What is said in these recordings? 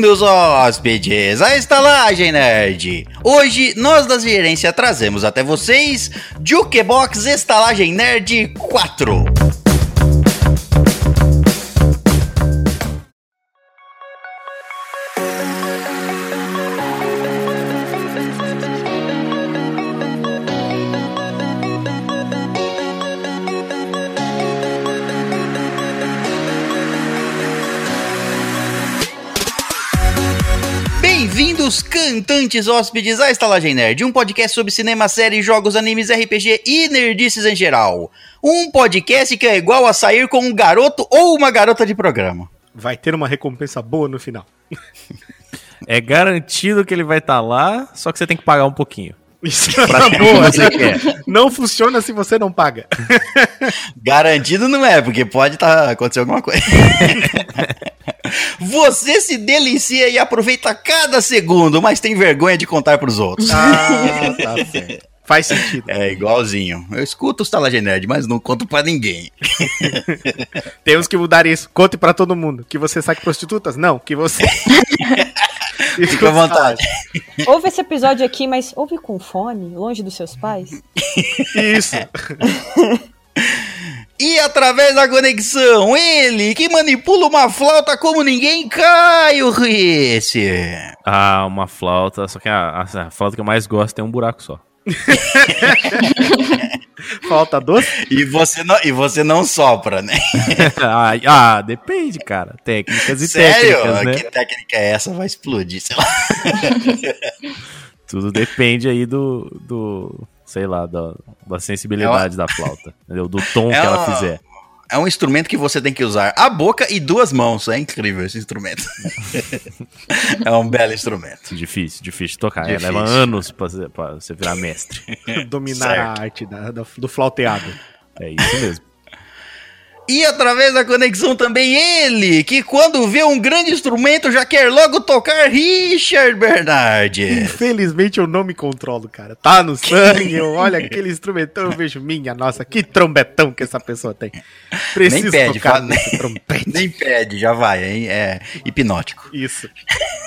Bem-vindos, hóspedes, à Estalagem Nerd. Hoje, nós da gerência trazemos até vocês Jukebox Estalagem Nerd 4. Bem-vindos, cantantes hóspedes, à Estalagem Nerd, um podcast sobre cinema, séries, jogos, animes, RPG e nerdices em geral. Um podcast que é igual a sair com um garoto ou uma garota de programa. Vai ter uma recompensa boa no final. É garantido que ele vai estar lá, só que você tem que pagar um pouquinho. Isso Pra é boa. você quer. Não funciona se você não paga. Garantido não é, porque pode tá, acontecer alguma coisa. Você se delicia e aproveita cada segundo, mas tem vergonha de contar pros outros. Ah, tá certo. Faz sentido. É igualzinho. Eu escuto os Talagem Nerd, mas não conto pra ninguém. Temos que mudar isso. Conte pra todo mundo. Que você saque prostitutas? Não, que você. Fica à vontade. Ouve esse episódio aqui, mas ouve com fone, longe dos seus pais. Isso. E através da conexão, ele que manipula uma flauta como ninguém, Caio Risse. Ah, uma flauta, só que a, a- a flauta que eu mais gosto tem um buraco só. Falta doce? E você não, e você não sopra, né? ah, ah, depende, cara. Técnicas e Sério? técnicas, né? Que técnica é essa? Vai explodir, sei lá. Tudo depende aí do, do sei lá, da, da sensibilidade da flauta, entendeu? Do tom É que ela uma- fizer. É um instrumento que você tem que usar a boca e duas mãos. É incrível esse instrumento. é um belo instrumento. Difícil, difícil de tocar. É, Difícil. leva anos pra, você- pra você virar mestre. Dominar Certo. a arte da- do, do flauteado. É isso mesmo. E através da conexão também ele, que quando vê um grande instrumento já quer logo tocar Richard Bernardi. Infelizmente eu não me controlo, cara. Tá no sangue, eu olho aquele instrumentão, eu vejo minha, nossa, que trombetão que essa pessoa tem. Preciso Nem pede, tocar fala- nesse trompete. Nem pede, já vai, hein? É hipnótico. Isso.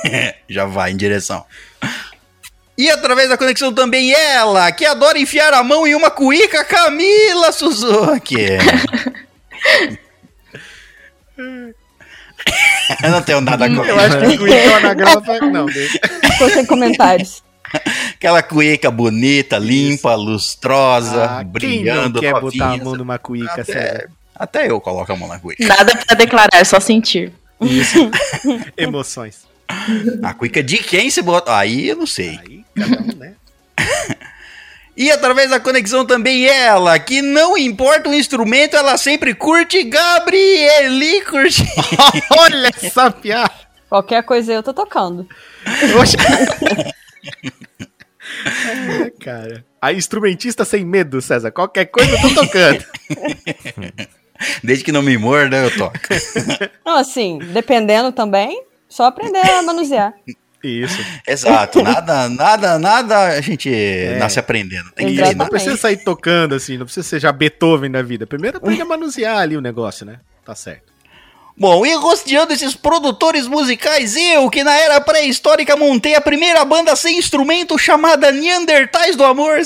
já vai em direção. E através da conexão também ela, que adora enfiar a mão em uma cuíca, Camila Suzuki. Eu não tenho nada a Eu comentar. acho que o anagrama vai- Não, deixa. Ficou sem comentários. Aquela cuíca bonita, limpa, lustrosa, Ah, quem não brilhando. quer botar a mão numa cuíca, até, sério? até eu coloco a mão na cuíca. Nada pra declarar, é só sentir. Emoções. A cuíca de quem se bota? Aí eu não sei. Aí, cada um, né? E através da conexão também ela, que não importa o instrumento, ela sempre curte Gabrieli curte. Olha essa piada. Qualquer coisa eu tô tocando. Oxe. Ah, cara. A instrumentista sem medo, César. Qualquer coisa eu tô tocando. Desde que não me morda, eu toco. Não, assim, dependendo também, só aprender a manusear. Isso. Exato, nada, nada, nada a gente nasce aprendendo. Tem que treinar. Não precisa sair tocando assim, não precisa ser já Beethoven da vida. Primeiro aprende a manusear ali o negócio, né? Tá certo. Bom, e rosteando esses produtores musicais, eu, que na era pré-histórica montei a primeira banda sem instrumento chamada Neandertais do Amor,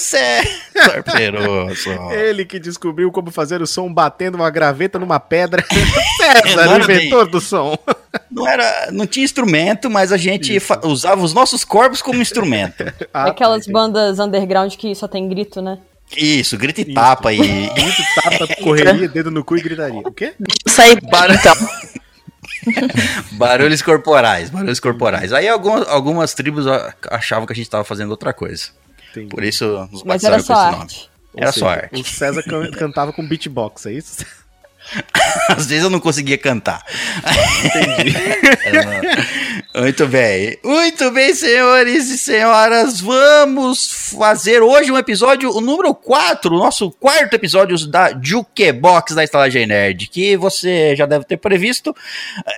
Peroso. Ele que descobriu como fazer o som batendo uma graveta numa pedra. César, Não o era inventor do som. Não, era, não tinha instrumento, mas a gente usava os nossos corpos como instrumento. Ah, Aquelas bandas underground que só tem grito, né? Isso, grita e tapa e. Muito tapa, correria, dedo no cu e gritaria. O quê? Isso aí, então. Barulhos corporais, barulhos corporais. Aí algumas, algumas tribos achavam que a gente tava fazendo outra coisa. Entendi. Por isso nos Mas batizaram era só com esse nome. arte. Ou Era seja, só arte. O César can- cantava com beatbox, é isso? Às vezes eu não conseguia cantar. É, Muito bem. Muito bem, senhores e senhoras. Vamos fazer hoje um episódio, o número 4, o nosso quarto episódio da Jukebox da Estalagem Nerd, que você já deve ter previsto.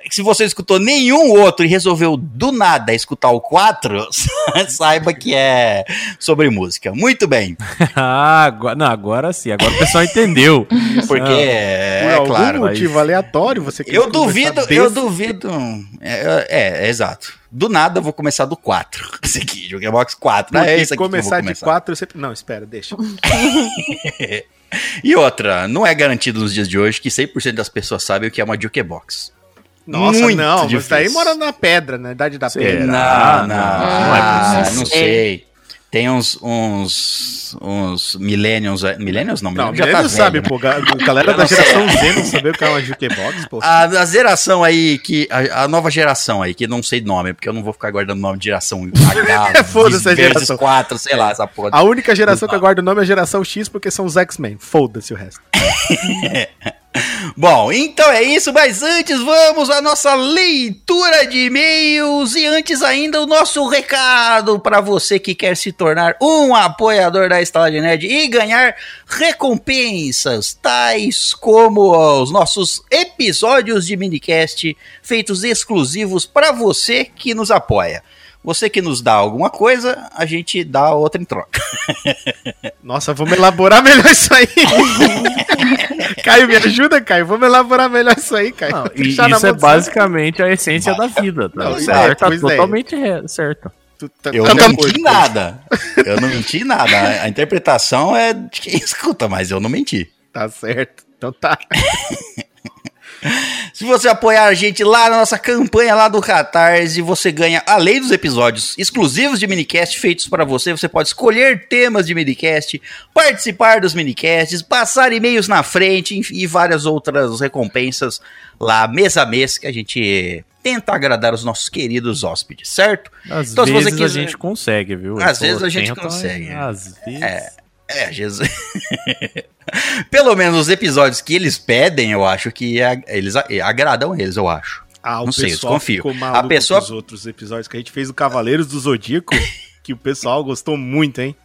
Se você escutou nenhum outro e resolveu do nada escutar o 4, saiba que é sobre música. Muito bem. ah, agora, não, agora sim, agora o pessoal entendeu. Porque Ah, é, algum claro, motivo mas- aleatório, você quer Eu começar duvido, desse- eu duvido. É, é, é, exato. Do nada eu vou começar do 4. Esse aqui, Jukebox 4. Porque é esse aqui que eu vou começar de começar. 4 eu sempre. Não, espera, deixa. E outra, não é garantido nos dias de hoje que 100% das pessoas sabem o que é uma Jukebox. Nossa, Muito não, difícil. daí mora na pedra, na idade da Será? pedra. Não, Ah, não, não, não é ah, possível. não sei. Tem uns, uns, uns millennials, aí- millennials não, Não, millennials já tá velho, sabe, né? pô. ga- Galera da geração Z não saber o que é uma jukebox, pô. A, a geração aí, que a, a nova geração aí, que não sei nome, porque eu não vou ficar guardando nome de geração H, Foda-se a geração. 4, sei lá, essa porra. A única geração que aguarda o nome é a geração X porque são os X-Men. Foda-se o resto. Bom, então é isso, mas antes vamos à nossa leitura de e-mails e antes ainda o nosso recado para você que quer se tornar um apoiador da Estalagem Nerd e ganhar recompensas, tais como os nossos episódios de minicast feitos exclusivos para você que nos apoia. Você que nos dá alguma coisa, a gente dá outra em troca. Nossa, vamos elaborar melhor isso aí. Caio, me ajuda, Caio. Vamos elaborar melhor isso aí, Caio. Não, e isso é basicamente a essência da vida, tá Não, certo? é, Tá pois é. totalmente re- certo. Tá- Eu tá não menti nada. Eu não menti nada. A interpretação é de quem escuta, mas eu não menti. Tá certo. Então tá. Se você apoiar a gente lá na nossa campanha lá do Catarse, você ganha, além dos episódios exclusivos de minicast feitos para você, você pode escolher temas de minicast, participar dos minicasts, passar e-mails na frente e várias outras recompensas lá mês a mês que a gente tenta agradar os nossos queridos hóspedes, certo? Às Então, vezes a quiser- gente consegue, viu? Às Eu vezes a gente tento, consegue. Às vezes. É, Jesus. Pelo menos os episódios que eles pedem, eu acho que eles agradam eles, eu acho. Ah, o Não sei, eu desconfio. A pessoa- os outros episódios que a gente fez do Cavaleiros do Zodíaco, que o pessoal gostou muito, hein?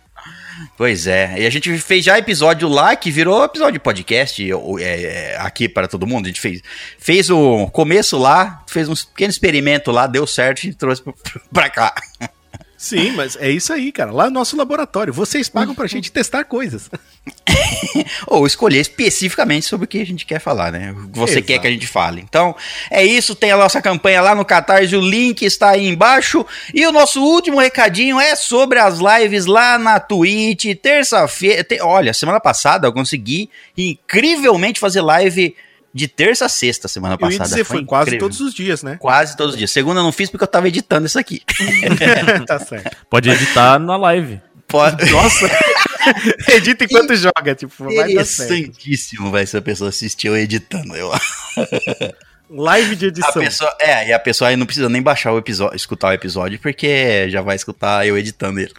Pois é, e a gente fez já episódio lá que virou episódio de podcast é, é, aqui para todo mundo. A gente fez, fez o começo lá, fez um pequeno experimento lá, deu certo, gente trouxe pra cá. Sim, mas é isso aí, cara. Lá no nosso laboratório. Vocês pagam pra gente testar coisas. Ou escolher especificamente sobre o que a gente quer falar, né? O que você Exato. quer que a gente fale. Então, é isso. Tem a nossa campanha lá no Catarse. O link está aí embaixo. E o nosso último recadinho é sobre as lives lá na Twitch. Terça-feira. te- Olha, semana passada eu consegui incrivelmente fazer live de terça a sexta semana Eu ia passada. dizer, foi, quase incrível. todos os dias, né? Quase todos os dias. Segunda eu não fiz porque eu tava editando isso aqui. tá certo. Pode editar na live. Pode... Nossa! Edita enquanto joga, tipo, vai dar certo. Interessantíssimo vai ser a pessoa assistir eu editando. Eu Live de A edição. pessoa, é, e a pessoa aí não precisa nem baixar o episódio, escutar o episódio, porque já vai escutar eu editando ele.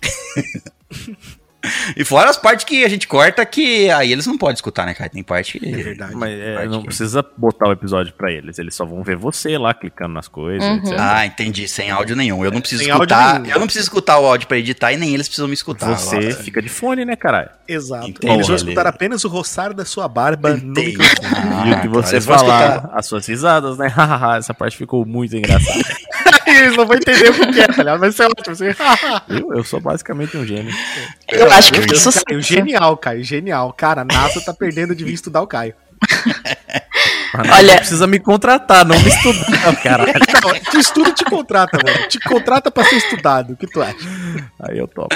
E fora as partes que a gente corta, que aí eles não podem escutar, né, cara? Tem parte que. É verdade. Mas é, Parte não que- precisa botar o episódio pra eles. Eles só vão ver você lá clicando nas coisas, Uhum. etc. Ah, entendi, sem áudio nenhum. Eu não preciso Sem escutar. Eu não preciso escutar o áudio pra editar e nem eles precisam me escutar. você fica de fone, né, caralho? Exato. Entendi. Eles vão escutar apenas o roçar da sua barba no Entendi. microfone. Ah, e o que então você falar, escutar- as suas risadas, né? Hahaha, Essa parte ficou muito engraçada. Eles não vão entender o que é, tá ligado? Vai ser ótimo. Assim. eu, eu sou basicamente um gênio. Eu acho que Deus, sucesso. Caio, genial, Caio, genial. Cara, a NASA tá perdendo de vista estudar o Caio. Olha- precisa me contratar, não me estudar, caralho. Não, te estuda e te contrata, mano. Te contrata pra ser estudado. O que tu acha? Aí eu topo.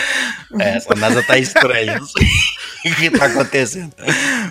É, essa NASA tá estranha. Não sei o que tá acontecendo.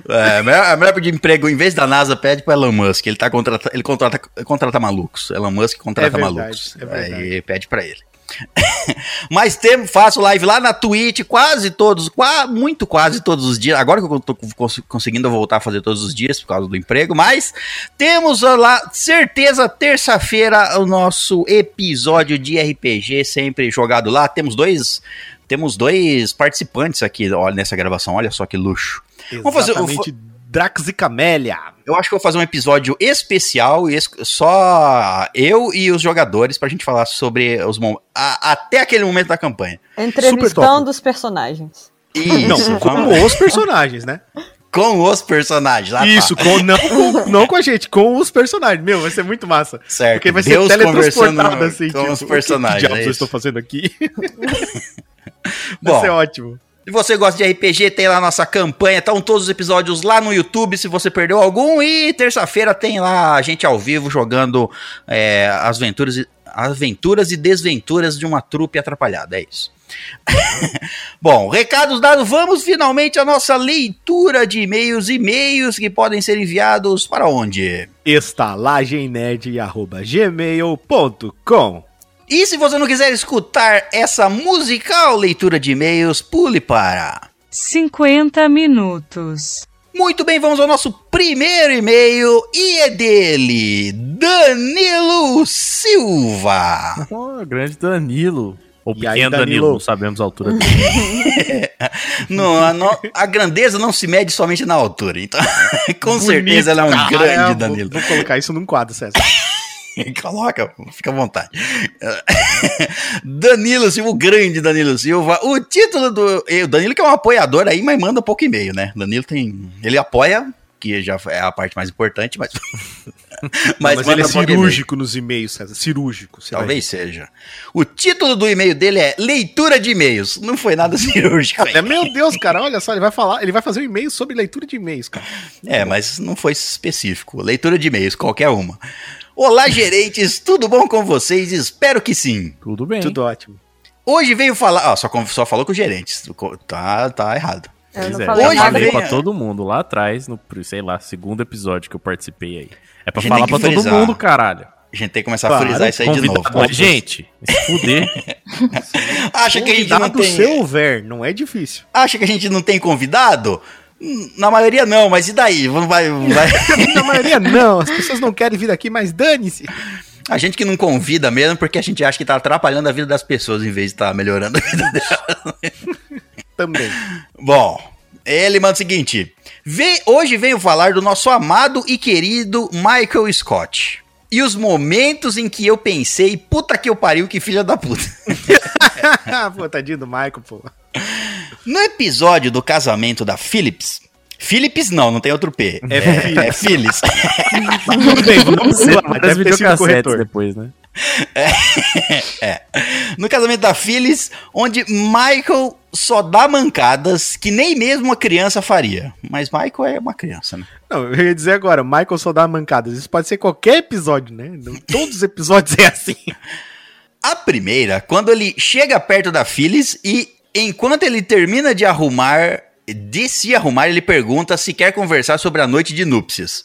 É, a melhor, a melhor de emprego, em vez da NASA, pede pro Elon Musk. Ele, tá contrata, ele contrata, contrata malucos. Elon Musk contrata É verdade, malucos. é verdade. Aí pede pra ele. Mas tem, faço live lá na Twitch quase todos, qua, muito quase todos os dias. Agora que eu tô cons- conseguindo voltar a fazer todos os dias por causa do emprego, mas temos lá, certeza, terça-feira, o nosso episódio de RPG sempre jogado lá. Temos dois, temos dois participantes aqui olha, nessa gravação, olha só que luxo. Vamos fazer- Exatamente. Drax e Camélia. Eu acho que eu vou fazer um episódio especial, só eu e os jogadores, pra gente falar sobre os momentos. Até aquele momento da campanha. Entrevistando os personagens. Isso, Não, com os personagens, né? com os personagens. Ah, tá. Isso, com, não, com, não com a gente, com os personagens. Meu, vai ser muito massa. certo. Porque vai Deus ser teletransportado conversando assim. com tipo, os o que- personagens. Que, diabos é eu estou fazendo aqui? vai Bom, ser ótimo. Se você gosta de RPG, tem lá nossa campanha. Estão todos os episódios lá no YouTube, se você perdeu algum. E terça-feira tem lá a gente ao vivo jogando é, as aventuras, aventuras e desventuras de uma trupe atrapalhada. É isso. Bom, recados dados, vamos finalmente à nossa leitura de e-mails. E-mails que podem ser enviados para onde? estalagemnerd.gmail.com E se você não quiser escutar essa musical leitura de e-mails, pule para. 50 minutos. Muito bem, vamos ao nosso primeiro e-mail e é dele, Danilo Silva. Oh, grande Danilo. Ou E aí, pequeno Danilo, Danilo? não sabemos a altura dele. Não, a, no- a grandeza não se mede somente na altura, então com certeza ele é um Bonito. grande Ah, é, Danilo. Vou, vou colocar isso num quadro, César. Coloca, fica à vontade. Danilo Silva, o grande Danilo Silva. O título do. O Danilo que é um apoiador aí, mas manda pouco e-mail, né? Danilo tem. Ele apoia, que já é a parte mais importante, mas. Mas, ele é cirúrgico nos e-mails, César. Cirúrgico. Talvez seja. O título do e-mail dele é Leitura de e-mails. Não foi nada cirúrgico. É, meu Deus, cara, olha só, ele vai falar, ele vai fazer um e-mail sobre leitura de e-mails, cara. É, mas não foi específico. Leitura de e-mails, qualquer uma. Olá, gerentes, tudo bom com vocês? Espero que sim. Tudo bem. Tudo ótimo. Hoje veio falar. Ó, só, com- só falou com os gerentes. Tá, tá errado. Eu Pois não é, falei eu Hoje nada. falei pra todo mundo lá atrás, no, sei lá, segundo episódio que eu participei aí. É pra falar pra todo frisar. mundo, caralho. A gente tem que começar Claro, a frisar isso aí de novo. mas, gente, se fuder. Acha que a gente não tem. se houver, não é difícil. Acha que a gente não tem convidado? Hum, Na maioria não, mas e daí? Vai, vai- Na maioria não, as pessoas não querem vir aqui, mas dane-se. A gente que não convida mesmo porque a gente acha que tá atrapalhando a vida das pessoas em vez de estar melhorando a vida delas. Também. Bom, ele manda o seguinte: "Vem- hoje venho falar do nosso amado e querido Michael Scott. E os momentos em que eu pensei, puta que eu pariu, que filha da puta. pô, tadinho do Michael, pô. No episódio do casamento da Philips. Philips não, não tem outro P. É É, é Philips. Tudo bem, vamos lá, das deve ter corretor. depois, né? É. No casamento da Phyllis, onde Michael só dá mancadas que nem mesmo uma criança faria. Mas Michael é uma criança, né? Não, eu ia dizer agora, Michael só dá mancadas. Isso pode ser qualquer episódio, né? Todos os episódios é assim. A primeira, quando ele chega perto da Phyllis e, enquanto ele termina de arrumar, de se arrumar, ele pergunta se quer conversar sobre a noite de núpcias.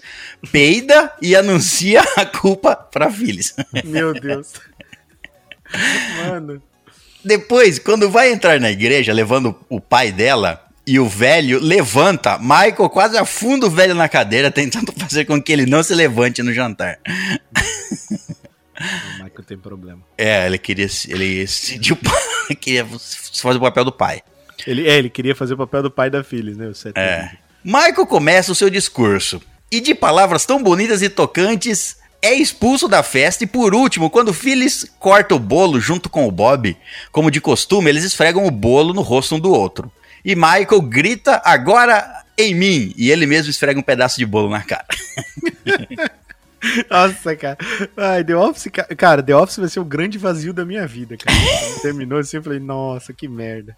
Peida e anuncia a culpa pra Phyllis. Meu Deus. Mano. Depois, quando vai entrar na igreja levando o pai dela e o velho levanta, Michael quase afunda o velho na cadeira, tentando fazer com que ele não se levante no jantar. O Michael tem problema. É, ele queria. Ele sentiu. queria fazer o papel do pai. Ele, é, ele queria fazer o papel do pai da Phyllis, né? O É. Michael começa o seu discurso e, de palavras tão bonitas e tocantes, é expulso da festa. E por último, quando Phyllis corta o bolo junto com o Bob, como de costume, eles esfregam o bolo no rosto um do outro. E Michael grita agora em mim. E ele mesmo esfrega um pedaço de bolo na cara. Nossa, cara. Ai, The Office, ca- cara, The Office vai ser o grande vazio da minha vida, cara. Terminou assim, eu falei, nossa, que merda.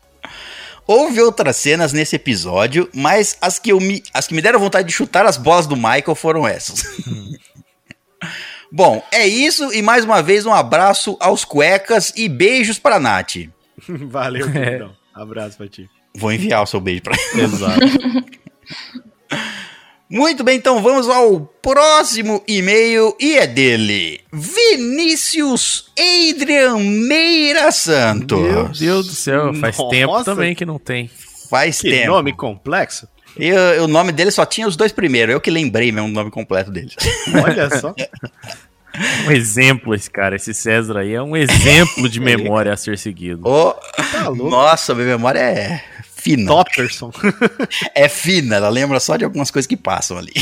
Houve outras cenas nesse episódio, mas as que, eu me, as que me deram vontade de chutar as bolas do Michael foram essas. Bom, é isso e mais uma vez um abraço aos cuecas e beijos pra Nath. Valeu, queridão. Abraço pra ti. Vou enviar o seu beijo pra Exato. Muito bem, então vamos ao próximo e-mail e é dele, Vinícius Adrian Meira Santos. Meu Deus do céu, faz Nossa. tempo também que não tem. Faz Que tempo. nome complexo. Eu- o nome dele só tinha os dois primeiros, eu que lembrei mesmo o nome completo dele. Olha só. Um exemplo esse cara, esse César aí é um exemplo de memória a ser seguido. Ô, Tá louco. nossa, minha memória é fina. Topperson. É fina, ela lembra só de algumas coisas que passam ali.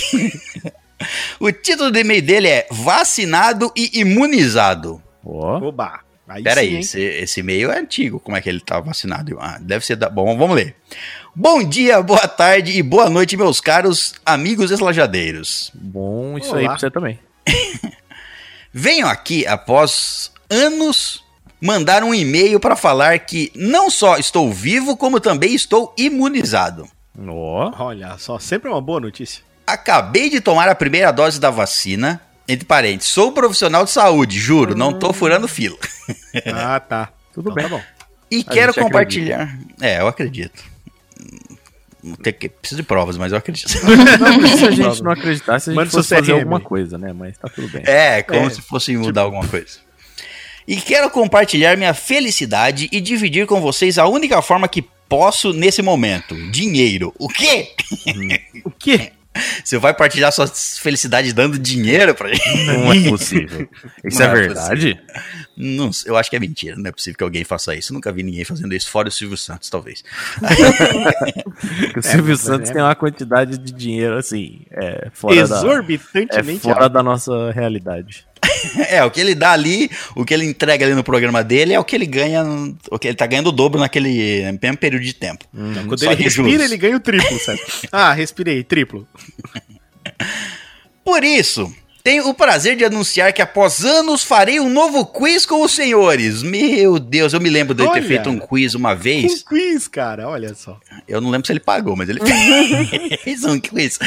o título do e-mail dele é Vacinado e Imunizado. Ó, Oba. Aí Pera sim, aí, hein? esse, esse e-mail é antigo, como é que ele tá vacinado? Ah, deve ser da... Bom, vamos ler. Bom dia, boa tarde e boa noite, meus caros amigos eslajadeiros. bom isso Olá. aí pra você também. Venho aqui após anos mandar um e-mail para falar que não só estou vivo, como também estou imunizado. Ó. Olha só, sempre uma boa notícia. Acabei de tomar a primeira dose da vacina. Entre parênteses, sou profissional de saúde, juro, não tô furando fila. Ah, tá. Tudo Então bem. Tá bom. E A quero compartilhar. É, eu acredito. Não tem que- Preciso de provas, mas eu acredito. Não, se a gente não acreditar, se a gente fosse fazer alguma coisa, né? Mas tá tudo bem. É, como É, se fosse mudar alguma coisa. E quero compartilhar minha felicidade e dividir com vocês a única forma que posso nesse momento: dinheiro. O quê? O quê? Você vai partilhar sua felicidade dando dinheiro pra gente? Não é possível. Isso Não é é verdade? Não, eu acho que é mentira. Não é possível que alguém faça isso. Nunca vi ninguém fazendo isso, fora o Silvio Santos, talvez. O Silvio mas Santos é- tem uma quantidade de dinheiro assim, é fora da, é Exorbitantemente fora alto. da nossa realidade. É, o que ele dá ali, o que ele entrega ali no programa dele é o que ele ganha, o que ele tá ganhando o dobro naquele mesmo período de tempo. Quando Só ele respira, juros. ele ganha o triplo, certo? Ah, respirei, triplo. Por isso, tenho o prazer de anunciar que após anos farei um novo quiz com os senhores. Meu Deus, eu me lembro de ele ter Olha. feito um quiz uma Um vez. quiz, cara, olha só. Eu não lembro se ele pagou, mas ele fez um quiz.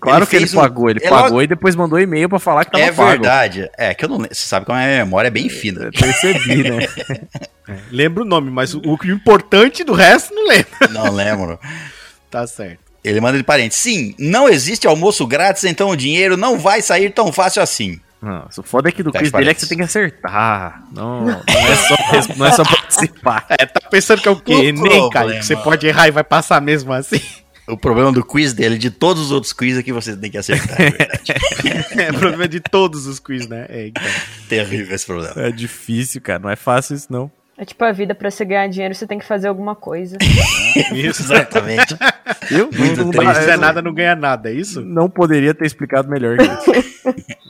Claro que ele um- pagou, ele é pagou logo- e depois mandou e-mail pra falar que tava É pago. verdade. É que eu não lembro. Você sabe como a minha memória é bem fina. Eu percebi, né? Lembro o nome, mas o, o importante do resto não lembro. Não lembro. Tá certo. Ele manda de parente. Sim, não existe almoço grátis, então o dinheiro não vai sair tão fácil assim. Não, o foda é que do Fecha quiz dele é que você tem que acertar. Não, não, é, só, não é só participar. É, tá pensando que é o quê? O Enem, cara, você pode errar e vai passar mesmo assim. O problema do quiz dele, de todos os outros quiz, é que você tem que acertar. É verdade. É problema de todos os quiz, né? É, então. Terrível esse problema. É difícil, cara. Não é fácil isso, não. É tipo a vida, pra você ganhar dinheiro, você tem que fazer alguma coisa. Isso. Exatamente. Eu Muito não, Não dá- fizer nada, não ganha nada, é isso? não poderia ter explicado melhor que isso.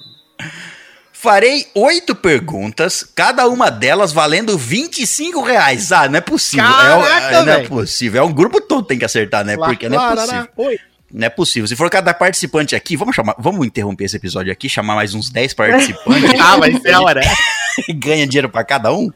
Farei oito perguntas, cada uma delas valendo 25 reais. Ah, não é possível. É Caraca, é, não é possível. É um grupo todo tem que acertar, né? Porque não é Lá, lá, possível. lá. Oi. Não é possível. Se for cada participante aqui, vamos chamar, vamos interromper esse episódio aqui, chamar mais uns 10 participantes. Ah, vai ser a hora. ganha dinheiro pra cada um?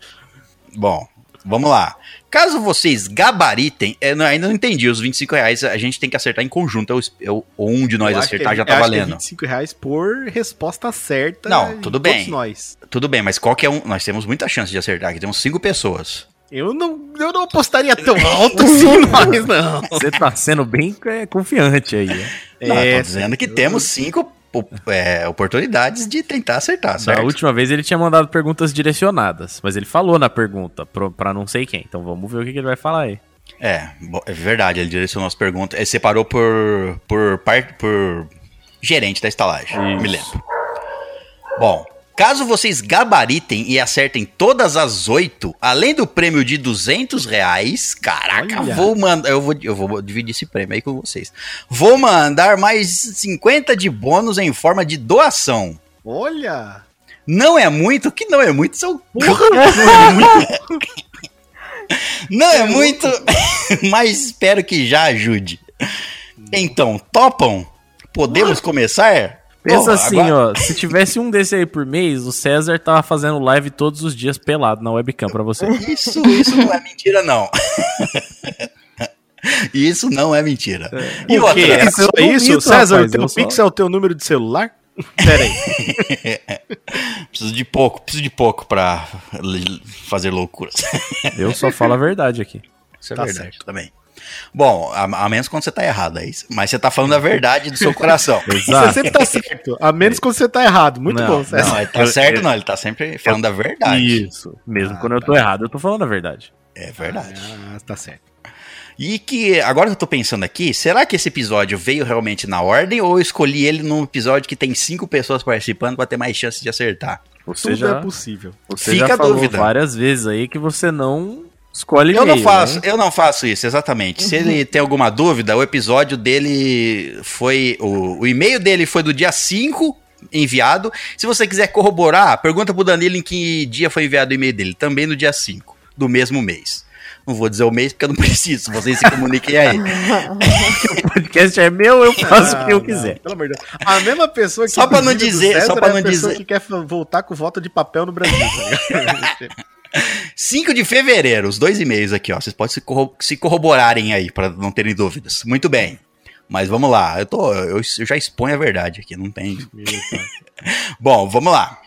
Bom, vamos lá. Caso vocês gabaritem, é, não, ainda não entendi, os 25 reais a gente tem que acertar em conjunto. Eu, eu, ou um de nós Eu acho acertar que é- já eu tá acho que é valendo. 25 reais por resposta certa. Não, tudo todos bem. nós. Tudo bem, mas qualquer um. Nós temos muita chance de acertar aqui. Temos cinco pessoas. Eu não, eu não apostaria tão alto assim nós, não. Você tá sendo bem é, confiante aí. né? Não, eu É, tô dizendo que temos cinco é, oportunidades de tentar acertar, certo? Na última vez ele tinha mandado perguntas direcionadas, mas ele falou na pergunta pra não sei quem. Então vamos ver o que, que ele vai falar aí. É, é verdade, ele direcionou as perguntas. Ele separou por, por, par- por gerente da estalagem. Isso. Me lembro. Bom, caso vocês gabaritem e acertem todas as oito, além do prêmio de 200 reais, caraca, Olha. vou mandar. Eu vou, eu vou dividir esse prêmio aí com vocês. Vou mandar mais 50 de bônus em forma de doação. Olha. Não é muito? Que não é muito? São. Não é muito. Não é muito, mas espero que já ajude. Então, topam? Podemos começar? Pensa Oh, assim, agora- ó. Se tivesse um desse aí por mês, o César tava fazendo live todos os dias pelado na webcam pra você. Isso, isso não é mentira, não. Isso não é mentira. E O outra, quê? É só isso? minto, César, rapaz, o teu Pix é o teu número de celular? Pera aí. preciso de pouco, preciso de pouco pra fazer loucuras. Eu só falo a verdade aqui. Isso é Tá verdade certo. também. Bom, a, a menos quando você tá errado, é isso. Mas você tá falando a verdade do seu coração. Você Exato. sempre tá certo, a menos quando você tá errado. Muito Não, bom, César. Não, ele tá certo, não. Ele tá sempre falando a verdade. Isso. Mesmo quando eu tô errado, eu tô falando a verdade. É verdade. Ah, tá certo. E que, agora que eu tô pensando aqui, será que esse episódio veio realmente na ordem ou eu escolhi ele num episódio que tem cinco pessoas participando pra ter mais chance de acertar? Você Tudo já, é possível. você Fica já a falou dúvida. várias vezes aí que você não escolhe Eu não meio, faço, né? eu não faço isso, exatamente. Se ele tem alguma dúvida, o episódio dele foi. O, o e-mail dele foi do dia 5 enviado. Se você quiser corroborar, pergunta pro Danilo em que dia foi enviado o e-mail dele. Também no dia 5 do mesmo mês. Não vou dizer o mês porque eu não preciso, vocês se comuniquem aí. O podcast é meu, eu faço o que eu Não, quiser. não, pelo amor de Deus. A mesma pessoa que Só pra não dizer, César só pra é a não pessoa dizer. que quer voltar com volta de papel no Brasil. tá? 5 de fevereiro, os dois e-mails aqui, ó. Vocês podem se, corro- se corroborarem aí, pra não terem dúvidas. Muito bem. Mas vamos lá, eu, tô, eu, eu já exponho a verdade aqui, não tem. Bom, vamos lá.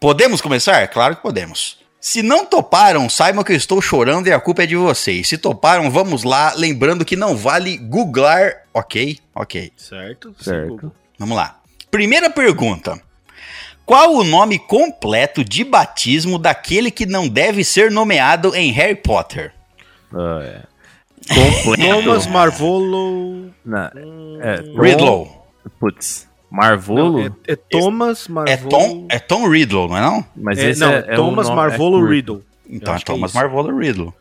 Podemos começar? Claro que podemos. Se não toparam, saibam que eu estou chorando e a culpa é de vocês. Se toparam, vamos lá. Lembrando que não vale googlar. Ok? Ok. Certo? Certo. Vamos lá. Primeira pergunta. Qual o nome completo de batismo daquele que não deve ser nomeado em Harry Potter? Ah, é. Completo. Thomas Marvolo. Não, é, Tom- Riddle. Putz. Marvolo? Não, é, é Thomas Marvolo. É Tom, é Tom Riddle, não é não? Mas É, esse não, é, é Thomas Marvolo é curto. Riddle. Então é é Thomas. Marvolo Riddle.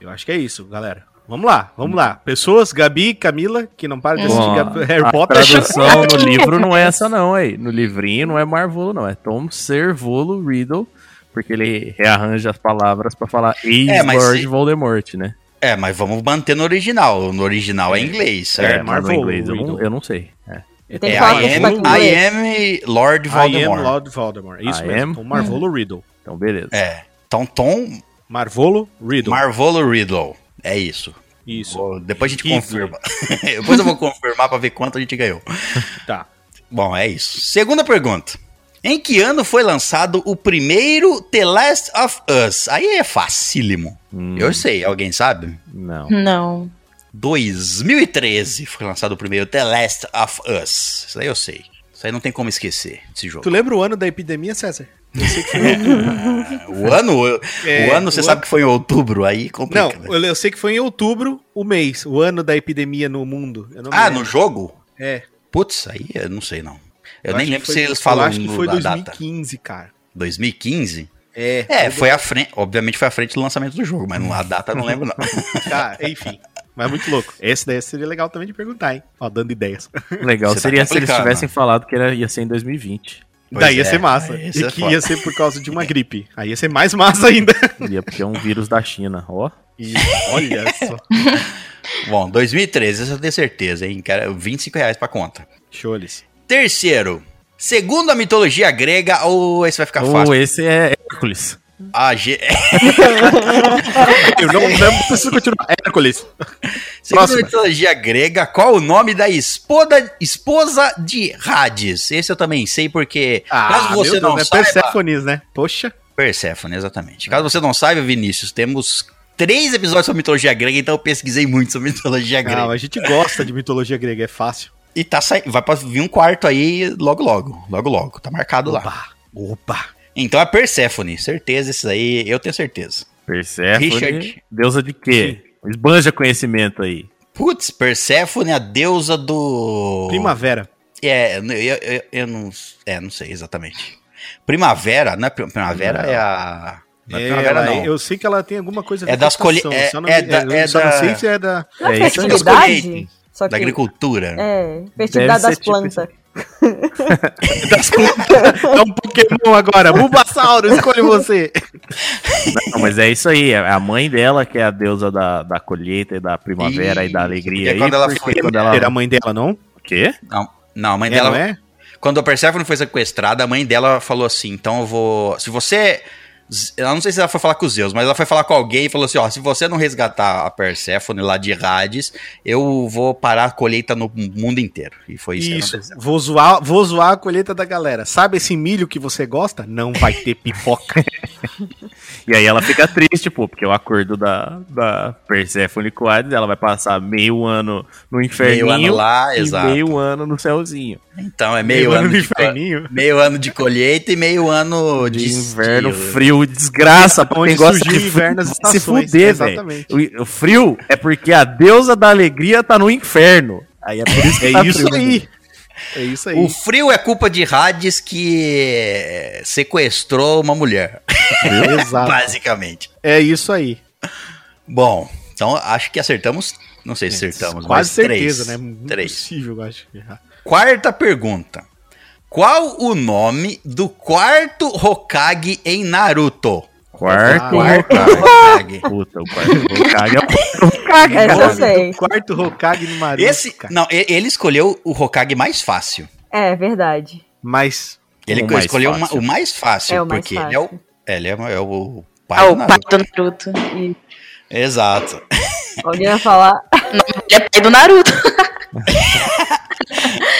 Eu acho que é isso, galera. Vamos lá, vamos lá. Pessoas, Gabi, Camila, que não param de assistir Bom, Harry a Potter. tradução no livro não é essa não, aí. No livrinho não é Marvolo, não. É Tom Servolo Riddle, porque ele rearranja as palavras pra falar É, ex-Lord se- Voldemort, né? É, mas vamos manter no original. No original é inglês, É, certo? no Marvolo inglês eu não, Riddle. eu não sei. É. É, I am, I am Lord I Voldemort. am Lord Voldemort. Isso I mesmo. am? Tom Marvolo Riddle. Então, beleza. É. Então Tom Marvolo Riddle. Marvolo Riddle. É isso. Isso. Vou- depois a gente Riddle. confirma. depois eu vou confirmar pra ver quanto a gente ganhou. Tá. Bom, é isso. Segunda pergunta. Em que ano foi lançado o primeiro The Last of Us? Aí é facílimo. Hum, Eu sei, alguém sabe? Não. Não. 2013 foi lançado o primeiro The Last of Us. Isso aí eu sei. Isso aí não tem como esquecer, esse jogo. Tu lembra o ano da epidemia, César? Eu sei que foi O ano, o É, ano você o sabe ano- que foi em outubro, aí complica. Não, né? eu, eu sei que foi em outubro o mês, o ano da epidemia no mundo. Eu Ah, lembro. no jogo? É. Putz, aí eu não sei não. Eu, acho nem lembro foi- se eles falam Eu acho que foi da data. 2015, cara. 2015? É. É, foi à frente, obviamente foi à frente do lançamento do jogo, mas não- a data eu não lembro não. Cara, enfim. Mas é muito louco. Esse daí seria legal também de perguntar, hein? Ó, dando ideias. Legal Você tá seria se eles tivessem falado que era, ia ser em 2020. Pois daí ia é, ser massa. E que foda. ia ser por causa de uma gripe. Aí ia ser mais massa ainda. Ia porque é um vírus da China, ó. E olha só. Bom, 2013, essa eu tenho certeza, hein? Cara, 25 reais pra conta. Choles. Terceiro, segundo a mitologia grega, ou esse vai ficar Ou fácil. esse é Hércules. A Ge- Eu não, não preciso continuar. Hércules. Segundo a mitologia grega, qual o nome da esposa, esposa de Hades? Esse eu também sei, porque caso você não Deus, saiba... é Persefones, né? Poxa. Perséfone, exatamente. Caso você não saiba, Vinícius, temos três episódios sobre mitologia grega, então eu pesquisei muito sobre mitologia grega. Não, a gente gosta de mitologia grega, é fácil. E tá vai pra vir um quarto aí logo, logo. Logo, logo. Tá marcado lá. Opa. Então é Perséfone, certeza, esses aí, eu tenho certeza. Perséfone, Richard. deusa de quê? Esbanja conhecimento aí. Putz, Perséfone é a deusa do. Primavera. É, eu, eu, eu- eu não. É, não sei exatamente. Primavera, não é pri- primavera, Não. é a. Não é, É, primavera, ela- não. Eu sei que ela tem alguma coisa a É das colhe- estação, é- é me- da- eu é só não da- sei se é da. É É isso fertilidade? colheitas, Só Da agricultura. é, fertilidade das tipo plantas. É um Pokémon agora. Bulbasauro, escolhe você. Não, mas é isso aí. É a mãe dela que é a deusa da, da colheita e da primavera e da Isso, alegria. aí, quando ela foi- quando ela... Era a mãe dela, não? O quê? Não, não, a mãe É, dela. não é? Quando a Persephone foi sequestrada, a mãe dela falou assim: então eu vou. Se você. Eu não sei se ela foi falar com os Zeus, mas ela foi falar com alguém e falou assim: ó, se você não resgatar a Persephone lá de Hades, eu vou parar a colheita no mundo inteiro. E foi isso, que Isso. aconteceu. Vou zoar, vou zoar a colheita da galera. Sabe esse milho que você gosta? Não vai ter pipoca. E aí ela fica triste, pô, porque o acordo da, da Persephone com Hades, ela vai passar meio ano no inferninho Meio ano lá, e exato. meio ano no céuzinho. Então é meio, ano, no de, inferninho. meio ano de colheita e meio ano de, De inverno, de- frio, desgraça, pra quem gosta de inverno, as se fuder, velho. O, o frio é porque a deusa da alegria tá no inferno. Aí é por isso que É tá isso frio, né? aí. É isso aí. O frio é culpa de Hades que sequestrou uma mulher, Exato. basicamente. É isso aí. Bom, então acho que acertamos. Não sei se acertamos, Quase mas certeza, três. né? Três. Impossível, eu acho. errar. Quarta pergunta. Qual o nome do quarto Hokage em Naruto? Quarto Quarto Hokage. Puta, o quarto Hokage é o quarto Hokage, Essa eu sei. Quarto Hokage no Naruto, Esse, não, ele escolheu o Hokage mais fácil. É, verdade. Mas Ele O mais escolheu uma- o mais fácil, É o mais porque ele é o, fácil. é, ele é, é o pai Ah, do o pai Naruto. do Naruto. Exato. alguém vai falar. Ele é pai do Naruto.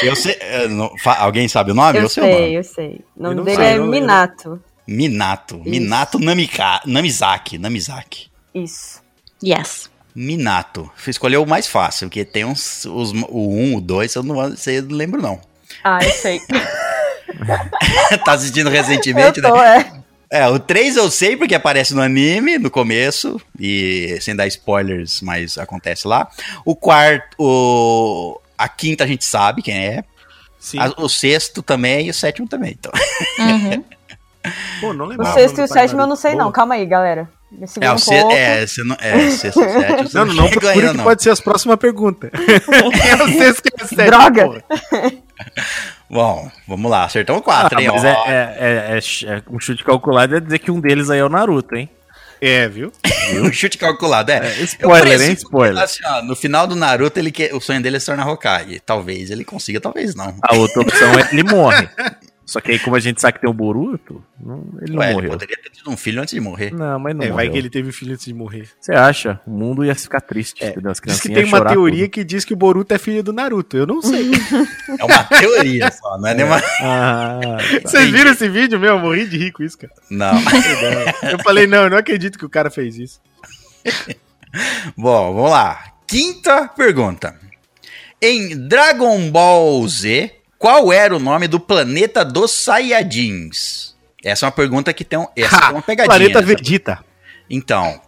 Eu sei. eh, não- fa- alguém sabe o nome? Eu sei o nome. sei, eu sei. O nome Eu dele sei, é eu. Minato. Minato. Minato Namika, Namizaki. Namizaki. Isso. Yes. Minato. Fui escolher o mais fácil, porque tem uns. Os, o 1, o 2, eu não sei, eu não lembro, não. Ah, eu sei. tá assistindo eu recentemente, tô, né? é. É, o 3 eu sei porque aparece no anime no começo, e sem dar spoilers, mas acontece lá. O quarto. O, a quinta a gente sabe quem é. Sim. A- o sexto também e o sétimo também. Então. Uhum. Pô, não O lembrava sexto do e o pai sétimo eu não sei, Naruto. não. Calma aí, galera. Me É, o um se, pouco. é, você não, é, sexto e sétimo. Não, não, não procura ainda, que pode ser as próximas perguntas. eu sei se é sério, Droga. porra. Bom, vamos lá, acertamos quatro, Ah, hein? mas ó. é, é, é- é- é um chute calculado é dizer que um deles aí é o Naruto, hein? É, viu? Um chute calculado, é. Eu Spoiler, hein? Spoiler. Assim, ó, no final do Naruto, ele quer, o sonho dele é se tornar Hokage. Talvez ele consiga, talvez não. A outra opção é que ele morre. Só que aí, como a gente sabe que tem o Boruto, não- ele não Ué, ele morreu. poderia ter tido um filho antes de morrer. Não, mas não É, vai que ele teve filho antes de morrer. Você acha? O mundo ia ficar triste, entendeu? As Diz que tem uma teoria tudo. que diz que o Boruto é filho do Naruto. Eu não sei. É uma teoria só, não é nenhuma. Ah, Vocês viram esse vídeo, meu? Eu morri de rir com isso, cara. Não. Eu falei, não, eu não acredito que o cara fez isso. Bom, vamos lá. Quinta pergunta. Em Dragon Ball Z, qual era o nome do planeta dos Saiyajins? Essa é uma pergunta que tem, um, essa Ha! tem uma pegadinha. Planeta nessa- Vegeta. Então,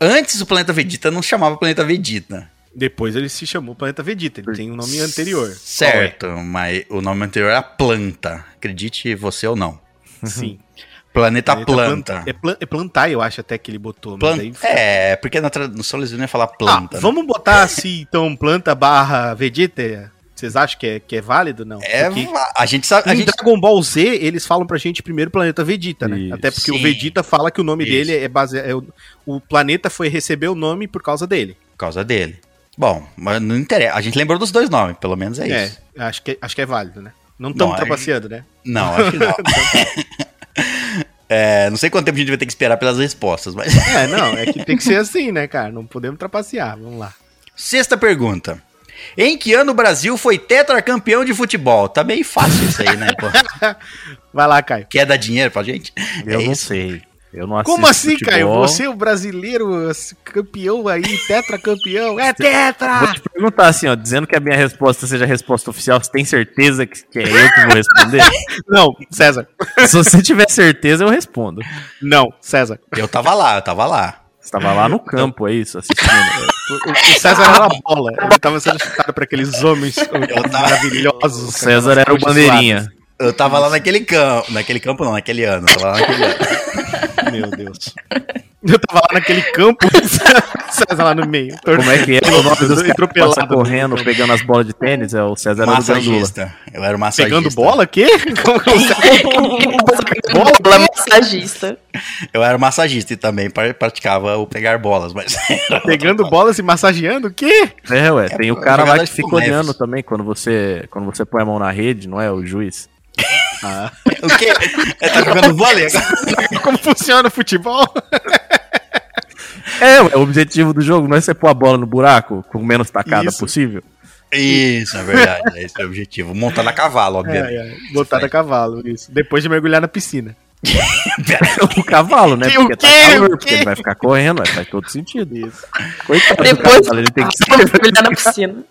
antes o planeta Vegeta não chamava planeta Vegeta. Depois ele se chamou Planeta Vegeta. Ele tem um nome anterior. Certo, mas o nome anterior era Planta. Acredite você ou não. É? Sim. Planeta, Planeta Planta. É, plan, é plantar, eu acho até que ele botou. Plan- Mas aí... É, porque na tradução eles não ia falar Ah, planta. né? vamos botar assim, então, planta barra Vegeta? Vocês acham que é, que é válido? Não. É, Porque a gente sabe. A em gente, Dragon Ball Z, eles falam pra gente primeiro planeta Vegeta, né? Isso. Até porque o Sim. Vegeta fala que o nome Isso. dele é baseado. É o, o planeta foi receber o nome por causa dele. por causa dele. Bom, mas não interessa. A gente lembrou dos dois nomes, pelo menos é, É, isso. acho que, acho que é válido, né? Não estamos é- trapaceando, né? Não, acho que não. É, não sei quanto tempo a gente vai ter que esperar pelas respostas, mas. É, não, é que tem que ser assim, né, cara? Não podemos trapacear. Vamos lá. Sexta pergunta. Em que ano o Brasil foi tetracampeão de futebol? Tá bem fácil isso aí, né? Pô? Vai lá, Caio. Quer dar dinheiro pra gente? eu É não isso. sei. Eu não Como assim, Caio? futebol. Você, o brasileiro, campeão aí, tetracampeão. É Vou tetra! te perguntar assim, ó, dizendo que a minha resposta seja a resposta oficial, você tem certeza que, que é eu que vou responder? Não, César. Se você tiver certeza, eu respondo. Não, César. Eu tava lá, eu tava lá. Você tava lá no campo, é isso, assistindo. O, o César era a bola. Ele tava sendo chutado por aqueles homens maravilhosos. O César era o bandeirinha. Eu tava lá naquele campo. Naquele campo não, naquele ano. Eu tava lá naquele ano. Meu Deus. Eu tava lá naquele campo, César lá no meio. Como é que é o nome dos caras que Atropelado passa correndo, pegando as bolas de tênis? É o César. Massagista. Eu era o massagista. Pegando bola? Quê? Como que o César- Bola massagista. Eu era massagista e também pra- praticava o pegar bolas, mas. Pegando outra bola, se massageando? O quê? É, ué, tem o cara lá que de fica futebol, olhando Neves. também quando você, quando você põe a mão na rede, não é? O juiz. coisa. O quê? Ele tá jogando vôlei agora? Como funciona o futebol? É, ué, o objetivo do jogo não é você pôr a bola no buraco com menos tacada Isso. possível. Isso, é verdade. Esse é o objetivo. Montado a cavalo, obviamente. É, é, botar a cavalo, isso. Depois de mergulhar na piscina. o cavalo, né? Que o Porque quê? tá calor, O porque ele vai ficar correndo, ué, faz todo sentido. Isso. Coitado Depois- do cavalo, ele tem que se Mergulhar na piscina.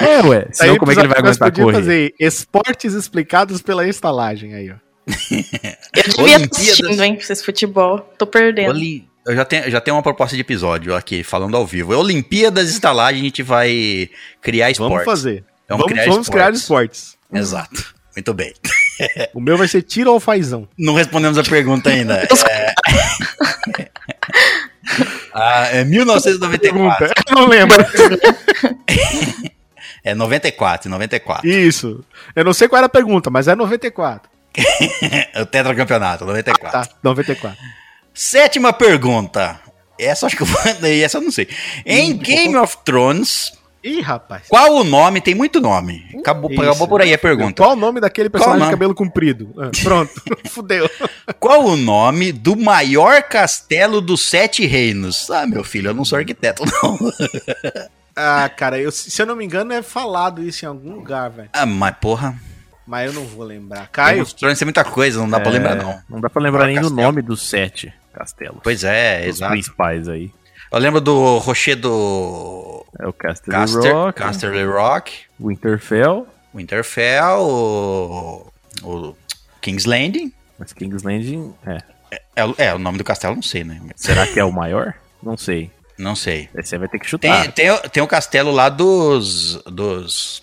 É, ué, senão Aí como é que ele vai aguentar correr? fazer esportes explicados pela estalagem aí, ó. Eu devia Olimpíadas. assistindo, hein, pra futebol. Tô perdendo. Oli- Eu já tenho, já tenho uma proposta de episódio aqui, falando ao vivo. É Olimpíadas Estalagem, a gente vai criar esportes. Vamos fazer. Vamos Vamos, criar vamos criar esportes. Exato. Muito bem. O meu vai ser tiro ou fazão. Não respondemos a pergunta ainda. É... Ah, é 1994. Pergunta. Eu não lembro. É 94, 94. Isso. Eu não sei qual era a pergunta, mas é 94. É o tetracampeonato, 94. Tá, 94. Sétima pergunta. Essa eu acho que eu vou. Essa eu não sei. Em Game of Thrones, Ih, rapaz. Qual o nome? Tem muito nome. Acabou, Isso. acabou por aí a pergunta. Qual o nome daquele personagem de cabelo comprido? Ah, pronto, fudeu. Qual o nome do maior castelo dos sete reinos? Ah, meu filho, eu não sou arquiteto, não. Ah, cara, eu- se eu não me engano, é falado isso em algum lugar, velho. Ah, mas porra. Mas eu não vou lembrar. Caio? Game ser muita coisa, não dá pra É, lembrar, não. Não dá pra lembrar Ah, nem do castelo. nome dos sete castelos. Pois é, Os exato. principais aí. Eu lembro do Rocher do É o Caster, Rock, Casterly Rock, Winterfell, Winterfell, o, o King's Landing. mas King's Landing, é. É, o- é, o nome do castelo não sei, né? Será que é o maior? Não sei. Não sei. Aí você vai ter que chutar. Tem, tem, o- tem o castelo lá dos. dos.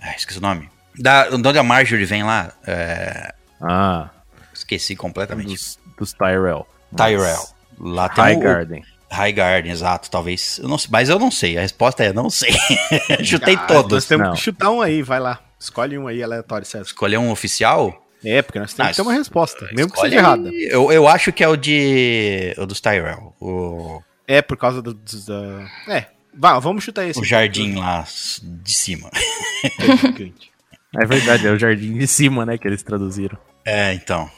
Ah, esqueci o nome. Da, de onde a Marjorie vem lá. É, Ah, esqueci completamente. dos, dos Tyrell. Tyrell. Lá tem High o- Garden. High Garden, exato. Talvez. Eu não, sei, mas eu não sei. A resposta é não sei. Chutei Ah, Nós todos. temos Não. que chutar um aí, vai lá. Escolhe um aí aleatório, César. Escolher um oficial? É, porque nós temos Ah, que ter uma resposta, mesmo que seja errada. Eu, eu acho que é o de. O dos Tyrell. O, É, por causa do, dos- da... É, vá, vamos chutar esse. o jardim lá de cima. É gigante. É verdade, é o jardim de cima, né, que eles traduziram. É, então.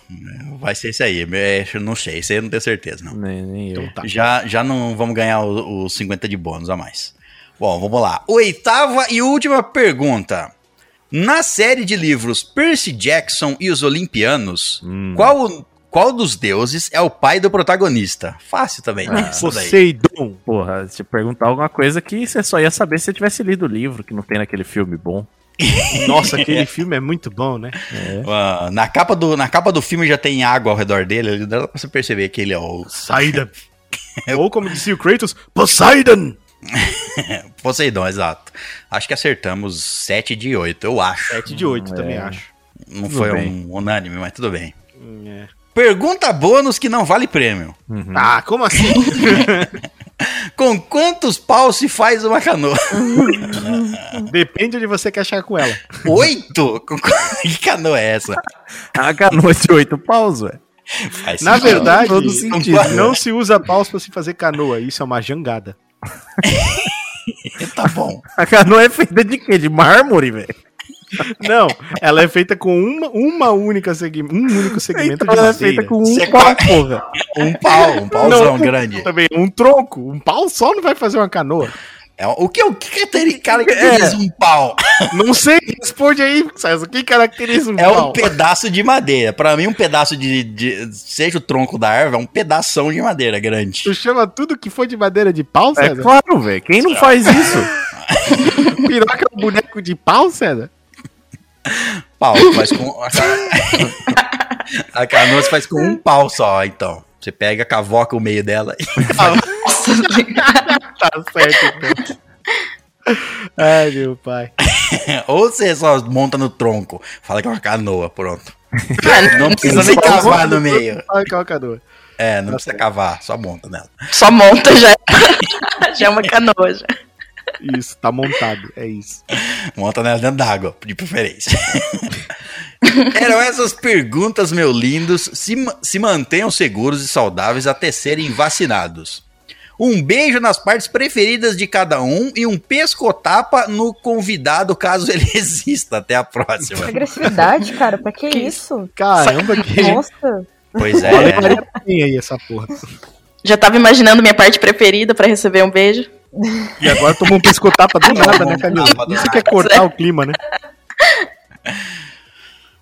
Vai ser esse aí. É, eu não sei. Esse aí eu não tenho certeza, não. Nem, nem eu. Então tá. Já, já não vamos ganhar o- os 50 de bônus a mais. Bom, vamos lá. Oitava e última pergunta. Na série de livros Percy Jackson e os Olimpianos, Hum. qual, qual dos deuses é o pai do protagonista? Fácil também. né? Isso daí. Poseidon. Porra, te perguntar alguma coisa que você só ia saber se você tivesse lido o livro, que não tem naquele filme bom. Nossa, aquele filme é muito bom, né? Ah, na, capa do, na capa do filme já tem água ao redor dele, dá pra você perceber que ele é o Poseidon. Ou como dizia o Kratos, Poseidon. Poseidon, exato. Acho que acertamos 7 de 8, eu acho. 7 de 8 É. também acho. Não Tudo foi bem. um unânime, mas tudo bem. Hum, é. Pergunta bônus que não vale prêmio. Uhum. Ah, como assim? Com quantos paus se faz uma canoa? Depende onde você quer chegar com ela. Oito? Que canoa é essa? A canoa de oito paus, velho. Faz Na verdade, todo sentido, não se usa paus pra se fazer canoa. Isso é uma jangada. Tá bom. A canoa é feita de quê? De mármore, velho? Não, ela é feita com uma, uma única segmento, um único segmento Então de ela é feita com um Você pau, porra. Um pau, um pauzão Não. grande. Também um tronco, um pau só não vai fazer uma canoa. É, o que, o que caracteriza, caracteriza um pau? Não sei, responde aí, César, o que caracteriza um É um pau? pedaço de madeira. Pra mim, um pedaço de, de- Seja o tronco da árvore, é um pedação de madeira grande. Tu chama tudo que for de madeira de pau, É César? claro, velho. Quem não faz isso? Piroca é um boneco de pau, César? Pau, faz com. A canoa faz com um pau só, então. Você pega, cavoca o meio dela e Nossa, Tá certo, então. Ai, meu pai. Ou você só monta no tronco, fala que é uma canoa, pronto. Não precisa nem cavar no meio. Olha que é uma canoa. É, não precisa cavar, só monta nela. só monta já. já é uma canoa já. Isso, tá montado, é isso. Monta nela dentro d'água, de preferência. Eram essas perguntas, meu lindos. Se, se mantenham seguros e saudáveis até serem vacinados. Um beijo nas partes preferidas de cada um e um pescotapa no convidado, caso ele exista. Até a próxima. Agressividade, cara, pra que, Que isso? Caramba, que Nossa. Pois é. Olha, Maria aí essa porra. Já tava imaginando minha parte preferida pra receber um beijo. E agora tomou um pescotapa do nada, né, Camila? Isso que é cortar o clima, né?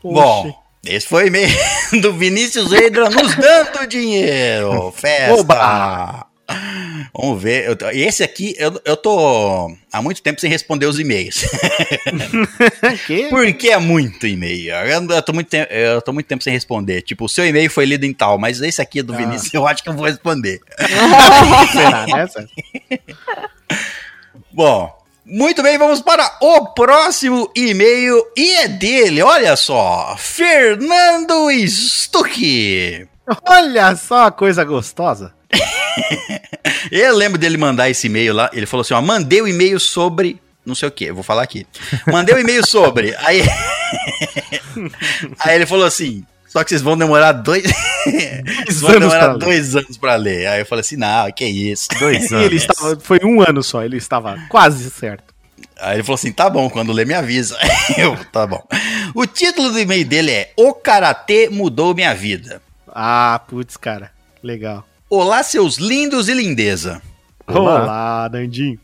Bom, esse foi o e-mail do Vinícius Eidra nos dando dinheiro. Festa. Oba! Vamos ver. Eu Esse aqui, eu, eu tô há muito tempo sem responder os e-mails. que? Porque é muito e-mail. Eu, eu tô muito tempo, eu tô muito tempo sem responder. Tipo, o seu e-mail foi lido em tal, mas esse aqui é do Ah. Vinícius, eu acho que eu vou responder. Será, né? Bom, muito bem, vamos para o próximo e-mail e é dele, olha só, Fernando Stuck. Olha só a coisa gostosa. Eu lembro dele mandar esse e-mail lá, ele falou assim, ó, mandei o e-mail sobre não sei o que, eu vou falar aqui. Mandei um e-mail sobre, aí Aí ele falou assim, Só que vocês vão demorar dois. vocês vão anos demorar pra ler. dois anos pra ler. Aí eu falei assim: não, que isso. Dois E ele estava, foi um ano só, ele estava quase certo. Aí ele falou assim: tá bom, quando ler me avisa. Eu, tá bom. O título do e-mail dele é O Karatê Mudou Minha Vida. Ah, putz, cara. Legal. Olá, seus lindos e lindeza. Olá. Olá, Nandinho.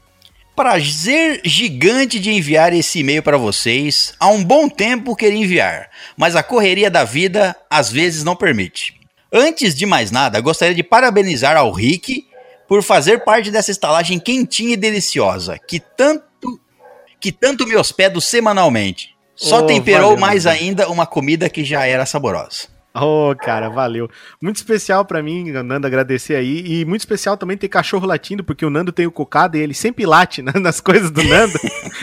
Prazer gigante de enviar esse e-mail para vocês. Há um bom tempo queria enviar, mas a correria da vida às vezes não permite. Antes de mais nada, gostaria de parabenizar ao Rick por fazer parte dessa estalagem quentinha e deliciosa, que tanto que tanto me hospedo semanalmente. Só Oh, temperou valeu, mais ainda uma comida que já era saborosa. Ô, cara, valeu. Muito especial pra mim, Nando, agradecer aí. E muito especial também ter cachorro latindo, porque o Nando tem o cocado e ele sempre late né, nas coisas do Nando.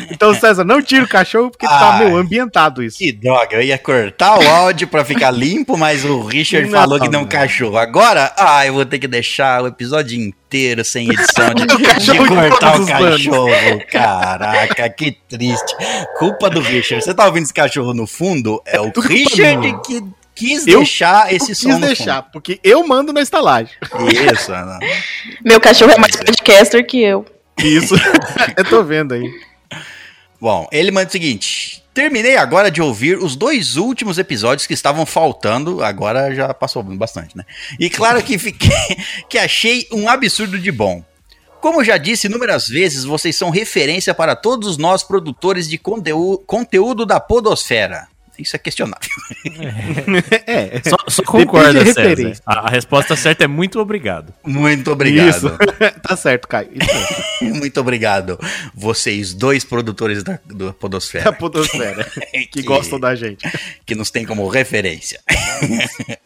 Então, César, não tira o cachorro, porque tá, Ai. meu, ambientado isso. Que droga, eu ia cortar o áudio pra ficar limpo, mas o Richard Não, falou que não não. cachorro. Agora, ah, eu vou ter que deixar o episódio inteiro sem edição de, de cortar o planos. cachorro. Caraca, que triste. Culpa do Richard. Você tá ouvindo esse cachorro no fundo? É o tudo Richard que quis Eu- deixar Eu esse quis som no deixar, porque eu mando na estalagem. fundo. Isso, Ana. Meu cachorro é mais podcaster que eu. Isso. eu tô vendo aí. Bom, ele manda o seguinte: terminei agora de ouvir os dois últimos episódios que estavam faltando, agora já passou bastante, né? E claro que fiquei que achei um absurdo de bom. Como já disse inúmeras vezes, vocês são referência para todos nós produtores de conteúdo, conteúdo da podosfera. Isso é questionável. É. Só, só Depende concorda, de César. A, a resposta certa é muito obrigado. Muito obrigado. Isso. tá certo, Caio. Muito obrigado. Vocês dois produtores da, do Da podosfera podosfera. Que gostam da gente. que nos tem como referência.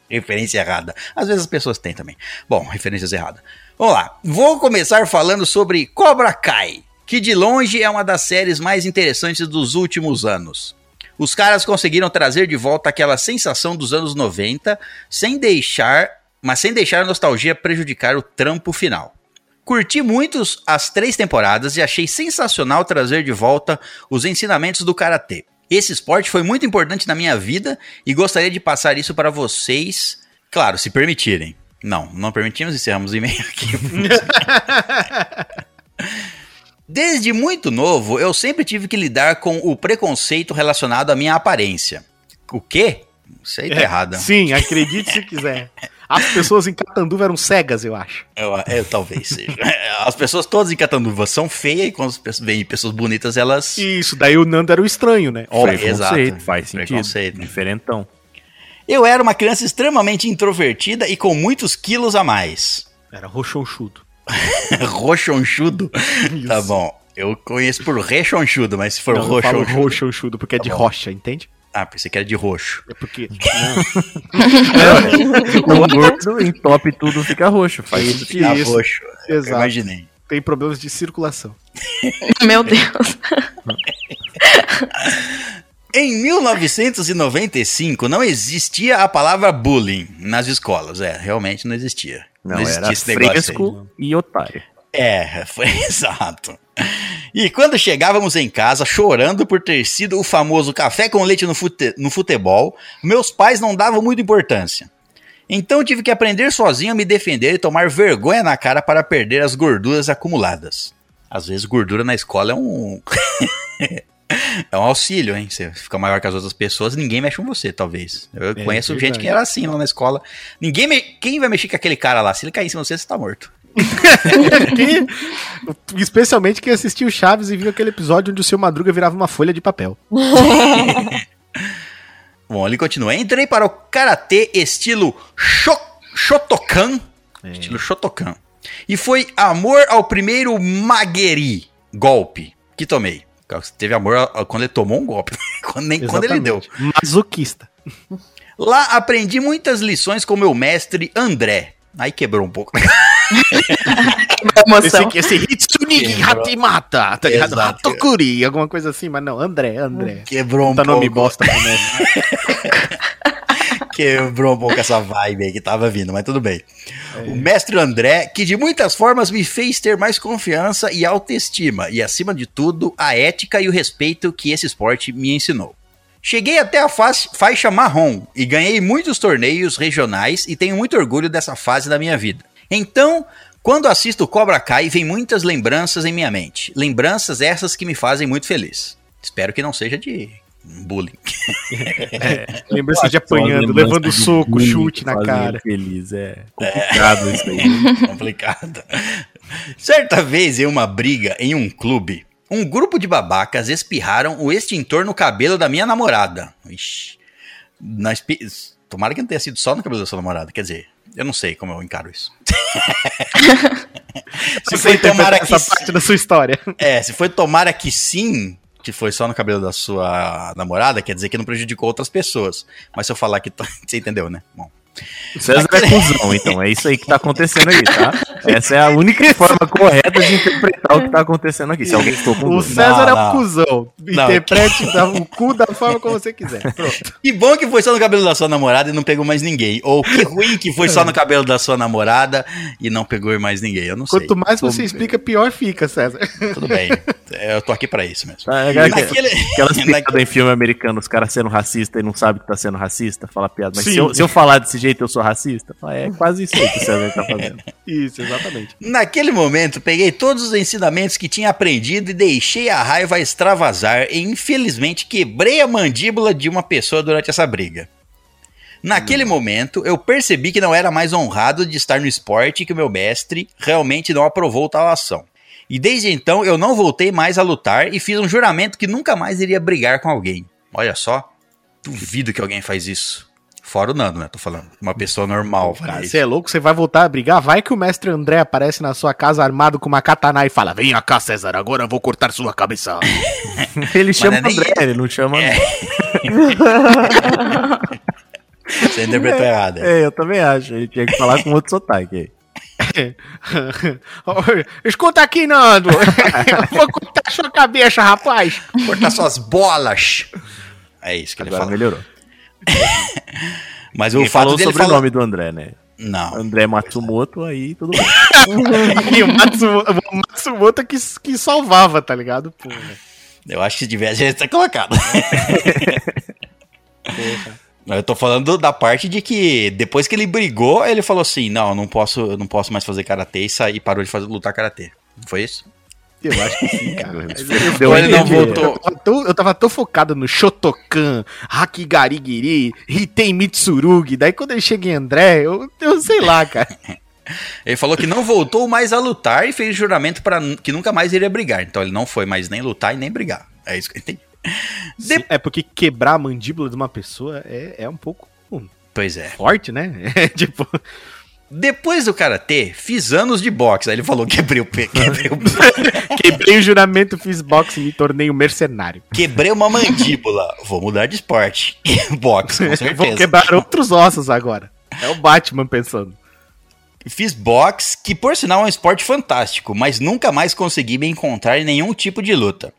referência errada. Às vezes as pessoas têm também. Bom, referências erradas. Vamos lá. Vou começar falando sobre Cobra Kai, que de longe é uma das séries mais interessantes dos últimos anos. Os caras conseguiram trazer de volta aquela sensação dos anos 90, sem deixar, mas sem deixar a nostalgia prejudicar o trampo final. Curti muito as três temporadas e achei sensacional trazer de volta os ensinamentos do karatê. Esse esporte foi muito importante na minha vida e gostaria de passar isso para vocês, claro, se permitirem. Não, não permitimos, encerramos o e-mail aqui. Desde muito novo, eu sempre tive que lidar com o preconceito relacionado à minha aparência. O quê? Isso aí tá errado. Sim, acredite se quiser. As pessoas em Catanduva eram cegas, eu acho. Eu, eu talvez seja. As pessoas todas em Catanduva são feias e quando veem pessoas bonitas, elas. Isso, daí o Nando era o estranho, né? Óbvio. Preconceito, exato. faz sentido. Preconceito. Diferentão. Eu era uma criança extremamente introvertida e com muitos quilos a mais. Era roxonchudo. Roxonchudo? Tá bom. Eu conheço por rechonchudo, mas se for Não, eu falo roxonchudo. roxonchudo porque é de Tá bom. rocha, entende? Ah, pensei que era de roxo. É porque. O gordo entope tudo fica roxo. Faz Isso. Ah, Isso. roxo. Eu Exato. imaginei. Tem problemas de circulação. Meu Deus. Em 1995 não existia a palavra bullying nas escolas. É, realmente não existia. Não, existia era esse negócio aí. fresco e otário. É, foi exato. E quando chegávamos em casa chorando por ter sido o famoso café com leite no, fute- no futebol, meus pais não davam muita importância. Então tive que aprender sozinho a me defender e tomar vergonha na cara para perder as gorduras acumuladas. Às vezes gordura na escola é um é um auxílio, hein? Você fica maior que as outras pessoas, ninguém mexe com você, talvez. Eu É conheço verdade. gente que era assim lá na escola. Ninguém me... quem vai mexer com aquele cara lá? Se ele cair em cima de você, você tá morto. Quem- especialmente quem assistiu Chaves e viu aquele episódio onde o seu Madruga virava uma folha de papel. Bom, ele continua. Entrei para o karatê estilo Sho- Shotokan. Estilo Shotokan. E foi amor ao primeiro Magueri golpe que tomei. Teve amor quando ele tomou um golpe. quando, nem quando ele deu. Exatamente. Masoquista. Lá aprendi muitas lições com meu mestre André. Aí quebrou um pouco. Esse, esse Hitsunigi. Hatimata, tá ligado? Hatokuri, alguma coisa assim, mas não, André, André. Quebrou um Tá nome pouco. bosta pro mestre. Quebrou um pouco essa vibe aí que tava vindo, mas tudo bem. É. O mestre André, que de muitas formas me fez ter mais confiança e autoestima, e acima de tudo, a ética e o respeito que esse esporte me ensinou. Cheguei até a faixa marrom e ganhei muitos torneios regionais e tenho muito orgulho dessa fase da minha vida. Então, quando assisto Cobra Kai, vem muitas lembranças em minha mente. Lembranças essas que me fazem muito feliz. Espero que não seja de bullying. Lembrança de apanhando, levando do soco, bullying chute que na cara. Feliz, é complicado isso aí. Complicado. Certa vez, em uma briga em um clube, um grupo de babacas espirraram o extintor no cabelo da minha namorada. Ixi. Na espi- Tomara que não tenha sido só no cabelo da sua namorada. Quer dizer, eu não sei como eu encaro isso. se foi tomara que essa parte da sua história. É, se foi tomara que sim, que foi só no cabelo da sua namorada, quer dizer que não prejudicou outras pessoas. Mas se eu falar que. to- Você entendeu, né? Bom. O César é cuzão, então. É isso aí que tá acontecendo aí, tá? Essa é a única forma correta de interpretar o que tá acontecendo aqui. Se alguém ficou com O. César é não. um cuzão. Não. Interprete o cu da forma como você quiser. Pronto. Que bom que foi só no cabelo da sua namorada e não pegou mais ninguém. Ou que ruim que foi só no cabelo da sua namorada e não pegou mais ninguém. Eu não sei. Quanto mais você explica, pior fica, César. Tudo bem. Eu tô aqui pra isso mesmo. Tá, é, aquela- Naquele- Aquelas piadas naquele- em filme americano, os caras sendo racista e não sabem que tá sendo racista, fala piada. Mas Sim. se eu, se eu falar desse jeito, eu sou racista? É quase isso aí que o César tá fazendo. Isso, exatamente. Naquele momento, peguei todos os ensinamentos que tinha aprendido e deixei a raiva extravasar e infelizmente quebrei a mandíbula de uma pessoa durante essa briga. Naquele momento, eu percebi que não era mais honrado de estar no esporte e que o meu mestre realmente não aprovou tal ação. E desde então, eu não voltei mais a lutar e fiz um juramento que nunca mais iria brigar com alguém. Olha só, duvido que alguém faz isso. Fora o Nando, né? Tô falando. Uma pessoa normal. Cara, você é louco? Você vai voltar a brigar? Vai que o mestre André aparece na sua casa armado com uma katana e fala: Venha cá, César, agora eu vou cortar sua cabeça. Ele chama é nem- André, ele não chama. É, Você interpretou errado. aí. eu também acho. Ele tinha que falar com outro sotaque aí. Escuta aqui, Nando. Eu vou cortar sua cabeça, rapaz. cortar suas bolas. É isso que ele Agora fala. melhorou. Mas o Ele fato falou dele sobre o falar... nome do André, né? Não, André Matsumoto, aí tudo bem. E o Matsumoto, o Matsumoto que, que salvava, tá ligado? Pô, né? eu acho que devia ter colocado. Eu tô falando da parte de que depois que ele brigou, ele falou assim: "Não, eu não posso, eu não posso mais fazer karatê" e sair parou de fazer lutar karatê. Não foi isso? Eu acho que sim, cara. Deu a ele não voltou. Eu tava, tão, eu tava tão focado no Shotokan, Hakigarigiri, Hitei Mitsurugi. Daí quando ele chega em André, eu, eu sei lá, cara. Ele falou que não voltou mais a lutar e fez juramento para que nunca mais iria brigar. Então ele não foi mais nem lutar e nem brigar. É isso que eu entendi. Sim, É porque quebrar a mandíbula de uma pessoa é, é um pouco Pois é. forte, né? É tipo. Depois do karatê, fiz anos de boxe. Aí ele falou: quebrei o, pe- quebrei o Quebrei o juramento, fiz boxe e me tornei um mercenário. Quebrei uma mandíbula. Vou mudar de esporte. Boxe, com Vou certeza. quebrar outros ossos agora. É o Batman pensando. Fiz boxe, que por sinal é um esporte fantástico, mas nunca mais consegui me encontrar em nenhum tipo de luta.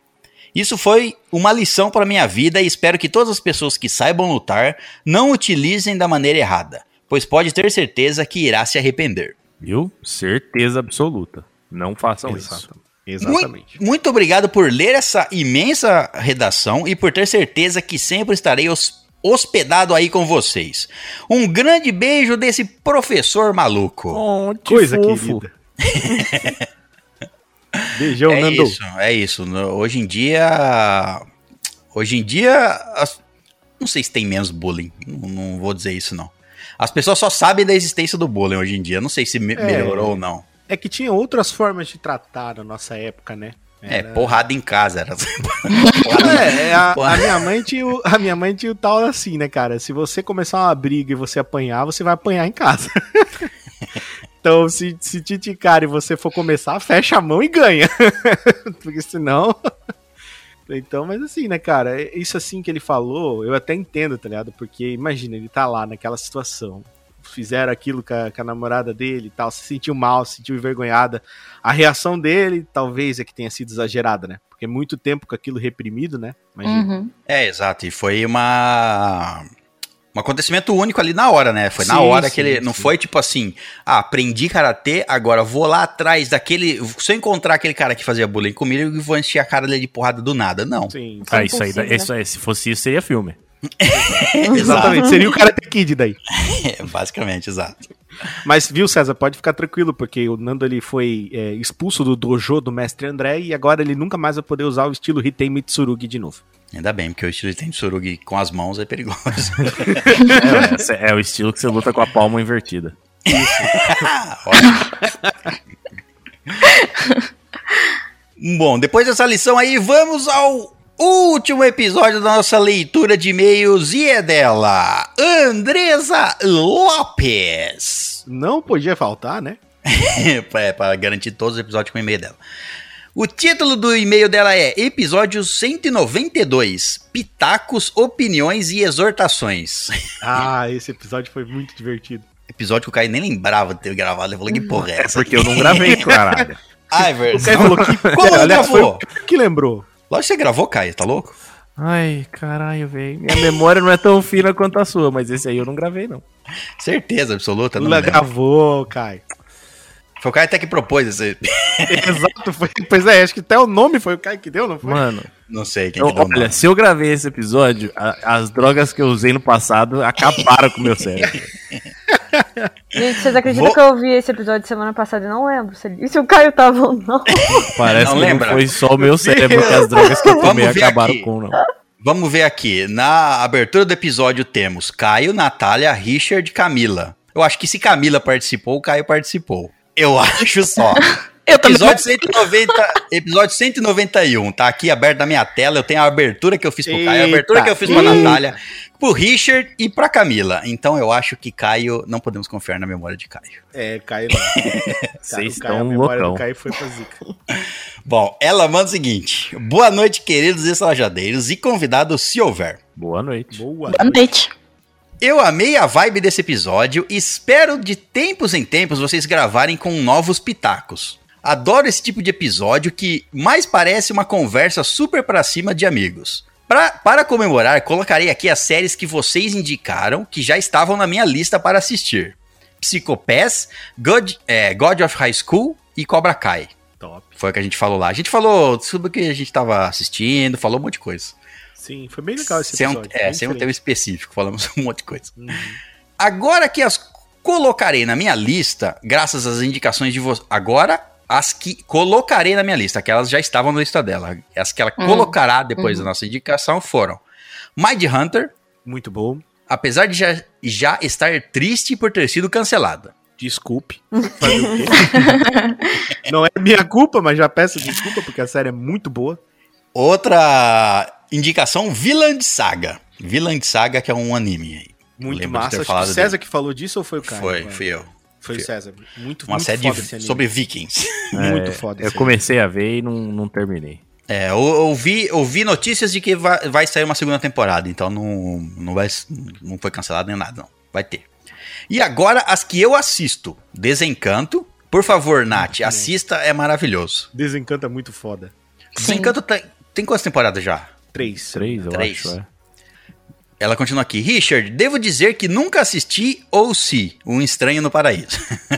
Isso foi uma lição para minha vida e espero que todas as pessoas que saibam lutar não utilizem da maneira errada, pois pode ter certeza que irá se arrepender. Viu? Certeza absoluta. Não façam isso. Exato. Muito, Exatamente. muito obrigado por ler essa imensa redação e por ter certeza que sempre estarei hos- hospedado aí com vocês. Um grande beijo desse professor maluco. Oh, que Coisa fofo. querida. Beijão, é Nando. isso, é isso. Hoje em dia. Hoje em dia. as- não sei se tem menos bullying. Não, não vou dizer isso, não. As pessoas só sabem da existência do bullying hoje em dia. Não sei se me- É. melhorou ou não. É que tinha outras formas de tratar na nossa época, né? É, porrada em casa. Era... É, é, a, a minha mãe tinha o, a minha mãe tinha o tal assim, né, cara? Se você começar uma briga e você apanhar, você vai apanhar em casa. então, se, se te e você for começar, fecha a mão e ganha. Porque senão. Então, mas assim, né, cara? Isso assim que ele falou, eu até entendo, tá ligado? Porque imagina, ele tá lá naquela situação. Fizeram aquilo com a, com a namorada dele e tal, se sentiu mal, se sentiu envergonhada. A reação dele talvez é que tenha sido exagerada, né? Porque muito tempo com aquilo reprimido, né? Imagina. Uhum. É, exato. E foi uma. Um acontecimento único ali na hora, né? Foi na Sim, hora sim, que ele. Não sim. foi tipo assim, ah, aprendi karatê, agora vou lá atrás daquele. Se eu encontrar aquele cara que fazia bullying comigo, eu vou encher a cara dele de porrada do nada. Não. Sim. Ah, isso aí, Impossível, isso aí, se fosse isso, seria filme. Exatamente. Seria o Karate Kid daí. É, basicamente, exato. Mas, viu, César, pode ficar tranquilo, porque o Nando ele foi é, expulso do dojo do mestre André e agora ele nunca mais vai poder usar o estilo Hitei Mitsurugi de novo. Ainda bem, porque o estilo de Tentsurugi com as mãos é perigoso. É, esse é o estilo que você luta com a palma invertida. Bom, depois dessa lição aí, vamos ao último episódio da nossa leitura de e-mails e é dela, Andresa Lopes. Não podia faltar, né? é, para garantir todos os episódios com o e-mail dela. O título do e-mail dela é Episódio 192: Pitacos, Opiniões e Exortações. Ah, esse episódio foi muito divertido. Episódio que o Caio nem lembrava de ter gravado. Ele falou: Que porra é É essa? porque eu não gravei, caralho. Ai, O velho. Caio falou que. Como Aliás, foi gravou? o que lembrou. Lógico que você gravou, Caio, tá louco? Ai, caralho, velho. Minha memória não é tão fina quanto a sua, mas esse aí eu não gravei, não. Certeza absoluta. Não Lula gravou, Caio. Foi o Caio até que propôs esse. Exato, foi. Pois é, acho que até o nome foi o Caio que deu, não foi? Mano, Não sei quem eu- que deu olha, nome. se eu gravei esse episódio, a- as drogas que eu usei no passado acabaram com o meu cérebro. Gente, vocês acreditam Vou- que eu ouvi esse episódio semana passada e não lembro se, se o Caio tava ou não? Parece Não que lembra? não foi só o meu cérebro que as drogas que eu tomei acabaram aqui. com, não. Vamos ver aqui. Na abertura do episódio temos Caio, Natália, Richard e Camila. Eu acho que se Camila participou, o Caio participou. Eu acho só. Eu. Episódio 190, episódio 191, tá aqui aberto na minha tela. Eu tenho a abertura que eu fiz pro Caio, a abertura Eita, que eu fiz pra eita. Natália, pro Richard e pra Camila. Então eu acho que Caio, não podemos confiar na memória de Caio. É, Caio não. Vocês o Caio, a estão memória loucão. do Caio foi pra zica. Bom, ela manda o seguinte: Boa noite, queridos estalajadeiros e convidados, se houver. Boa noite. Boa. Boa noite. Eu amei a vibe desse episódio e espero de tempos em tempos vocês gravarem com novos pitacos. Adoro esse tipo de episódio que mais parece uma conversa super pra cima de amigos. Pra, para comemorar, colocarei aqui as séries que vocês indicaram que já estavam na minha lista para assistir: Psychopass, God, é, God of High School e Cobra Kai. Top. Foi o que a gente falou lá. A gente falou sobre o que a gente tava assistindo, falou um monte de coisa. Sim, foi bem legal esse Sem um, episódio. é, sem um tema específico, falamos um monte de coisa. Uhum. Agora que as colocarei na minha lista, graças às indicações de vocês. Agora, as que colocarei na minha lista, aquelas já estavam na lista dela. As que ela Hum. colocará depois da nossa indicação foram Mind Hunter, Muito bom. apesar de já, já estar triste por ter sido cancelada. Desculpe. Fazer o quê? Não é minha culpa, mas já peço desculpa, porque a série é muito boa. Outra indicação, Villain Saga. Villain Saga, que é um anime. aí. Muito Lembro de massa. Acho que o César que falou disso ou foi o Caio? Foi, Agora. fui eu. Foi o. César. Muito, Uma muito série foda de- esse anime. sobre vikings. Muito É, foda Eu comecei a ver e não, não terminei. É, eu ouvi, ouvi notícias de que vai, vai sair uma segunda temporada, então não, não, vai, não foi cancelado nem nada, não. Vai ter. E agora, as que eu assisto. Desencanto. Por favor, Nath, assista, é maravilhoso. anime. Desencanto é muito foda. Desencanto tem, tem quantas temporadas já? Três. Três, eu Três. acho, é. Ela continua aqui. Richard, devo dizer que nunca assisti ou se Um Estranho no Paraíso.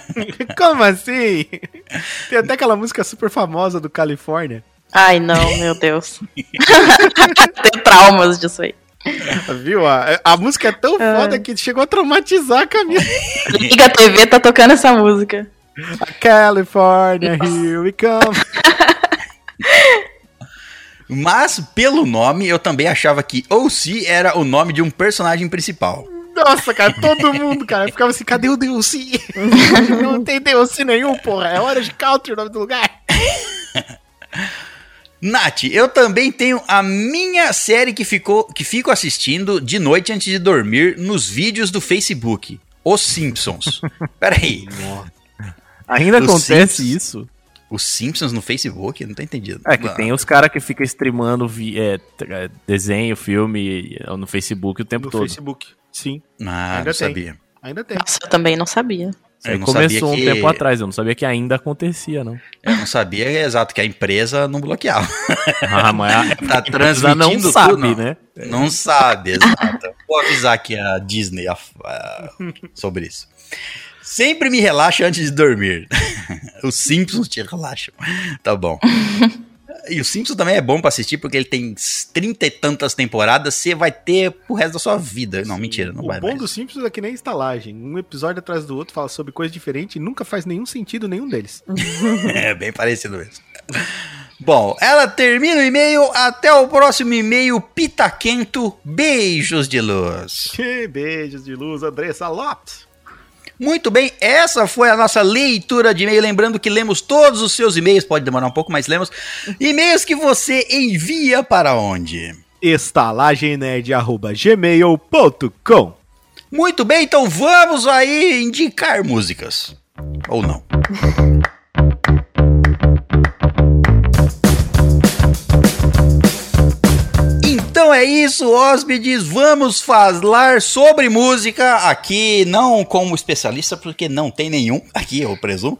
Como assim? Tem até aquela música super famosa do Califórnia. Ai, não, meu Deus. Tenho traumas disso aí. Viu? A, a música é tão foda que chegou a traumatizar a Camila. Liga a TV, tá tocando essa música. A California, here we come. Mas, pelo nome, eu também achava que OC era o nome de um personagem principal. Nossa, cara, todo mundo, cara, ficava assim, cadê o DLC? Não tem DLC nenhum, porra. É hora de country o nome do lugar. Nath, eu também tenho a minha série que, ficou, que fico assistindo de noite antes de dormir nos vídeos do Facebook. Os Simpsons. Peraí, Ainda Os acontece Simpsons. isso? Os Simpsons no Facebook? Não tô entendido. É que Ah, tem os caras que ficam streamando vi- é, é, desenho, filme é, no Facebook o tempo No todo. Facebook. Sim, Ah, Ainda não tem. sabia. ainda tem. Nossa, eu também não sabia. Eu não sabia começou um que- tempo atrás, eu não sabia que ainda acontecia, não. Eu não sabia, é exato, que a empresa não bloqueava. Ah, mas a, Tá empresa não transmitindo sabe, tudo, não. né? Não sabe, exato. Vou avisar aqui a Disney a- sobre isso. Sempre me relaxa antes de dormir. Os Simpsons te relaxam. Tá bom. E o Simpsons também é bom pra assistir porque ele tem trinta e tantas temporadas, você vai ter pro resto da sua vida. Não, mentira, não o vai bom mais. dos Simpsons é que nem estalagem. Um episódio atrás do outro fala sobre coisa diferente e nunca faz nenhum sentido nenhum deles. É bem parecido mesmo. Bom, ela termina o e-mail. Até o próximo e-mail, Pitaquento. Beijos de luz. Beijos de luz, Andressa Lopes. Muito bem, essa foi a nossa leitura de e-mail. Lembrando que lemos todos os seus e-mails, pode demorar um pouco, mas lemos. E-mails que você envia para onde? estalagemnerd.gmail.com Muito bem, então vamos aí indicar músicas. Ou não. Então é isso, hóspedes. Vamos falar sobre música aqui, não como especialista, porque não tem nenhum aqui, eu presumo.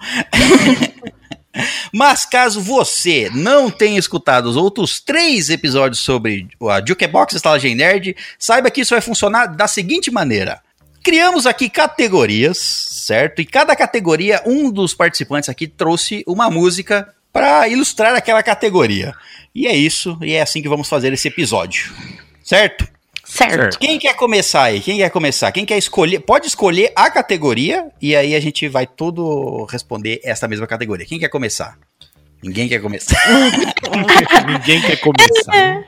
Mas caso você não tenha escutado os outros três episódios sobre a Jukebox Estalagem Nerd, saiba que isso vai funcionar da seguinte maneira. Criamos aqui categorias, certo? E cada categoria, um dos participantes aqui trouxe uma música para ilustrar aquela categoria. E é isso, e é assim que vamos fazer esse episódio. Certo? Certo. Quem quer começar aí? Quem quer começar? Quem quer escolher? Pode escolher a categoria e aí a gente vai tudo responder essa mesma categoria. Quem quer começar? Ninguém quer começar. Ninguém quer começar.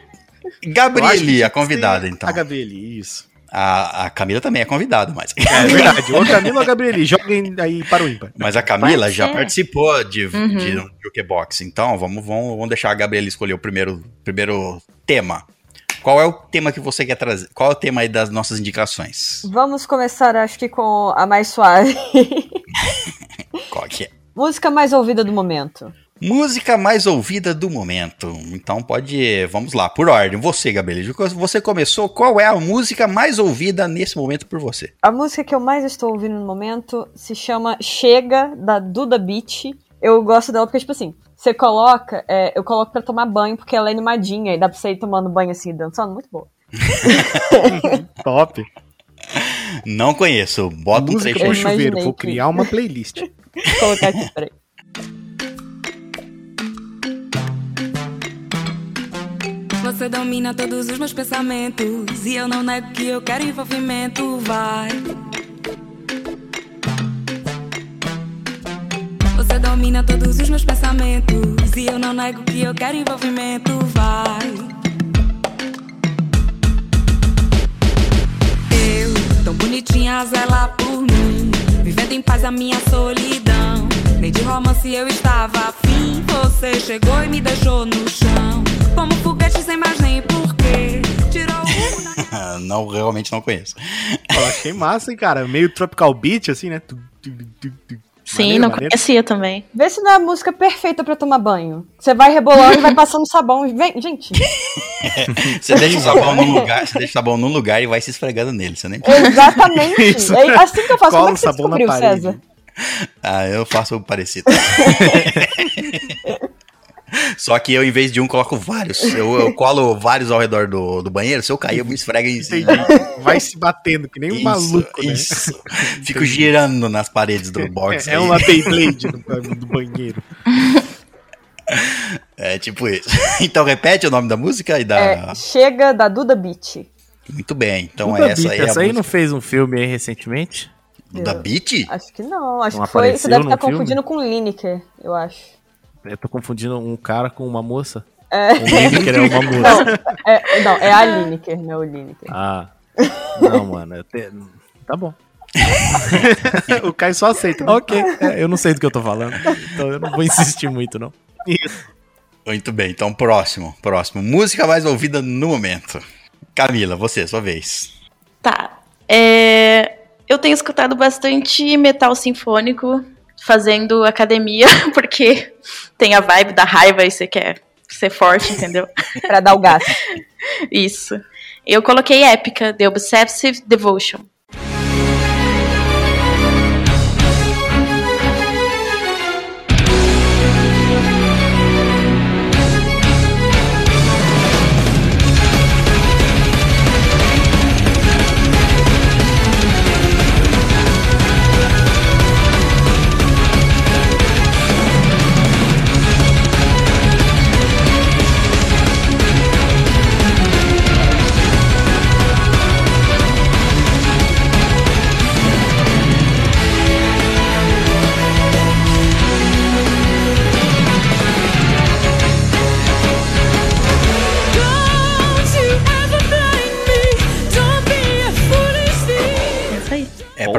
Gabrieli, a convidada, então. A Gabrieli, isso. A, a Camila também é convidada, mas. É verdade. Ou Camila ou Gabrieli. Joguem aí para o ímpar. Mas a Camila já participou de, Uhum. de um Jukebox. Então, vamos, vamos, vamos deixar a Gabriela escolher o primeiro, primeiro tema. Qual é o tema que você quer trazer? Qual é o tema aí das nossas indicações? Vamos começar, acho que com a mais suave. Qual que é? Música mais ouvida do momento. Música mais ouvida do momento. Então pode. Vamos lá, por ordem. Você, Gabriela, você começou. Qual é a música mais ouvida nesse momento por você? A música que eu mais estou ouvindo no momento se chama Chega, da Duda Beat. Eu gosto dela porque, tipo assim, você coloca, é, eu coloco pra tomar banho porque ela é animadinha e dá pra você ir tomando banho assim, dançando, muito boa. Top. Não conheço. Bota um Música trecho eu aí. chuveiro. Vou que- criar uma playlist. Vou colocar aqui, peraí. Você domina todos os meus pensamentos. E eu não nego que eu quero envolvimento. Vai. Você domina todos os meus pensamentos. E eu não nego que eu quero envolvimento. Vai. Eu, tão bonitinha, a zelar por mim. Vivendo em paz a minha solidão. Nem de romance eu estava afim. Você chegou e me deixou no chão. Como foguete sem mais nem porquê. Tirou o. não, realmente não conheço. Eu achei massa, hein, cara. Meio tropical beat, assim, né? Sim, Maneiro, não maneiro. conhecia também. Vê se não é a música perfeita pra tomar banho. Você vai rebolando e vai passando sabão. Vem, gente, Você deixa o sabão num lugar, você deixa o sabão num lugar e vai se esfregando nele. Você nem... exatamente. Isso. É assim que eu faço. Cola Como é que você sabão na descobriu, parede. César? Ah, eu faço parecido. Só que eu, em vez de um, coloco vários. Eu, eu colo vários ao redor do, do banheiro. Se eu cair, eu me esfrego em Entendi. Vai se batendo, que nem um Isso, maluco, né? isso. Fico girando nas paredes do box. É, é uma Beyblade do, do banheiro. É tipo isso. Então repete o nome da música e da. É, Chega, da Duda Beat. Muito bem. Então Duda essa Beat, aí é a essa aí não música fez um filme aí recentemente? da Beat? Acho que não. Acho Não que foi. Você deve estar no filme? confundindo com Lineker, eu acho. Eu tô confundindo um cara com uma moça. É. Um Lineker é uma moça. Não, é, não, é a Lineker, não é o Lineker. Ah. Não, mano. eu te- Tá bom. o Caio só aceita. né? Ok. É, eu não sei do que eu tô falando. Então eu não vou insistir muito, não. Muito bem. Então próximo. Próximo. Música mais ouvida no momento. Camila, você, sua vez. Tá. É, eu tenho escutado bastante metal sinfônico fazendo academia, porque tem a vibe da raiva e você quer ser forte, entendeu? Pra dar o gás. Isso. Eu coloquei épica, The Obsessive Devotion.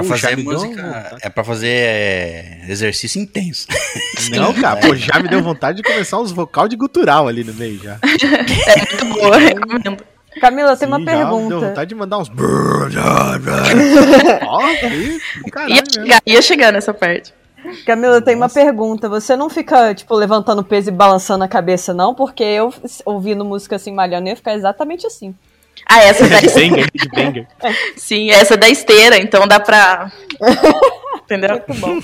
Fazer deu música. É pra fazer é, exercício intenso. Não, cara, pô, já me deu vontade de começar uns vocal de gutural ali no meio já. Muito boa, recomendo. Camila, tem uma já Deu pergunta. vontade de mandar uns. Do caralho Ia mesmo. chegar, ia chegar nessa parte. Camila, tem uma pergunta. Você não fica, tipo, levantando peso e balançando a cabeça, não? Porque eu, ouvindo música assim, malhando, ia ficar exatamente assim. Ah, essa é da headbanger. Sim, essa é da esteira, então dá pra. Entendeu? Muito bom.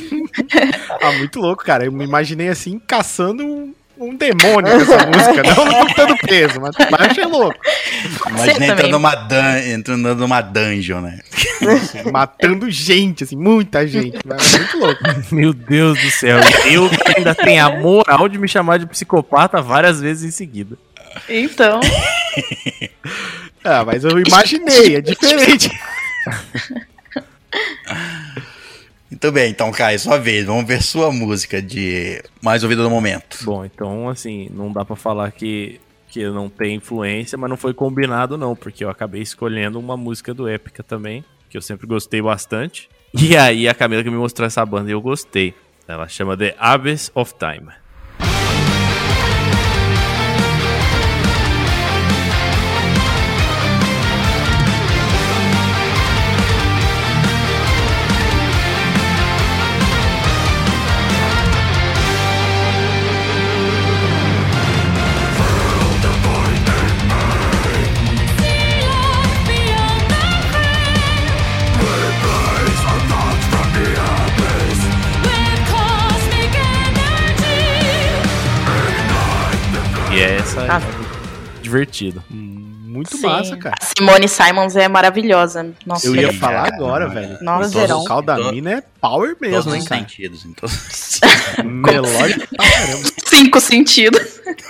Ah, muito louco, cara. Eu me imaginei assim, caçando um, um demônio com essa música. Não levantando peso, mas, mas eu achei louco. Imagina também. entrando numa, dun entrando numa dungeon, né? Matando gente, assim, muita gente. Mas é muito louco. Meu Deus do céu. Eu que ainda tenho a moral de me chamar de psicopata várias vezes em seguida. Então. Ah, mas eu imaginei, é diferente. Muito bem, então, Caio, sua vez. Vamos ver sua música de mais ouvida no momento. Bom, então, assim, não dá pra falar que, que não tem influência, mas não foi combinado, não, porque eu acabei escolhendo uma música do Épica também, que eu sempre gostei bastante. E aí a Camila que me mostrou essa banda e eu gostei. Ela chama The Abyss of Time. É Ah. divertido. Muito sim. massa, cara. A Simone Simons é maravilhosa. Nossa, Eu ia Sim, falar cara, agora, não, velho. Nossa, o vocal da mina é power Todos mesmo, hein, os cara. sentidos. Todos Melódico pra caramba. cinco sentidos.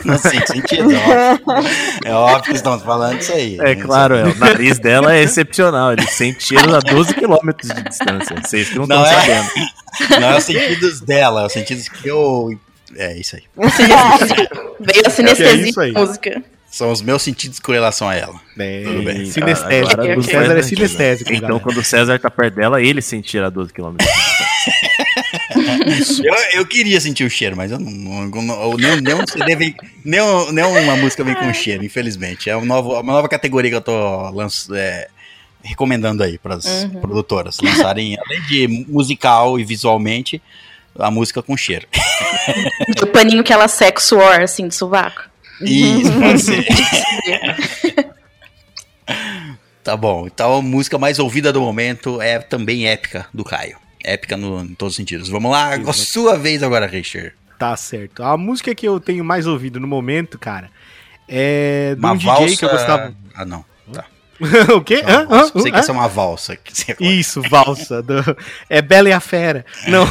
os sentidos. É óbvio. É óbvio que estamos falando disso aí. É claro, é, o nariz dela é excepcional. Ele sente cheiro a 12 km de distância. Vocês que não estão Não é? sabendo. Não é os sentidos dela, é os sentidos que eu. É isso aí. Veio a É sinestesia isso aí. da música. São os meus sentidos com relação a ela. É, Tudo bem. Sinestésico. Agora, O. César é Então, sinestésico. Então, galera. quando o César tá perto dela, ele sente cheiro a 12 km. Eu, eu queria sentir o cheiro, mas eu não. não, não nem, nem um CD vem. Nem, um- nem uma música vem com cheiro, infelizmente. É uma nova, uma nova categoria que eu tô lanç, é, recomendando aí para as produtoras lançarem, além de musical e visualmente, a música com cheiro. O paninho que ela seca o suor, assim, do sovaco. Isso, pode ser. Tá bom, então a música mais ouvida do momento é também épica do Caio. Épica no, em todos os sentidos. Vamos lá, a sua vez agora, Richard. Tá certo. A música que eu tenho mais ouvido no momento, cara, é de Uma um DJ valsa. que eu gostava. Ah, não. O quê? Uma Hã? valsa. Hã? Pensei que ia ser uma valsa. que você- Isso, valsa. do- É Bela e a Fera. Não.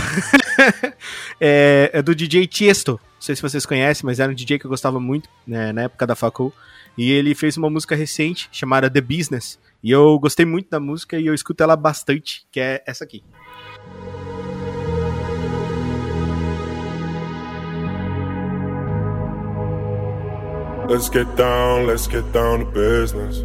é, é do DJ Tiesto. Não sei se vocês conhecem, mas era um DJ que eu gostava muito né, na época da facul. E ele fez uma música recente chamada The Business. E eu gostei muito da música e eu escuto ela bastante, que é essa aqui. Let's get down, let's get down to business.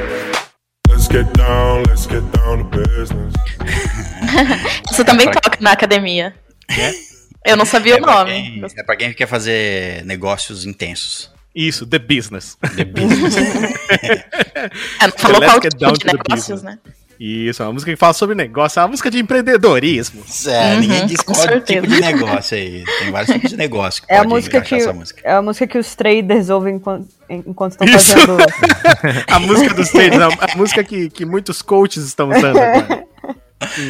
Let's get down, let's get down to business. Isso também toca na academia. Eu não sabia É o nome. quem, é pra quem quer fazer negócios intensos. Isso, The Business. The business. É, não falou Let's qual get tipo down de negócios, business. né? Isso, é uma música que fala sobre negócio, é uma música de empreendedorismo. É, ninguém diz qual tipo certeza. de negócio aí. Tem vários tipos de negócio que É a pode música que essa música. é a música que os traders ouvem enquanto enquanto estão Isso. fazendo. A música dos traders, a, a música que, que muitos coaches estão usando agora.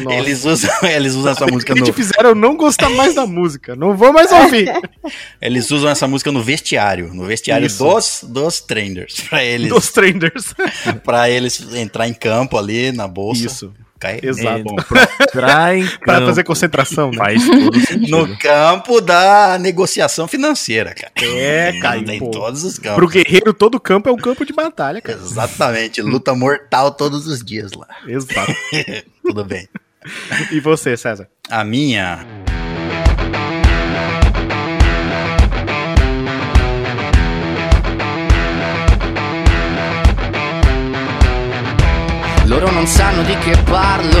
Nossa. Eles usam, eles usam essa música que no, te fizeram eu não gostar mais da música. Não vou mais ouvir. eles usam essa música no vestiário, no vestiário Isso. dos dos traders, para eles Dos traders. para eles entrar em campo ali na bolsa. Isso. Cai- Exato. Bom, em Pra fazer concentração, né? faz todo sentido. no campo da negociação financeira, cara. É, Tem pô. todos os campos. Pro guerreiro, todo campo é um campo de batalha, cara. Exatamente, luta mortal todos os dias lá. Exato. Tudo bem. E você, César? A minha. Loro non sanno di che parlo,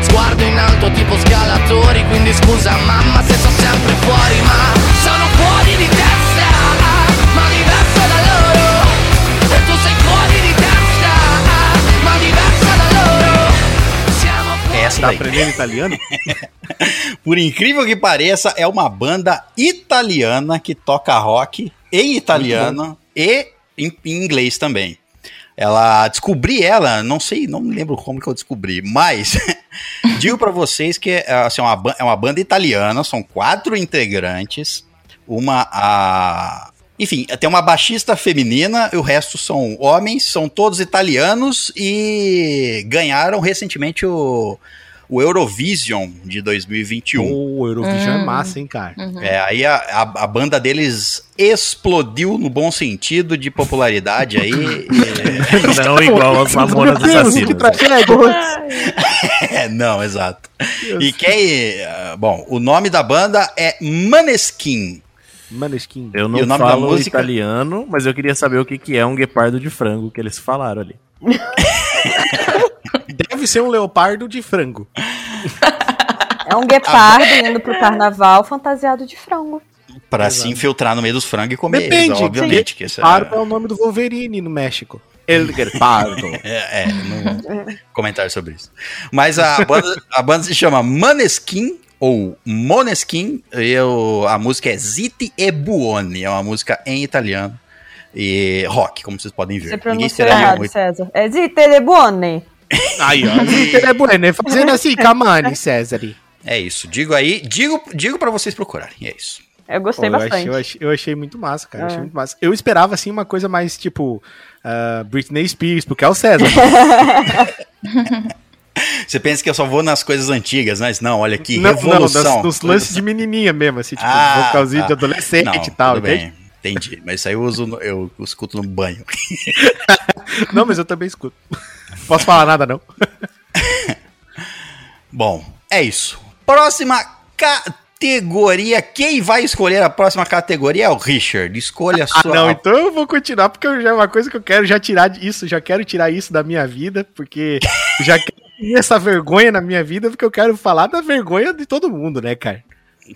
sguardo in alto tipo scalatori, quindi scusa mamma se sono sempre fuori, ma sono fuori di testa, ma diverso da loro, e tu sei fuori di testa, ma diverso da loro, siamo fuori. Essa Tá aprendendo italiano? Por incrível que pareça, é uma banda italiana que toca rock em italiano e em, em inglês também. Ela descobri ela, não sei, não me lembro como que eu descobri, mas digo pra vocês que é, assim, uma, ba- é uma banda italiana, são quatro integrantes, uma a enfim, tem uma baixista feminina, o resto são homens, são todos italianos e ganharam recentemente o, o Eurovision de 2021. O Eurovision é Hum. massa, hein, cara? É, aí a, a, a banda deles explodiu no bom sentido de popularidade aí. e- Não igual as Mamonas Deus, que Assassinas. tragédia! é, não, exato. E quem. ah, Bom, o nome da banda é Maneskin. Maneskin. Eu E não o nome da falo música? italiano, mas eu queria saber o que, que é um guepardo de frango que eles falaram ali. Deve ser um leopardo de frango. É um guepardo indo pro carnaval fantasiado de frango. Pra se infiltrar no meio dos frangos e comer Depende, eles, obviamente. Que é, Pardo é o nome do Wolverine no México. El Guepardo. é, é, não vou comentar sobre isso. Mas a banda, a banda se chama Maneskin ou Moneskin. E o- a música é Ziti e Buoni. É uma música em italiano. E rock, como vocês podem ver. Você Ninguém pronunciou errado, muito. César. É zite de buone. Aí, ó. Ele é bueno, é fazendo assim, Camani, César. É isso. Digo aí, digo, digo para vocês procurarem. É isso. Eu gostei Pô, eu, bastante. achei, eu, achei, eu achei muito massa, cara. eu achei É. muito massa. Eu esperava, assim, uma coisa mais, tipo, ah, Britney Spears, porque é o César. Você pensa que eu só vou nas coisas antigas, mas não, olha aqui, não, não, revolução. das- nos lances de menininha mesmo, assim, tipo, Ah, vocalzinho tá. de adolescente Não, e tal, tudo entende? bem, entendi. Mas isso aí eu uso, no- eu escuto no banho. Não, mas eu também escuto. Posso falar nada, não? Bom, é isso. Próxima categoria. Quem vai escolher a próxima categoria é o Richard. Escolha a Ah, sua. não, então eu vou continuar, porque eu já é uma coisa que eu quero já tirar isso, já quero tirar isso da minha vida, porque já quero ter essa vergonha na minha vida, porque eu quero falar da vergonha de todo mundo, né, cara?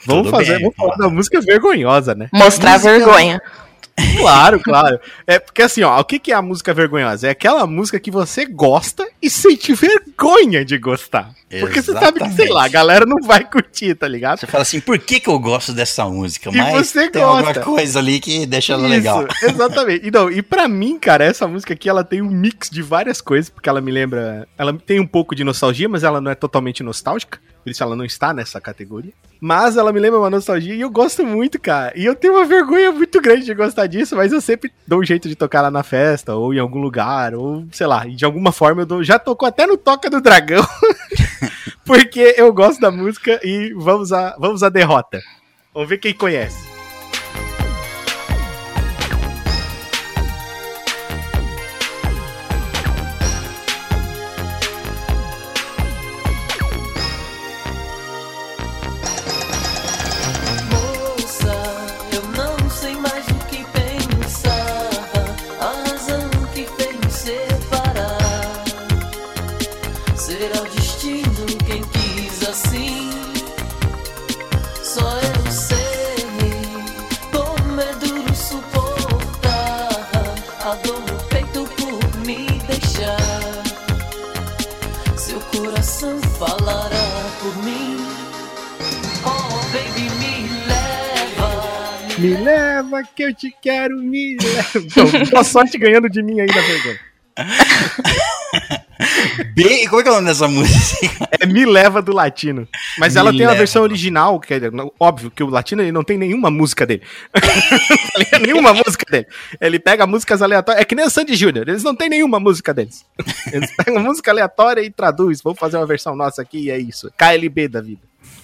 Vamos Tudo fazer, bem, vamos falar da música vergonhosa, né? Mostrar Música- vergonha. Claro, claro. É porque assim, ó, o que, que é a música vergonhosa? É aquela música que você gosta e sente vergonha de gostar. Porque você sabe que, sei lá, a Exatamente. galera não vai curtir, tá ligado? Você fala assim, por que, que eu gosto dessa música? E Mas você tem alguma gosta. coisa ali que deixa ela legal. Isso, exatamente. Então, e pra mim, cara, essa música aqui, ela tem um mix de várias coisas, porque ela me lembra... Ela tem um pouco de nostalgia, mas ela não é totalmente nostálgica. Por isso ela não está nessa categoria. Mas ela me lembra uma nostalgia e eu gosto muito, cara. E eu tenho uma vergonha muito grande de gostar disso, mas eu sempre dou um jeito de tocar lá na festa, ou em algum lugar, ou sei lá. E de alguma forma eu dou... Já tocou até no Toca do Dragão. porque eu gosto da música e vamos à, vamos à derrota. Vamos ver quem conhece. Me leva que eu te quero, me leva. Então, boa sorte ganhando de mim aí na vergonha. Bem, como é que é o nome dessa música? É Me Leva do Latino. Mas Me ela tem a Leva. versão original, que é óbvio que o Latino ele não tem nenhuma música dele. Nenhuma música dele. Ele pega músicas aleatórias. É que nem o Sandy Júnior, eles não tem nenhuma música deles. Eles pegam música aleatória e traduz. Vamos fazer uma versão nossa aqui e é isso. KLB da vida.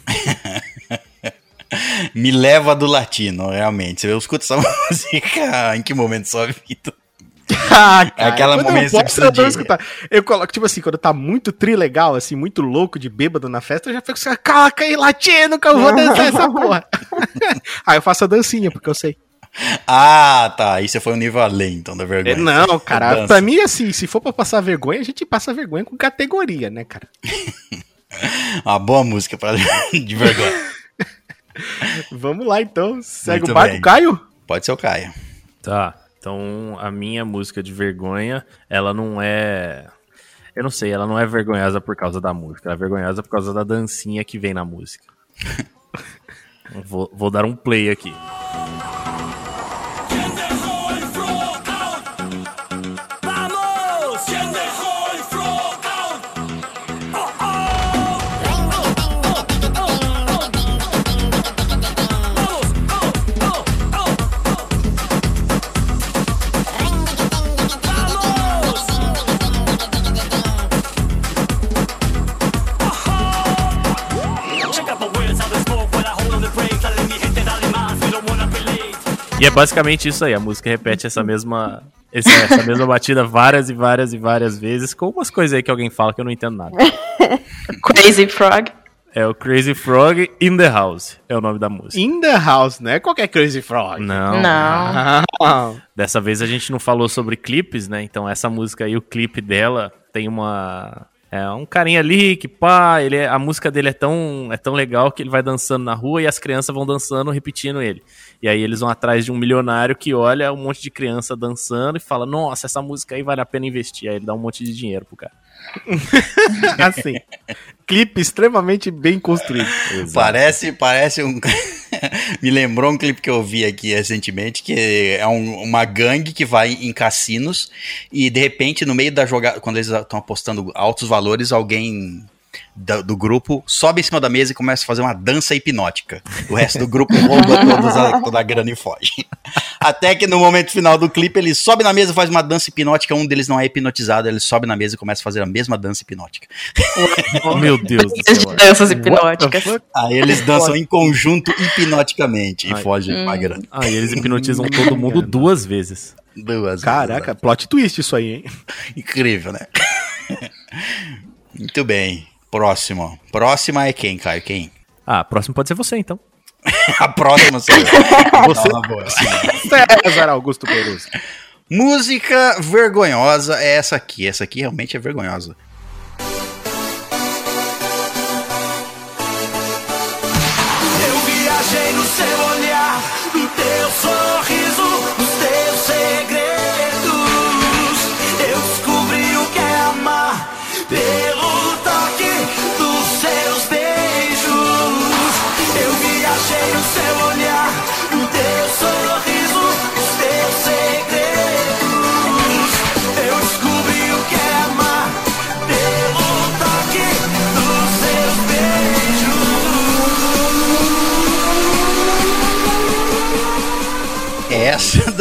Me leva do latino, realmente. Eu escuto essa música em que momento da sua vida? Ah, É aquela momento eu que você precisa escutar. Eu coloco, tipo assim, quando tá muito trilegal, assim, muito louco de bêbado na festa, eu já fico assim, coloca aí latino que eu vou dançar essa porra. aí eu faço a dancinha, porque eu sei. Ah, tá. Você foi um nível além, então, da vergonha. É, não, cara, pra mim, assim, se for pra passar vergonha, a gente passa vergonha com categoria, né, cara? Uma boa música pra... de vergonha. Vamos lá, então. Segue Muito o barco, bem. Caio? Pode ser o Caio. Tá. Então, a minha música de vergonha, ela não é. Eu não sei, ela não é vergonhosa por causa da música, ela é vergonhosa por causa da dancinha que vem na música. vou, vou dar um play aqui. E é basicamente isso aí, a música repete essa mesma, esse- essa mesma batida várias e várias e várias vezes, com umas coisas aí que alguém fala que eu não entendo nada. Crazy Frog. É o Crazy Frog in the House, é o nome da música. In the House, não é qualquer Crazy Frog. Não. Não. Ah, Dessa vez a gente não falou sobre clipes, né? Então essa música aí, o clipe dela, tem uma. É um carinha ali que, pá, ele é- a música dele é tão, é tão legal que ele vai dançando na rua e as crianças vão dançando, repetindo ele. E aí eles vão atrás de um milionário que olha um monte de criança dançando e fala: Nossa, essa música aí vale a pena investir. Aí ele dá um monte de dinheiro pro cara. assim, clipe extremamente bem construído. Parece, parece um. Me lembrou um clipe que eu vi aqui recentemente, que é um- uma gangue que vai em cassinos e de repente, no meio da jogada, quando eles estão apostando altos valores, alguém da- do grupo sobe em cima da mesa e começa a fazer uma dança hipnótica. O resto do grupo rouba todos a, toda a grana e foge. Até que no momento final do clipe, ele sobe na mesa e faz uma dança hipnótica. Um deles não é hipnotizado, ele sobe na mesa e começa a fazer a mesma dança hipnótica. Meu Deus do céu. danças hipnóticas. Aí eles dançam em conjunto hipnoticamente e Ai. fogem com a grana. Aí eles hipnotizam todo mundo duas vezes. Duas Caraca, plot twist isso aí, hein? vezes. Incrível, né? Muito bem. Próximo. Próxima é quem, Caio? Quem? Ah, próximo pode ser você então. A próxima sou eu. Você- Não, na boa, sim. César Augusto Peruso. Música vergonhosa é essa aqui. Essa aqui realmente é vergonhosa. Eu viajei no seu olhar, no teu sorriso,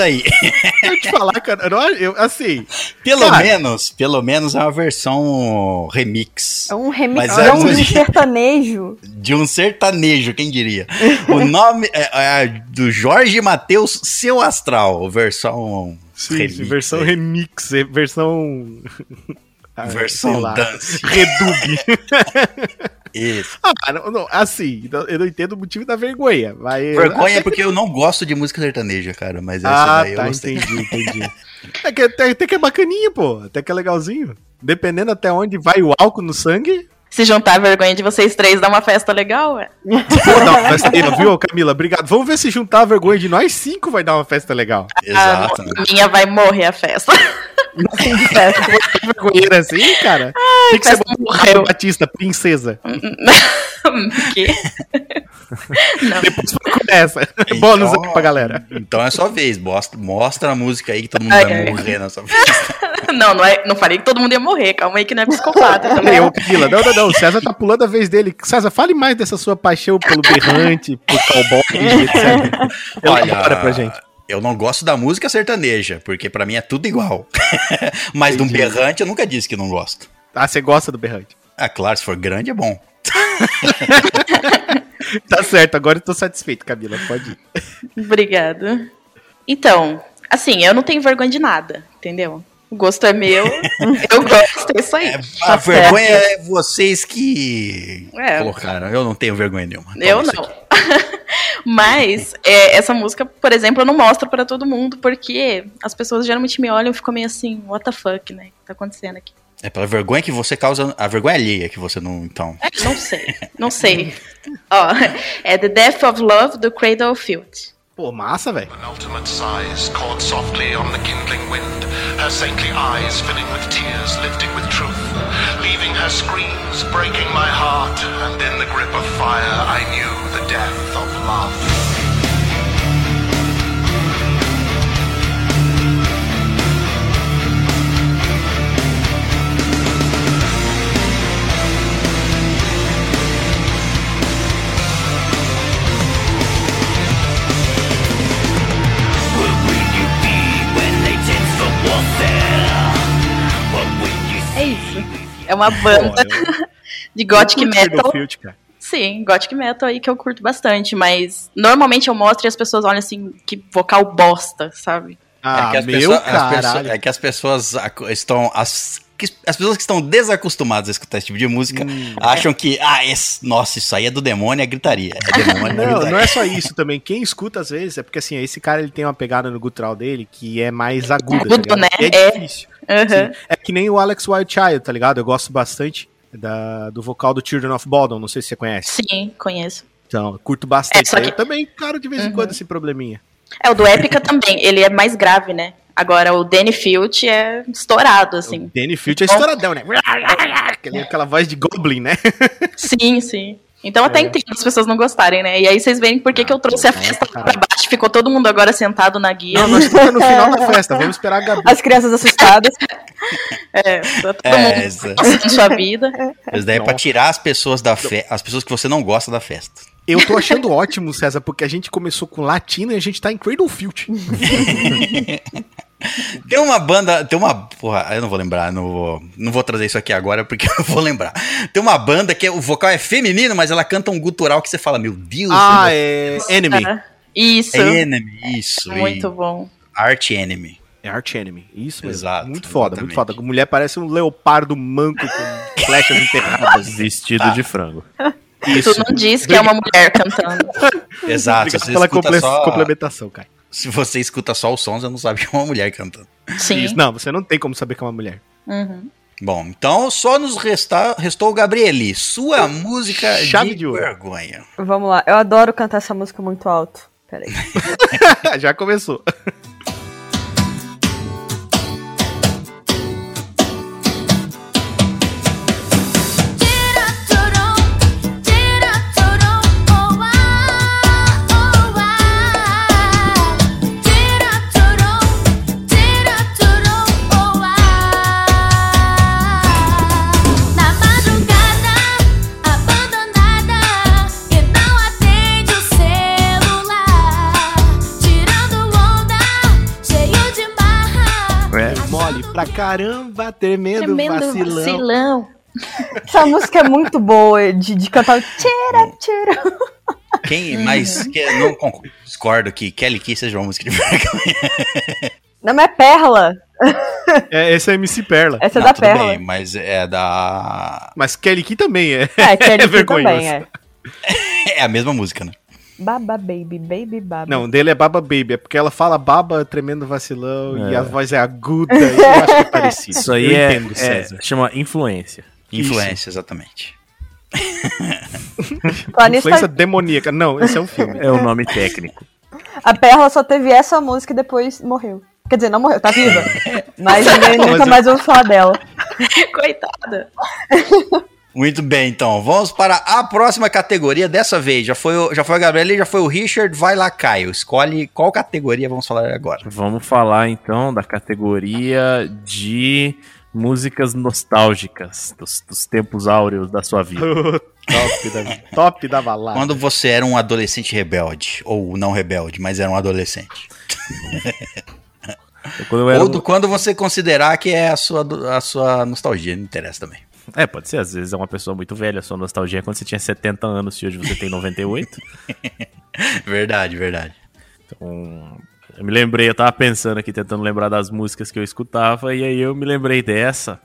daí. Eu te falar, cara, eu assim, Pelo Cara. menos, pelo menos é uma versão remix. É um remix Mas é de um sertanejo. De um sertanejo, quem diria? O nome é, é do Jorge Matheus Seu Astral, versão sim, remix, versão aí. remix, é, versão... Ah, Versão dance. Redub. Isso. ah, não, não, assim, eu não entendo o motivo da vergonha. Mas, Vergonha é porque eu não gosto de música sertaneja, cara, mas essa Ah, daí eu tá, gostei. entendi, entendi. É que, até, até que é bacaninha, pô. Até que é legalzinho. Dependendo até onde vai o álcool no sangue. Se juntar a vergonha de vocês três, dá uma festa legal, ué. Pô, dá uma festa legal, viu, Camila? Obrigado. Vamos ver se juntar a vergonha de nós cinco vai dar uma festa legal. Exato. A minha vai morrer a festa. Fim de festa. vergonheira assim, cara? Tem que festa bom. morreu. Batista, princesa. O quê? Não. Depois com essa. Bônus aqui pra galera. Então é sua vez. Mostra, mostra a música aí que todo mundo Ai, vai ai. morrer na sua festa. Não, não, é, não falei que todo mundo ia morrer. Calma aí que não é psicopata também. Eu, Camila, não, não, não. O César tá pulando a vez dele. César, fale mais dessa sua paixão pelo berrante, por cowboy, etc. Elabora pra gente. Eu não gosto da música sertaneja, porque pra mim é tudo igual. Mas de um berrante eu nunca disse que não gosto. Ah, você gosta do berrante. Ah, claro, se for grande é bom. Tá certo, agora eu tô satisfeito, Camila. Pode ir. Obrigada. Então, assim, eu não tenho vergonha de nada, entendeu? O gosto é meu, eu gosto, é isso aí. A Tá vergonha é vocês que É. colocaram. Eu não tenho vergonha nenhuma. Eu Toma isso não. Mas é, essa música, por exemplo, eu não mostro pra todo mundo, porque as pessoas geralmente me olham e ficam meio assim, what the fuck, né? O que tá acontecendo aqui? É pela vergonha que você causa. A vergonha alheia que você não. Então. É, Não sei, não sei. Ó, é The Death of Love, do Cradle of Filth. Pô, massa, velho. ultimate sighs caught softly on the kindling wind, her saintly eyes filling with tears, lifting with truth, leaving her screams, breaking my heart, and in the grip of fire I knew the death of love. É uma banda de gothic metal. Field, cara. Sim, gothic metal aí que eu curto bastante, mas normalmente eu mostro e as pessoas olham assim, que vocal bosta, sabe? Ah, é que as meu pessoas, as caralho. pessoas- é que as pessoas estão. As, que as pessoas que estão desacostumadas a escutar esse tipo de música Hum. acham que, ah, esse, nossa, isso aí é do demônio, é gritaria. É demônio, é Não, gritaria. não é só isso também. Quem escuta às vezes é porque assim, esse cara ele tem uma pegada no gutural dele que é mais aguda. Agudo, tá né? E É, É. difícil. Sim. É que nem o Alex Wildchild, tá ligado? Eu gosto bastante da, do vocal do Children of Bodom, não sei se você conhece. Sim, conheço. Então, curto bastante. É, só que- Eu também, cara, de vez em Uhum. quando esse probleminha. É, o do Épica também, ele é mais grave, né? Agora, o Danny Field é estourado, assim. Danny Field é estouradão, né? Aquele- Aquela voz de Goblin, né? Sim, sim. Então É. até entendo as pessoas não gostarem, né? E aí vocês veem por que, que eu trouxe a festa pra baixo. Ficou todo mundo agora sentado na guia. Não, nós estamos no final da festa, vamos esperar a Gabi. As crianças assustadas. É, tá todo É, mundo essa- sua vida. Isso daí é pra tirar as pessoas da festa, as pessoas que você não gosta da festa. Eu tô achando ótimo, César, porque a gente começou com latino e a gente tá em Cradlefield. Tem uma banda, tem uma, porra, eu não vou lembrar, não vou, não vou trazer isso aqui agora porque eu vou lembrar. Tem uma banda que o vocal é feminino, mas ela canta um gutural que você fala, meu Deus. Ah, é Enemy. Ah, Isso. É Enemy, isso. Muito e bom. Art Enemy. É Arch Enemy, isso mesmo. Exato, Muito foda, exatamente. muito foda. A mulher parece um leopardo manco com flechas enterradas. Vestido Tá. de frango. Isso. Tu não diz que é uma mulher cantando. Exato. Obrigado pela comple- só, complementação, cara. Se você escuta só os sons, eu não sabe que é uma mulher cantando. Sim. Isso. Não, você não tem como saber que é uma mulher. Uhum. Bom, então só nos resta, restou o Gabrieli, sua música Chave de, de ouro. vergonha. Vamos lá. Eu adoro cantar essa música muito alto. Peraí. Já começou. Caramba, tremendo, Tremendo vacilão. vacilão. Essa música é muito boa de, de cantar. Tira, tira. Quem mais que, não discordo que Kelly Key seja uma música de vergonha. Não, mas é Perla. É, essa é MC Perla. Essa é Não, da Perla. bem, mas é da Mas Kelly Key também é. É, Kelly Key vergonhoso. também, é. é a mesma música, né? Baba Baby, Baby Baba. Não, dele é Baba Baby, é porque ela fala baba, tremendo vacilão, É. e a voz é aguda, e eu acho que é parecido. Isso aí eu é, entendo, é- César. chama influência. Influência, exatamente. Falar nisso, Influência demoníaca. Não, esse é um filme. É o nome técnico. A Perla só teve essa música e depois morreu. Quer dizer, não morreu, tá viva. Mas ninguém nunca mais ouviu falar dela. Coitada. Muito bem, então. Vamos para a próxima categoria. Dessa vez, já foi, o- já foi a Gabriela e já foi o Richard. Vai lá, Caio. Escolhe qual categoria vamos falar agora. Vamos falar então da categoria de músicas nostálgicas dos, dos tempos áureos da sua vida. top, da, top da balada. Quando você era um adolescente rebelde. Ou não rebelde, mas era um adolescente. Quando Ou um- do, quando você considerar que é a sua, a sua nostalgia. Não interessa também. É, pode ser, às vezes é uma pessoa muito velha, a sua nostalgia é quando você tinha 70 anos e hoje você tem 98. Verdade, verdade. Então, eu me lembrei, eu tava pensando aqui, tentando lembrar das músicas que eu escutava, e aí eu me lembrei dessa,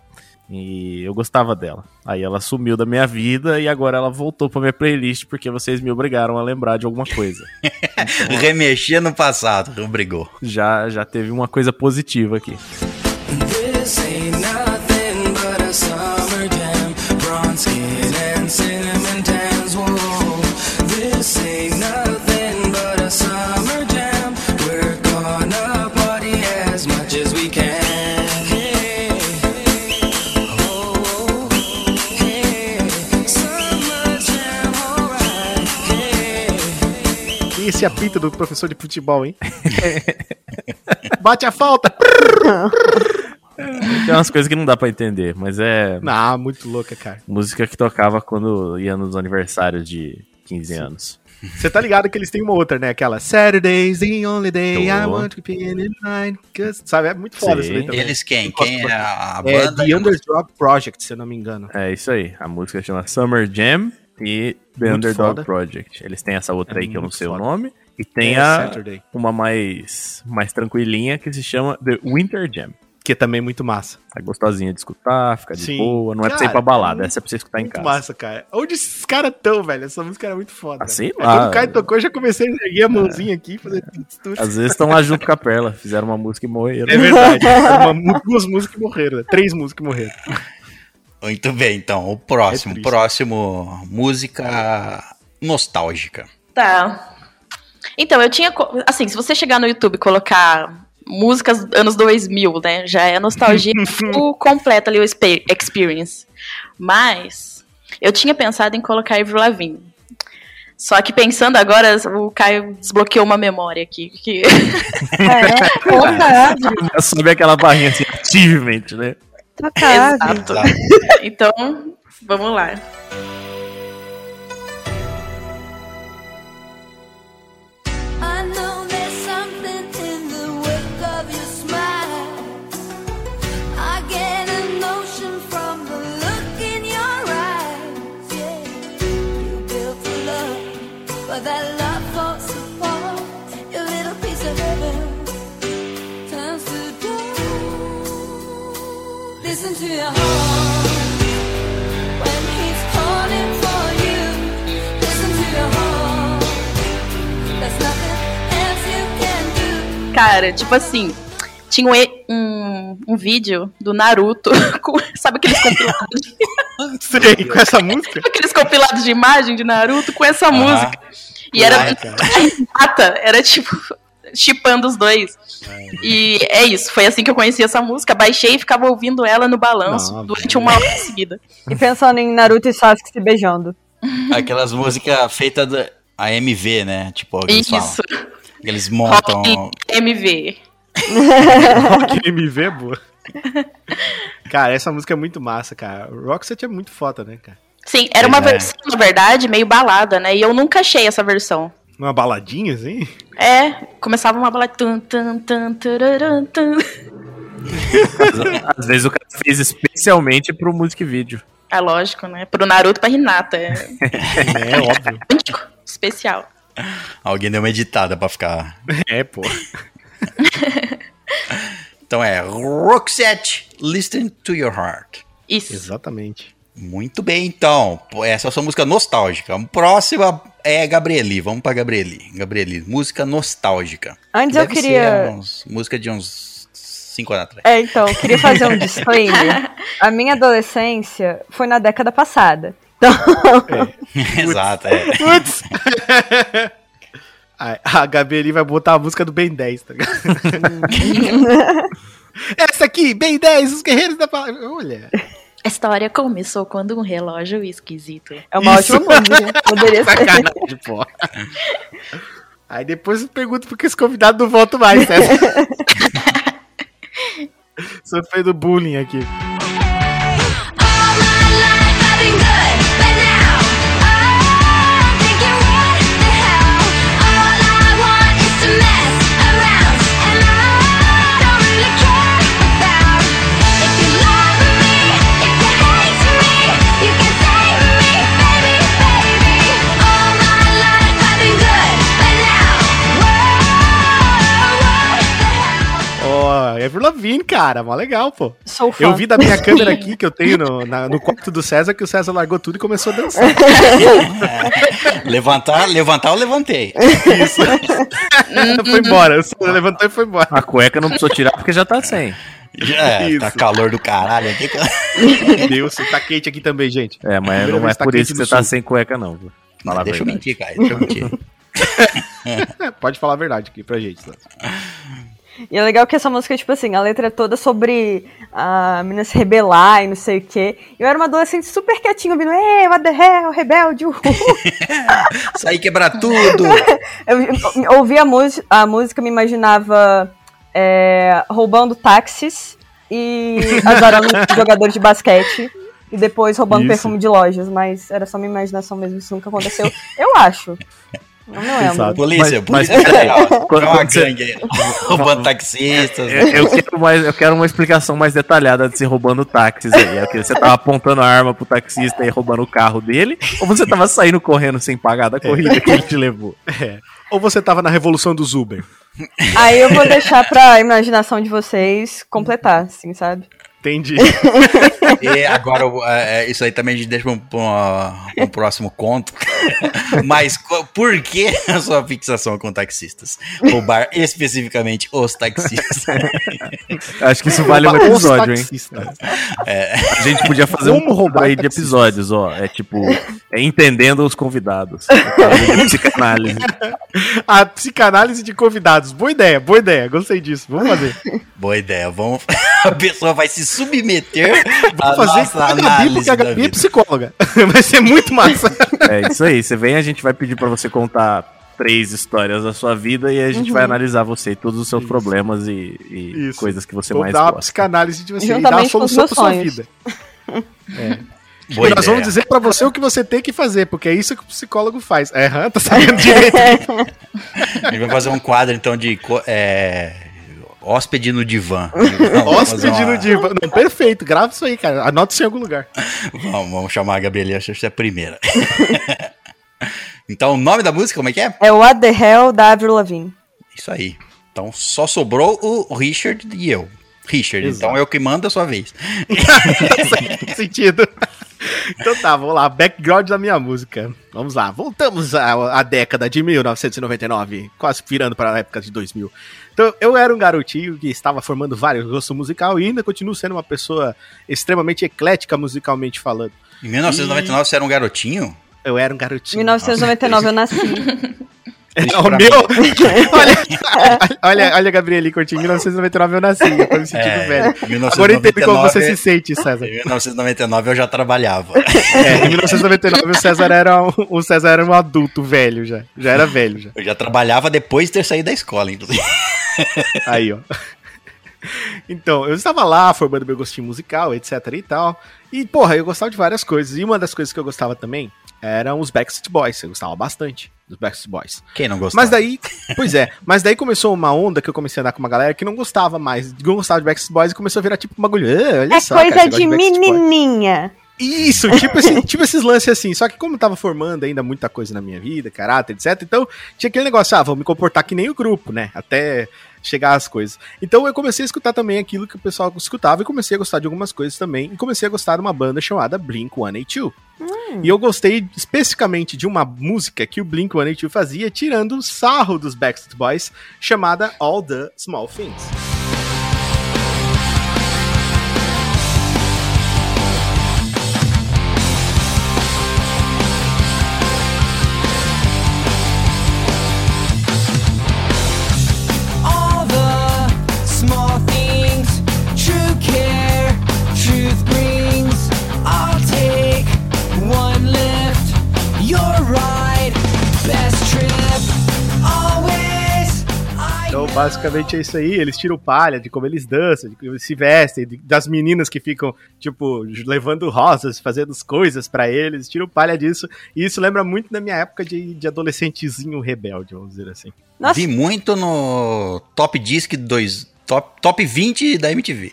e eu gostava dela. Aí ela sumiu da minha vida e agora ela voltou pra minha playlist porque vocês me obrigaram a lembrar de alguma coisa. Remexia no passado, obrigou. Já, já teve uma coisa positiva aqui. This esse apito do professor de futebol, hein? Bate a falta! Tem umas coisas que não dá pra entender, mas é Não, muito louca, cara. música que tocava quando ia nos aniversários de 15 anos. Você tá ligado que eles têm uma outra, né? Aquela Saturday's the only day I Tô. want to be in line. 'cause- Sabe? É muito foda Sim. isso daí também. Eles quem? Quem é a É banda? The Underdog Project, se eu não me engano. É isso aí. A música chama Summer Jam e The Muito Underdog foda. Project. Eles têm essa outra É aí que eu não muito sei foda. o nome. E tem É, a Saturday. uma mais, mais tranquilinha que se chama The Winter Jam. Que é também muito massa. É gostosinha de escutar, fica de Sim. boa. Não é pra ir Cara, pra balada, é essa é pra você escutar em muito casa. massa, cara. Onde esses caras tão, velho? Essa música era muito foda. Ah, sei velho. lá. Quando o Caio tocou, eu já comecei a erguer a mãozinha aqui e fazer tudo. Às vezes estão lá junto com a Perla, fizeram uma música e morreram. É verdade. Uma duas músicas que morreram. né? Três músicas que morreram. Muito bem, então. O próximo. É próximo. Música nostálgica. Tá. Então, eu tinha. Assim, se você chegar no YouTube e colocar músicas anos 2000, né? Já é nostalgia full completa ali o expe- experience. Mas eu tinha pensado em colocar Avril Lavigne. Só que pensando agora, o Caio desbloqueou uma memória aqui. Que... É, verdade. Sobe aquela barrinha assim, achievement, né? Sacanagem. Exato. Então, vamos lá. Cara, tipo assim, tinha um, um, um vídeo do Naruto, com- sabe aqueles compilados, de, Sei, com essa música? aqueles compilados de imagem de Naruto com essa música. E era Ai, a Renata, era tipo, chipando os dois. E é isso, foi assim que eu conheci essa música. Baixei e ficava ouvindo ela no balanço Não, durante uma hora seguida. E pensando em Naruto e Sasuke se beijando. Aquelas músicas feitas da a MV, né? Tipo, eles falam. Isso, Eles montam. Rock MV. Rock MV é boa. Cara, essa música é muito massa, cara. O Roxette é muito foda, né, cara? Sim, era uma é. versão, na verdade, meio balada, né? E eu nunca achei essa versão. Uma baladinha, assim? É, começava uma balada. Tum, tum, tum, tararam, tum. Às vezes o cara fez especialmente pro music video. É lógico, né? Pro Naruto e pra Hinata. É É, óbvio. especial. Alguém deu uma editada pra ficar. É, pô. Então é Roxette, Listen to Your Heart. Isso. Exatamente. Muito bem, então. Essa é a sua música nostálgica. Próxima é Gabrieli. Vamos pra Gabrieli. Gabrieli, música nostálgica. Antes eu Deve ser queria. uns- música de uns 5 anos atrás. É, então, eu queria fazer um disclaimer. A minha adolescência foi na década passada. Então, Exato, é. Putz! A, ali vai botar a música do Ben 10, tá ligado? Essa aqui, Ben 10, os guerreiros da palavra. Olha. A história começou quando um relógio esquisito. É uma Isso. ótima música. Poderia ser. Sacanagem, pô. Aí depois eu pergunto porque esse convidado não volta mais, César. Sofrendo bullying aqui. Ó, Avril Lavigne, cara, mó legal, pô. Sou fã. Eu vi da minha câmera aqui, que eu tenho no, na- no quarto do César, que o César largou tudo e começou a dançar. Levantar, levantar, eu levantei. Isso. foi embora. O César levantou e foi embora. A cueca não precisou tirar porque já tá sem. Já, Isso. tá calor do caralho aqui. Meu Deus, tá quente aqui também, gente. É, mas não é tá por isso que você tá sem cueca, não. viu? Fala deixa eu mentir, cara. Deixa eu mentir. É, pode falar a verdade aqui pra gente. César. E é legal que essa música, tipo assim, a letra é toda sobre a menina se rebelar e não sei o quê. Eu era uma adolescente super quietinha, ouvindo, ei, what the hell, rebelde, uhul. Sair quebrar tudo. Eu, eu ouvi a, a música, me imaginava é, roubando táxis e azarando jogadores de basquete. E depois roubando Isso. perfume de lojas, mas era só minha imaginação mesmo, isso nunca aconteceu. Eu acho. Não lembro. Exato. Polícia, Mas- polícia mas peraí, federal. quando- É uma quando você- gangue aí. Roubando taxistas. Eu, eu quero mais, eu quero uma explicação mais detalhada de você roubando táxis aí. É que Você tava apontando a arma pro taxista e roubando o carro dele? Ou você tava saindo correndo sem pagar da corrida que ele te levou? É. Ou você tava na revolução dos Uber? Aí eu vou deixar pra imaginação de vocês completar, assim, sabe? Entendi. E agora, é, é, isso aí também a gente deixa um, pra um próximo conto. Mas por que a sua fixação com taxistas? Roubar especificamente os taxistas. Acho que isso vale um episódio, hein? taxistas. A gente podia fazer um Como roubar aí de episódios, ó. É tipo, é entendendo os convidados. É psicanálise. A psicanálise de convidados. Boa ideia, boa ideia. Gostei disso. Vamos fazer. Boa ideia. Vamos... A pessoa vai se submeter Vamos fazer com a Gabi, análise porque a Gabi é psicóloga. Vai ser muito massa. É isso aí. Você vem, a gente vai pedir pra você contar três histórias da sua vida e a gente vai analisar você e todos os seus problemas e, e Isso. coisas que você Vamos mais dar uma gosta. psicanálise de você e dar Juntamente os solução pra sua vida. Boa e nós ideia. vamos dizer pra você o que você tem que fazer, porque é isso que o psicólogo faz. É, tá sabendo direito. A gente vai fazer um quadro, então, de é, hóspede no divã. Hóspede uma- no diva. Não, perfeito, grava isso aí, cara. Anota isso em algum lugar. Vamos, vamos chamar a Gabriela, acho que é a primeira. então, o nome da música, como é que é? É o What the Hell da Avril Lavigne. Isso aí. Então, só sobrou o Richard e eu. Richard, Exato. então eu que mando a sua vez. tá certo, sentido. Então tá, vamos lá. Background da minha música. Vamos lá. Voltamos à, à década de 1999, quase virando para a época de 2000. Então, eu era um garotinho que estava formando vários gostos musical e ainda continuo sendo uma pessoa extremamente eclética musicalmente falando. Em 1999 você era um garotinho? Eu era um Em garotinho. 1999 eu nasci. É, o meu. olha, olha, olha a Gabrieli Cortinho, em 1999 eu nasci, eu tô me sentindo É, velho. 1999 Agora eu entendo como você se sente, César. Em 1999 eu já trabalhava. É, em 1999 o César era um, o César era um adulto velho já. Já era velho já. Eu já trabalhava depois de ter saído da escola, inclusive. Aí, ó. Então, eu estava lá formando meu gostinho musical, etc e tal. E, porra, eu gostava de várias coisas. E uma das coisas que eu gostava também eram os Backstreet Boys. Eu gostava bastante dos Backstreet Boys. Quem não gostava? Mas daí, pois é, mas daí começou uma onda que eu comecei a andar com uma galera que não gostava mais, não gostava de Backstreet Boys e começou a virar tipo um bagulho. "Ah, olha É só, cara, coisa gosta de Boys." menininha. Isso, tipo, esse- tipo esses lances assim. Só que como eu tava formando ainda muita coisa na minha vida, caráter, etc. Então tinha aquele negócio, ah, vou me comportar que nem o grupo, né? Até chegar às coisas. Então eu comecei a escutar também aquilo que o pessoal escutava e comecei a gostar de algumas coisas também. E comecei a gostar de uma banda chamada Blink-182. E eu gostei especificamente de uma música que o Blink-182 fazia, tirando o sarro dos Backstreet Boys, chamada All the Small Things. Basicamente é isso aí, eles tiram palha de como eles dançam, de como eles se vestem, de- das meninas que ficam, tipo, levando rosas, fazendo as coisas pra eles, tiram palha disso. E isso lembra muito da minha época de, de adolescentezinho rebelde, vamos dizer assim. Vi muito no Top Disc 2, top, top 20 da MTV.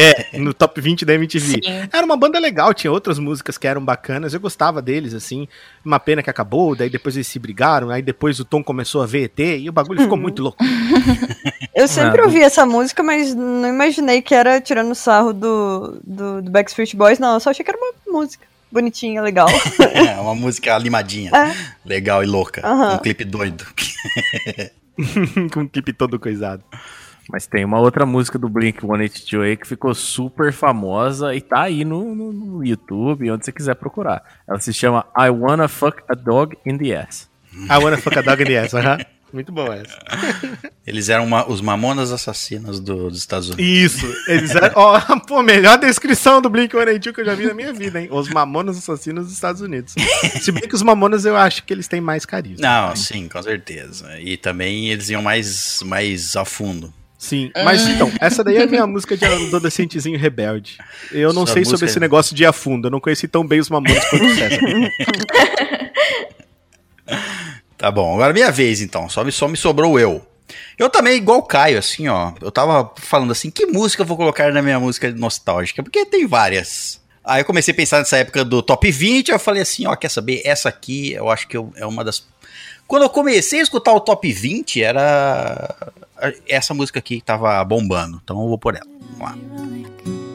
É, no top 20 da MTV. Sim. Era uma banda legal, tinha outras músicas que eram bacanas, eu gostava deles, assim. Uma pena que acabou, daí depois eles se brigaram, aí depois o Tom começou a ver ET e o bagulho ficou muito louco. Eu sempre ouvi essa música, mas não imaginei que era tirando sarro do, do, do Backstreet Boys, não. Eu só achei que era uma música bonitinha, legal. É, uma música animadinha, É. legal e louca. Um clipe doido. Com o clipe todo coisado. Mas tem uma outra música do Blink-182 aí que ficou super famosa e tá aí no, no- no YouTube, onde você quiser procurar. Ela se chama I Wanna Fuck a Dog in the Ass. I wanna fuck a dog in the ass, aham. Muito bom essa. Eles eram uma- os mamonas assassinos do- dos Estados Unidos. Isso, eles eram, ó, pô, melhor descrição do Blink-182 que eu já vi na minha vida, hein? Os Mamonas Assassinos dos Estados Unidos. Se bem que os Mamonas eu acho que eles têm mais carisma. Não, sim, com certeza. E também eles iam mais, mais a fundo. Sim, mas então, essa daí é a minha música de adolescentezinho rebelde. Eu não Sua sei sobre música- esse negócio de ir a fundo, eu não conheci tão bem os Mamonas quanto o César. Tá bom, agora minha vez então. Só me, só me sobrou eu. Eu também, igual o Caio, assim, ó. Eu tava falando assim, que música eu vou colocar na minha música nostálgica? Porque tem várias. Aí eu comecei a pensar nessa época do top 20, aí eu falei assim, ó, quer saber? Essa aqui, eu acho que eu- é uma das. Quando eu comecei a escutar o top 20, era essa música aqui tava bombando. Então eu vou por ela. Vamos lá.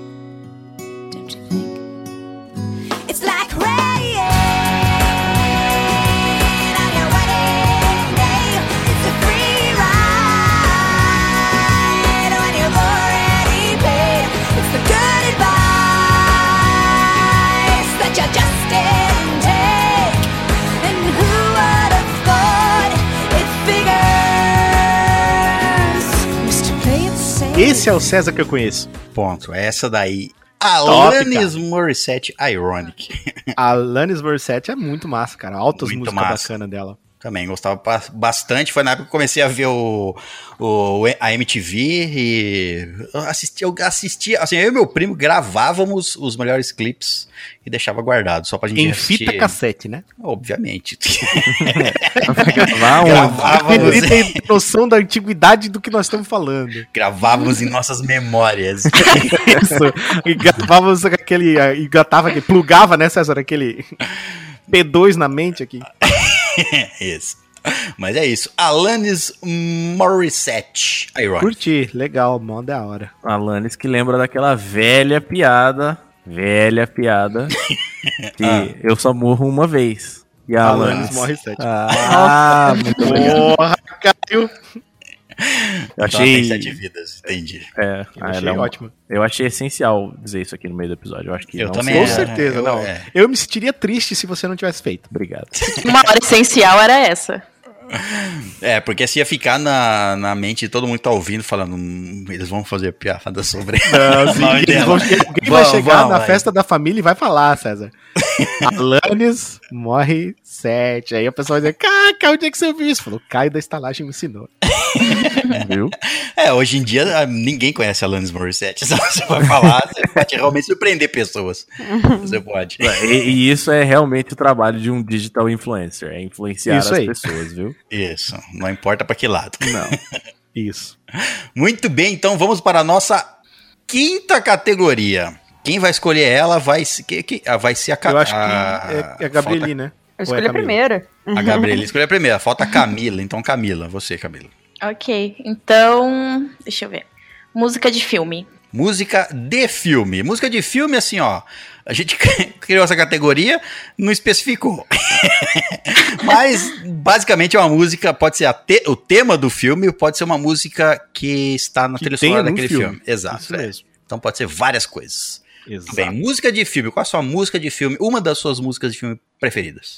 Esse é o César que eu conheço. Ponto. Essa daí. Alanis Morissette Ironic. A Alanis Morissette é muito massa, cara. Altas Muito músicas massa. bacanas dela. Também gostava ba- bastante. Foi na época que eu comecei a ver o, o- a MTV e eu assistia, eu assistia, assim, eu e meu primo gravávamos os melhores clipes e deixava guardado, só pra gente Em assistir. fita cassete, né? Obviamente. Gravávamos, Ele tem noção da antiguidade do que nós estamos falando. gravávamos em nossas memórias. Isso. E gravávamos aquele. E gatava, aquele- plugava, né, César? Aquele P2 na mente aqui. isso. Mas é isso. Alanis Morissette Ironic. Curti, legal, mó da hora. Alanis que lembra daquela velha piada, velha piada, que Ah. eu só morro uma vez. E a Alanis Alanis... Morissette. Ah, muito. Porra, caiu. Eu Então, achei... tem sete vidas, entendi. É, Eu ah, achei é um- ótimo. Eu achei essencial dizer isso aqui no meio do episódio. Eu acho que Eu não também Com É, certeza, eu- não. é. Eu me sentiria triste se você não tivesse feito. Obrigado. Uma hora essencial era essa. É, porque se ia ficar na, na mente de todo mundo que tá ouvindo, falando, "Hum, eles vão fazer piada sobre Não, sim, o nome eles dela." vão- alguém vai Vão, chegar vão, na vai. festa da família e vai falar, César. Alanis morre sete. Aí a pessoa vai dizer, Caca, onde é que você viu isso? Falou, Caio da estalagem me ensinou. Viu? É, hoje em dia ah, ninguém conhece Alanis Morissette. Só você vai falar, você pode realmente surpreender pessoas. Você pode. E, e isso é realmente o trabalho de um digital influencer. É influenciar Isso as aí. pessoas, viu? Isso, não importa pra que lado. Não. Isso. Muito bem, então vamos para a nossa quinta categoria. Quem vai escolher ela vai, que, que, ah, vai ser a Ca- Eu acho que a- é, é a Gabrieli, né? Eu Ou é escolhi a Camila? primeira. A Gabriela escolheu a primeira. Falta a Camila. Então, Camila, você, Camila. Ok, então. Deixa eu ver. Música de filme. Música de filme. Música de filme, assim, ó. A gente criou essa categoria, não especificou. Mas, basicamente, é uma música, pode ser a te- o tema do filme, pode ser uma música que está na Que trilha sonora no daquele filme. filme. Exato. Isso é. mesmo. Então pode ser várias coisas. Exato. Bem, música de filme. Qual a sua música de filme? Uma das suas músicas de filme preferidas?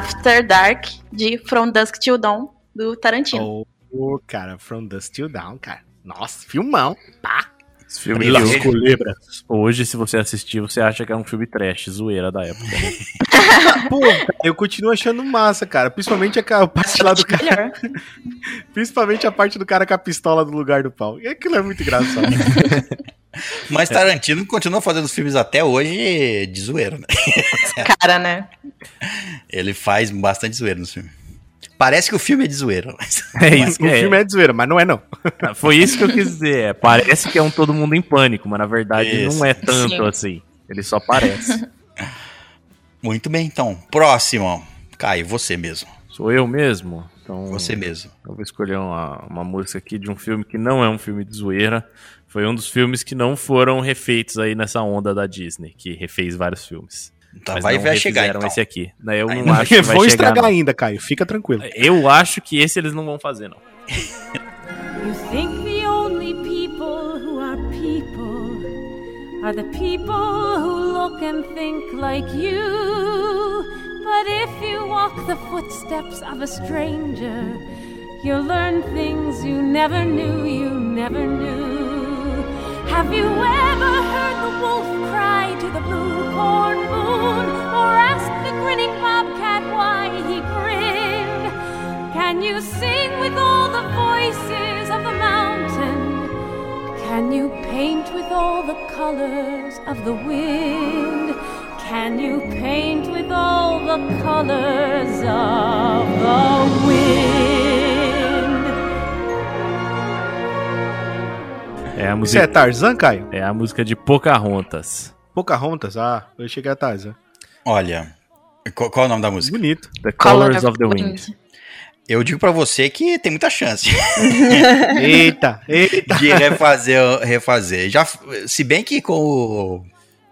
After Dark, de From Dusk Till Dawn, do Tarantino. Ô, cara, From Dust Till Down, cara. Nossa, filmão. Pá. Esse filme eu- Culebra. Hoje, se você assistir, você acha que é um filme trash, zoeira da época. né? Pô, eu continuo achando massa, cara. Principalmente a parte lá do cara. Principalmente a parte do cara com a pistola no lugar do pau. E aquilo é muito engraçado. Mas Tarantino continua fazendo os filmes até hoje de zoeira, né? Cara, né? Ele faz bastante zoeira nos filmes. Parece que o filme é de zoeira. mas- É isso o que filme é de zoeira, mas não é não. Foi isso que eu quis dizer. é, parece que é um todo mundo em pânico, mas na verdade Isso. não é tanto Sim. assim. Ele só parece. Muito bem, então. Próximo. Caio, você mesmo. Sou eu mesmo? Então, Você mesmo. Eu vou escolher uma, uma música aqui de um filme que não é um filme de zoeira. Foi um dos filmes que não foram refeitos aí nessa onda da Disney, que refez vários filmes. Tá, Mas vai, não vai chegar então. esse aqui. Né, Eu não acho que vai Vão chegar. estragar não. ainda, Caio. Fica tranquilo. Eu acho que esse eles não vão fazer, não. You think the only people who are people are the people who look and think like you. But if you walk the footsteps of a stranger, you'll learn things you never knew you never knew. Have you ever heard the wolf cry to the blue corn moon or ask the grinning bobcat why he grinned? Can you sing with all the voices of the mountain? Can you paint with all the colors of the wind? Can you paint with all the colors of the wind? É a Você é música, Tarzan, Caio? é a música de Pocahontas. Pocahontas? Ah, eu cheguei a Tarzan. Olha, qual, qual é o nome da música? Bonito. The Colors of the Wind. Eu digo pra você que tem muita chance Eita, eita. de refazer, refazer. Já, se bem que com o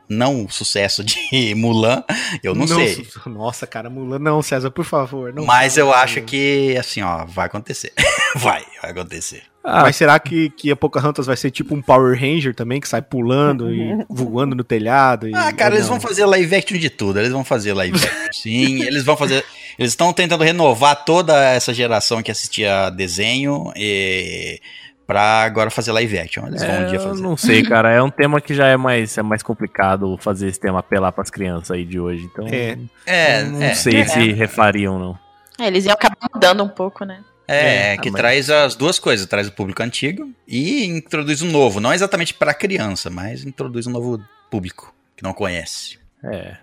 não sucesso de Mulan, eu não, sei. su- Nossa, cara, Mulan. Não, César, por favor. Não Mas eu acho que, assim, ó, vai acontecer. vai, vai acontecer. Ah, Mas será que, que a Pocahontas vai ser tipo um Power Ranger também, que sai pulando e voando no telhado? E... Ah, cara, eles não? vão fazer live action de tudo. Eles vão fazer live action, sim. Eles vão fazer. Eles estão tentando renovar toda essa geração que assistia desenho e pra agora fazer live action. Eles vão um é, dia eu fazer. não sei, cara. É um tema que já é mais, é mais complicado fazer esse tema apelar pras crianças aí de hoje. Então, É. É, não é, sei se refariam, não. É, eles iam acabar mudando um pouco, né? É, É, que ah, mas- traz as duas coisas, traz o público antigo e introduz um novo, não exatamente pra criança, mas introduz um novo público que não conhece. É.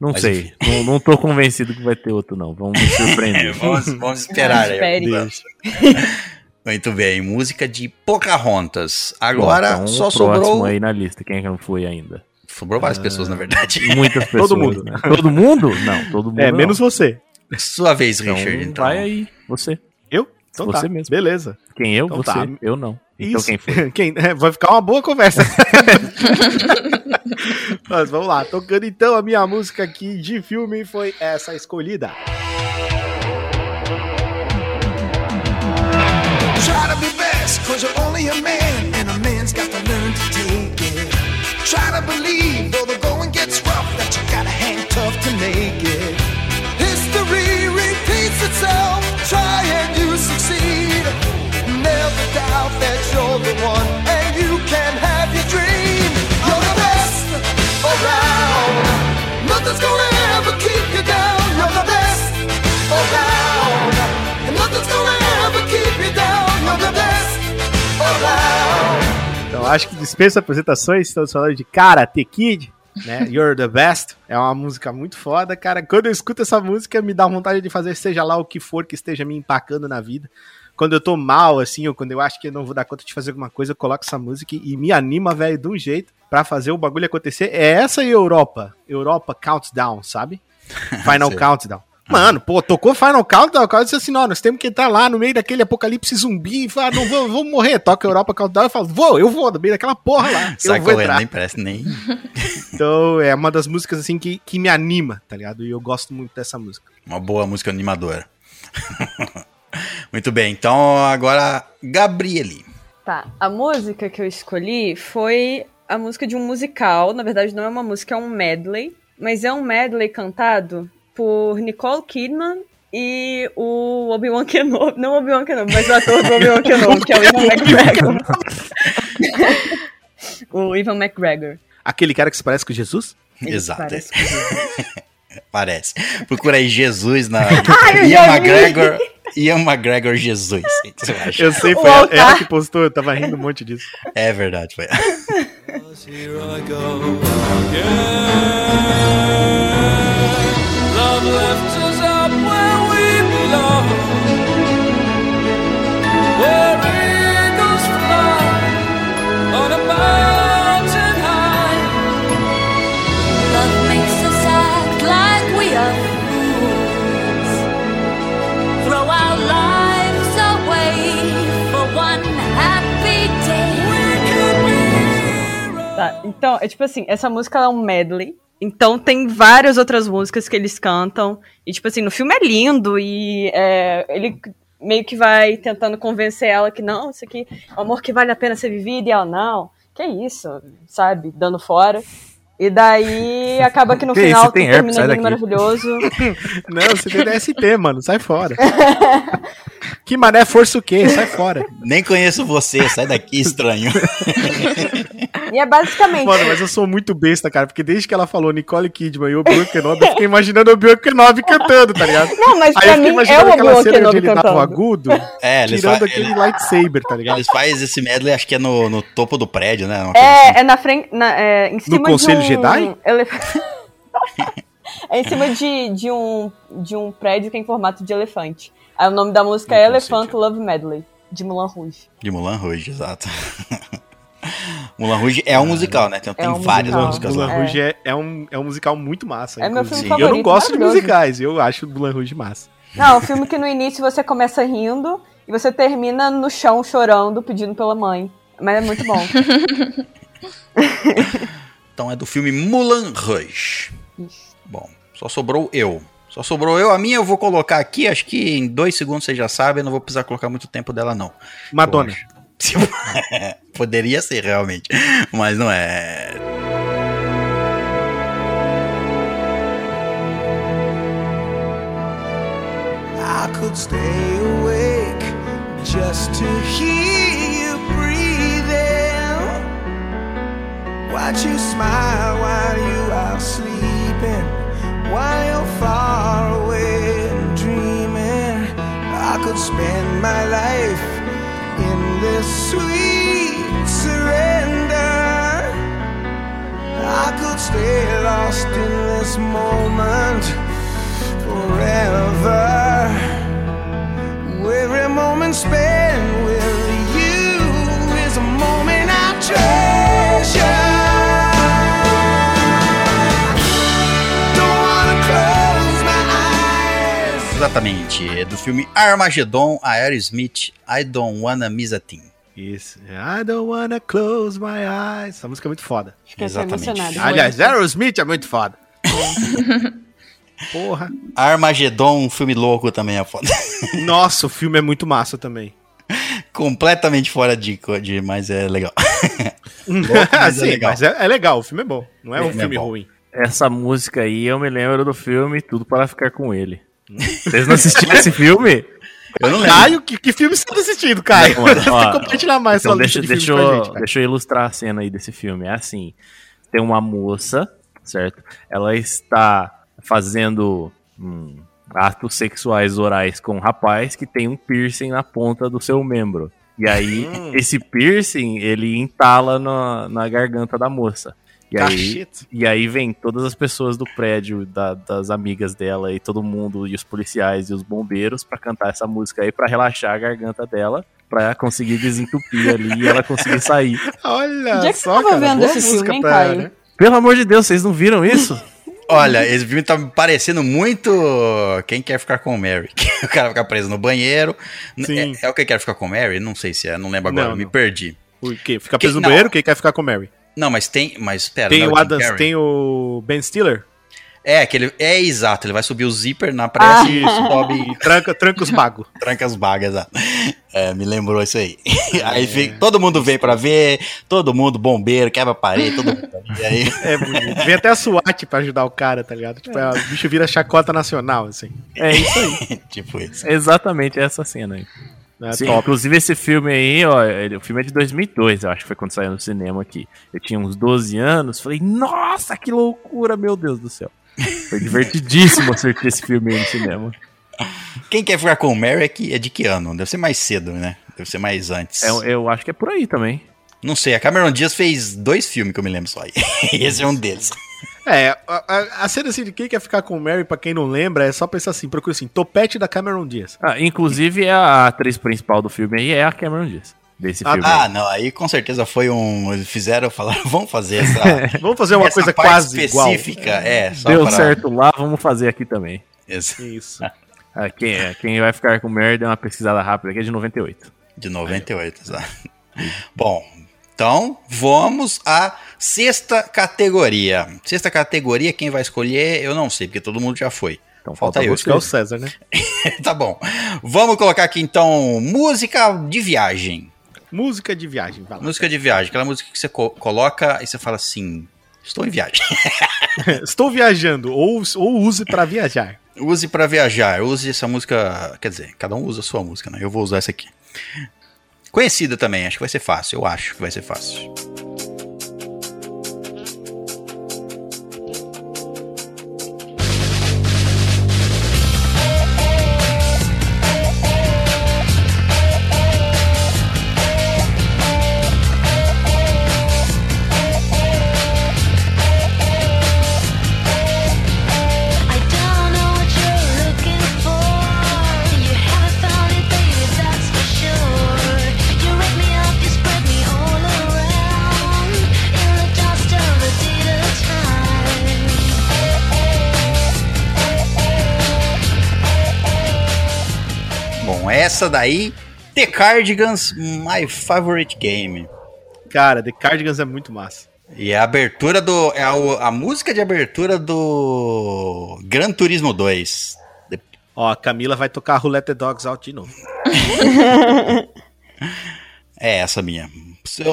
Não Mas sei. Não, não tô convencido que vai ter outro, não. Vamos me É, surpreender. vamos, vamos esperar aí. Espere. Muito bem, música de Pocahontas. Agora Bom, então, só sobrou. aí na lista. Quem é que não foi ainda? Sobrou várias pessoas, na verdade. Muitas pessoas. Todo mundo. né? Todo mundo? Não, todo mundo. É, não. menos você. Sua vez, Então, Richard. Então, vai aí, você. Então Você tá. mesmo. Beleza. Quem eu? Então você. tá. Eu não. Então Isso. quem foi? Quem, é, vai ficar uma boa conversa. Mas vamos lá, tocando então a minha música aqui de filme foi essa escolhida. Try to be best, cause you're only a man, Então acho que dispensa apresentações, estamos falando de Karate Kid, né? You're the best. É uma música muito foda, cara. Quando eu escuto essa música, me dá vontade de fazer seja lá o que for que esteja me empacando na vida. Quando eu tô mal, assim, ou quando eu acho que eu não vou dar conta de fazer alguma coisa, eu coloco essa música e me anima, velho, de um jeito pra fazer o bagulho acontecer. É essa e Europa. Europa Countdown, sabe? Final. Countdown. Mano, pô, tocou Final Countdown, o cara disse assim, não, nós temos que entrar lá no meio daquele apocalipse zumbi e falar, não, vamos, vamos morrer. Toca Europa Countdown e fala, vou, eu vou, no meio daquela porra lá. sai eu vou correndo, entrar. nem parece nem. Então, é uma das músicas, assim, que, que me anima, tá ligado? E eu gosto muito dessa música. Uma boa música animadora. Muito bem, então agora, Gabriele. Tá, a música que eu escolhi foi a música de um musical. Na verdade, não é uma música, é um medley. Mas é um medley cantado por Nicole Kidman e o Obi-Wan Kenobi. Não o Obi-Wan Kenobi, mas o ator do Obi-Wan Kenobi, que é o Ivan McGregor. o Ivan McGregor. Aquele cara que se parece com Jesus? Ele Exato. parece Parece. Procura aí Jesus na. Ian. McGregor. Ian McGregor Jesus. Eu sei, foi ela, ela que postou, eu tava rindo um monte disso. É verdade, foi. Love left us up left então, é tipo assim, essa música é um medley. Então tem várias outras músicas que eles cantam. E, tipo assim, no filme é lindo e é, ele meio que vai tentando convencer ela que não, isso aqui é um amor que vale a pena ser vivido. E ela, não, que isso, sabe? Dando fora. E daí acaba que no Que isso, final você tem herpes, termina daqui. maravilhoso. Não, você tem DST, mano, sai fora. que mané força o quê? Sai fora. Nem conheço você, sai daqui, estranho. E é basicamente. Mano, mas eu sou muito besta, cara, porque desde que ela falou Nicole Kidman e Obi-Wan Kenobi, eu fiquei imaginando o Obi-Wan Kenobi cantando, tá ligado? Não, mas Aí pra eu fiquei mim é imaginando o aquela Obi-Wan cena onde Kenobi ele dava o cantando. agudo, É, eles tirando fa- aquele ele- lightsaber, tá ligado? Eles fazem esse medley, acho que é no, no topo do prédio, né? Uma coisa É, é na frente. Na, é, em cima Conselho de um Jedi? elef- é em cima de, de, um, de um prédio que é em formato de elefante. Aí o nome da música é Elephant Love Medley, de Mulan Rouge. De Mulan Rouge, exato. Mulan Rouge é um musical, né? Tem, tem um várias musical. músicas Mulan lá. Rouge é, é um, é um musical muito massa. É meu inclusive. filme Eu não favorito, gosto de musicais, eu acho o Mulan Rouge massa. Não, é um filme que no início você começa rindo e você termina no chão chorando, pedindo pela mãe. Mas é muito bom. Então é do filme Mulan Rouge. Bom, só sobrou eu. Só sobrou eu. A minha eu vou colocar aqui, acho que em dois segundos vocês já sabem, eu não vou precisar colocar muito tempo dela, não. Madonna. Poderia ser, realmente. Mas não é. I could stay awake just to hear you breathing. Watch you smile while you are sleeping, while you're far away dreaming. I could spend my life in this sweet surrender. I could stay lost in this moment forever. Every moment spent with you is a moment I treasure. Exatamente. É do filme Armageddon, Aerosmith, I Don't Wanna Miss a Thing. Isso. I don't wanna close my eyes. Essa música é muito foda. Fiquei emocionada. Aliás, Aerosmith é muito foda. Porra. Armageddon, um filme louco também é foda. Nossa, o filme é muito massa também. Completamente fora de, de mas é legal. Louco, mas é Sim, legal. mas é, é legal, o filme é bom. Não é um É, filme é ruim. Essa música aí eu me lembro do filme Tudo para Ficar com Ele. Vocês não assistiram esse filme? Eu não Caio, que, que filme você tá assistindo, Caio? Não, tem ó, compartilhar mais então sua deixa, de deixa, eu, gente, deixa eu ilustrar a cena aí desse filme. É assim: tem uma moça, certo? Ela está fazendo hum, atos sexuais orais com um rapaz que tem um piercing na ponta do seu membro. E aí, Hum. esse piercing, ele entala na, na garganta da moça. E aí, e aí vem todas as pessoas do prédio, da- das amigas dela e todo mundo, e os policiais e os bombeiros pra cantar essa música aí pra relaxar a garganta dela, pra conseguir desentupir ali e ela conseguir sair. Olha Onde é que só, você tava cara, vendo esse filme, música hein, pra- Caio? né? Pelo amor de Deus, vocês não viram isso? Olha, esse filme tá me parecendo muito Quem Quer Ficar com o Mary. Que o cara fica preso no banheiro. Sim. É, é o Quem Quer Ficar com o Mary? Não sei se é, não lembro agora, Não, me não. perdi. O quê? Fica Que- preso no não. banheiro? Quem quer ficar com o Mary? Não, mas tem. Mas pera, Tem não é o Jim Adams, tem o Ben Stiller. É, que ele, é exato, ele vai subir o zíper na pressa e Isso. sobe E tranca, tranca os bagos. tranca as bagas. exato. É, me lembrou isso aí. aí fica- todo mundo vem pra ver, todo mundo, bombeiro, quebra a parede, todo mundo. E aí, É bonito. Vem até a SWAT pra ajudar o cara, tá ligado? Tipo, é, o bicho vira chacota nacional, assim. É isso aí. tipo isso. Exatamente essa cena aí. É top. inclusive esse filme aí, ó, ele- o filme é de 2002, eu acho que foi quando saiu no cinema aqui. Eu tinha uns 12 anos, falei, nossa, que loucura, meu Deus do céu. Foi divertidíssimo assistir esse filme aí no cinema. Quem quer ficar com o Mary é, que, é de que ano? Deve ser mais cedo, né? Deve ser mais antes. É, eu acho que é por aí também. Não sei, a Cameron Diaz fez dois filmes que eu me lembro só. E esse é um deles. É, a, a- a cena assim de quem quer ficar com o Mary, pra quem não lembra, é só pensar assim, procura assim, topete da Cameron Diaz. Ah, inclusive, a atriz principal do filme aí é a Cameron Diaz. Desse Ah, filme. ah, não, aí com certeza foi um. Eles fizeram, falaram, vamos fazer essa. Vamos fazer uma essa coisa parte quase específica. É, só Deu pra- certo lá, vamos fazer aqui também. Isso. Isso. Ah, quem, é, quem vai ficar com merda é uma pesquisada rápida aqui é de 98. De 98, exato. Bom, então vamos à sexta categoria. Sexta categoria, quem vai escolher, eu não sei, porque todo mundo já foi. Então Falta falta eu. Que é o César, né? tá bom. Vamos colocar aqui então música de viagem. Música de viagem, vai lá. Música de viagem, aquela música que você co- coloca e você fala assim: estou em viagem. Estou viajando, ou, ou use pra viajar. Use pra viajar, use essa música. Quer dizer, cada um usa a sua música, né? Eu vou usar essa aqui. Conhecida também, acho que vai ser fácil. Eu acho que vai ser fácil. Essa daí, The Cardigans, My Favorite Game. Cara, The Cardigans é muito massa. E a abertura do. É a, a música de abertura do Gran Turismo 2. Ó, a Camila vai tocar Let the Dogs Out de novo. É essa minha.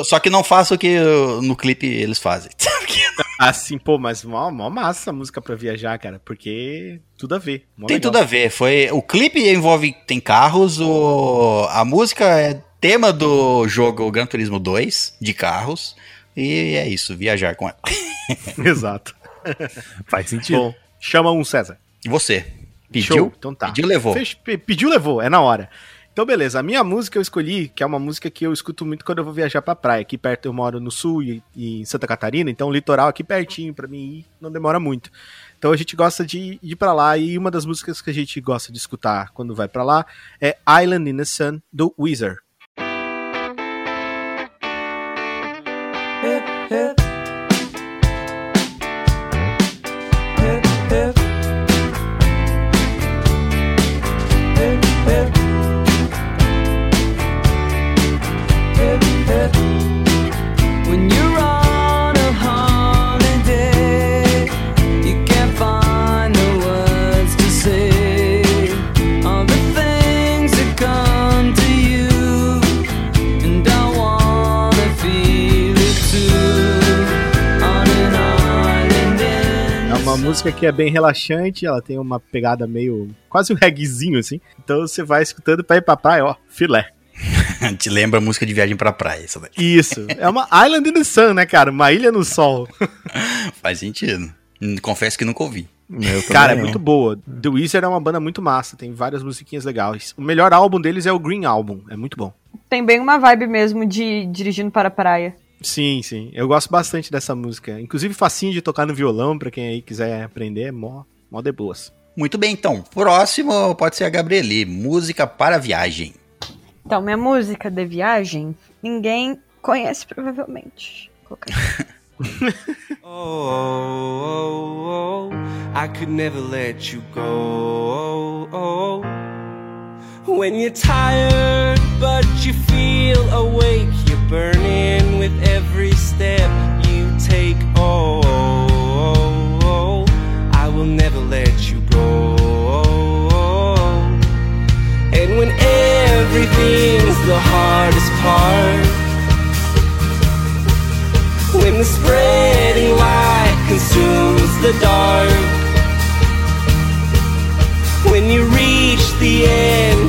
Só que não faço o que no clipe eles fazem. Assim, pô, mas mó, mó massa essa música pra viajar, cara, porque tudo a ver. Tem legal. tudo a ver. Foi o clipe envolve tem carros, o, a música é tema do jogo Gran Turismo 2 de carros e é isso, viajar com ela. Exato. Faz sentido. Bom, chama um César. Você? Pediu? Show, Então tá. Pediu, levou. Fez- pediu, levou, é na hora. Então, beleza. A minha música eu escolhi, que é uma música que eu escuto muito quando eu vou viajar pra praia. Aqui perto eu moro no sul e, em Santa Catarina, então o litoral aqui pertinho pra mim não demora muito. Então a gente gosta de ir pra lá e uma das músicas que a gente gosta de escutar quando vai pra lá é Island in the Sun do Weezer. Música que é bem relaxante, ela tem uma pegada meio. quase um reguezinho assim. Então você vai escutando pra ir pra praia, ó, filé. Te lembra a música de viagem pra praia, isso daí. Isso. É uma Island in the Sun, né, cara? Uma ilha no sol. Faz sentido. Hum, Confesso que nunca ouvi. Cara, é muito boa. The Weezer é uma banda muito massa, tem várias musiquinhas legais. O melhor álbum deles é o Green Album, é muito bom. Tem bem uma vibe mesmo de dirigindo para a praia. Sim, sim. Eu gosto bastante dessa música. Inclusive facinho de tocar no violão, pra quem aí quiser aprender, é mó, mó de boas. Muito bem, então. Próximo pode ser a Gabrieli. Música para viagem. Então, minha música de viagem, ninguém conhece provavelmente. Vou colocar aqui. Oh, oh, oh, I could never let you go. When you're tired, but you feel awake, you're burning with every step you take. Oh, I will never let you go. And when everything's the hardest part. When the spreading light consumes the dark. When you reach the end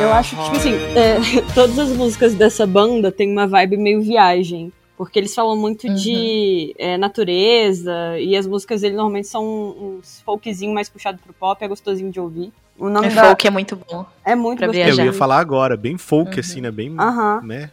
Eu acho que, tipo assim, heart. é, todas as músicas dessa banda tem uma vibe meio viagem. Porque eles falam muito de é, natureza, e as músicas dele normalmente são uns folkzinho mais puxado pro pop, é gostosinho de ouvir. O nome É da... folk é muito bom. É muito pra gostoso. Eu viajar. ia falar agora, bem folk, Uhum. assim, né? Bem, Aham. né?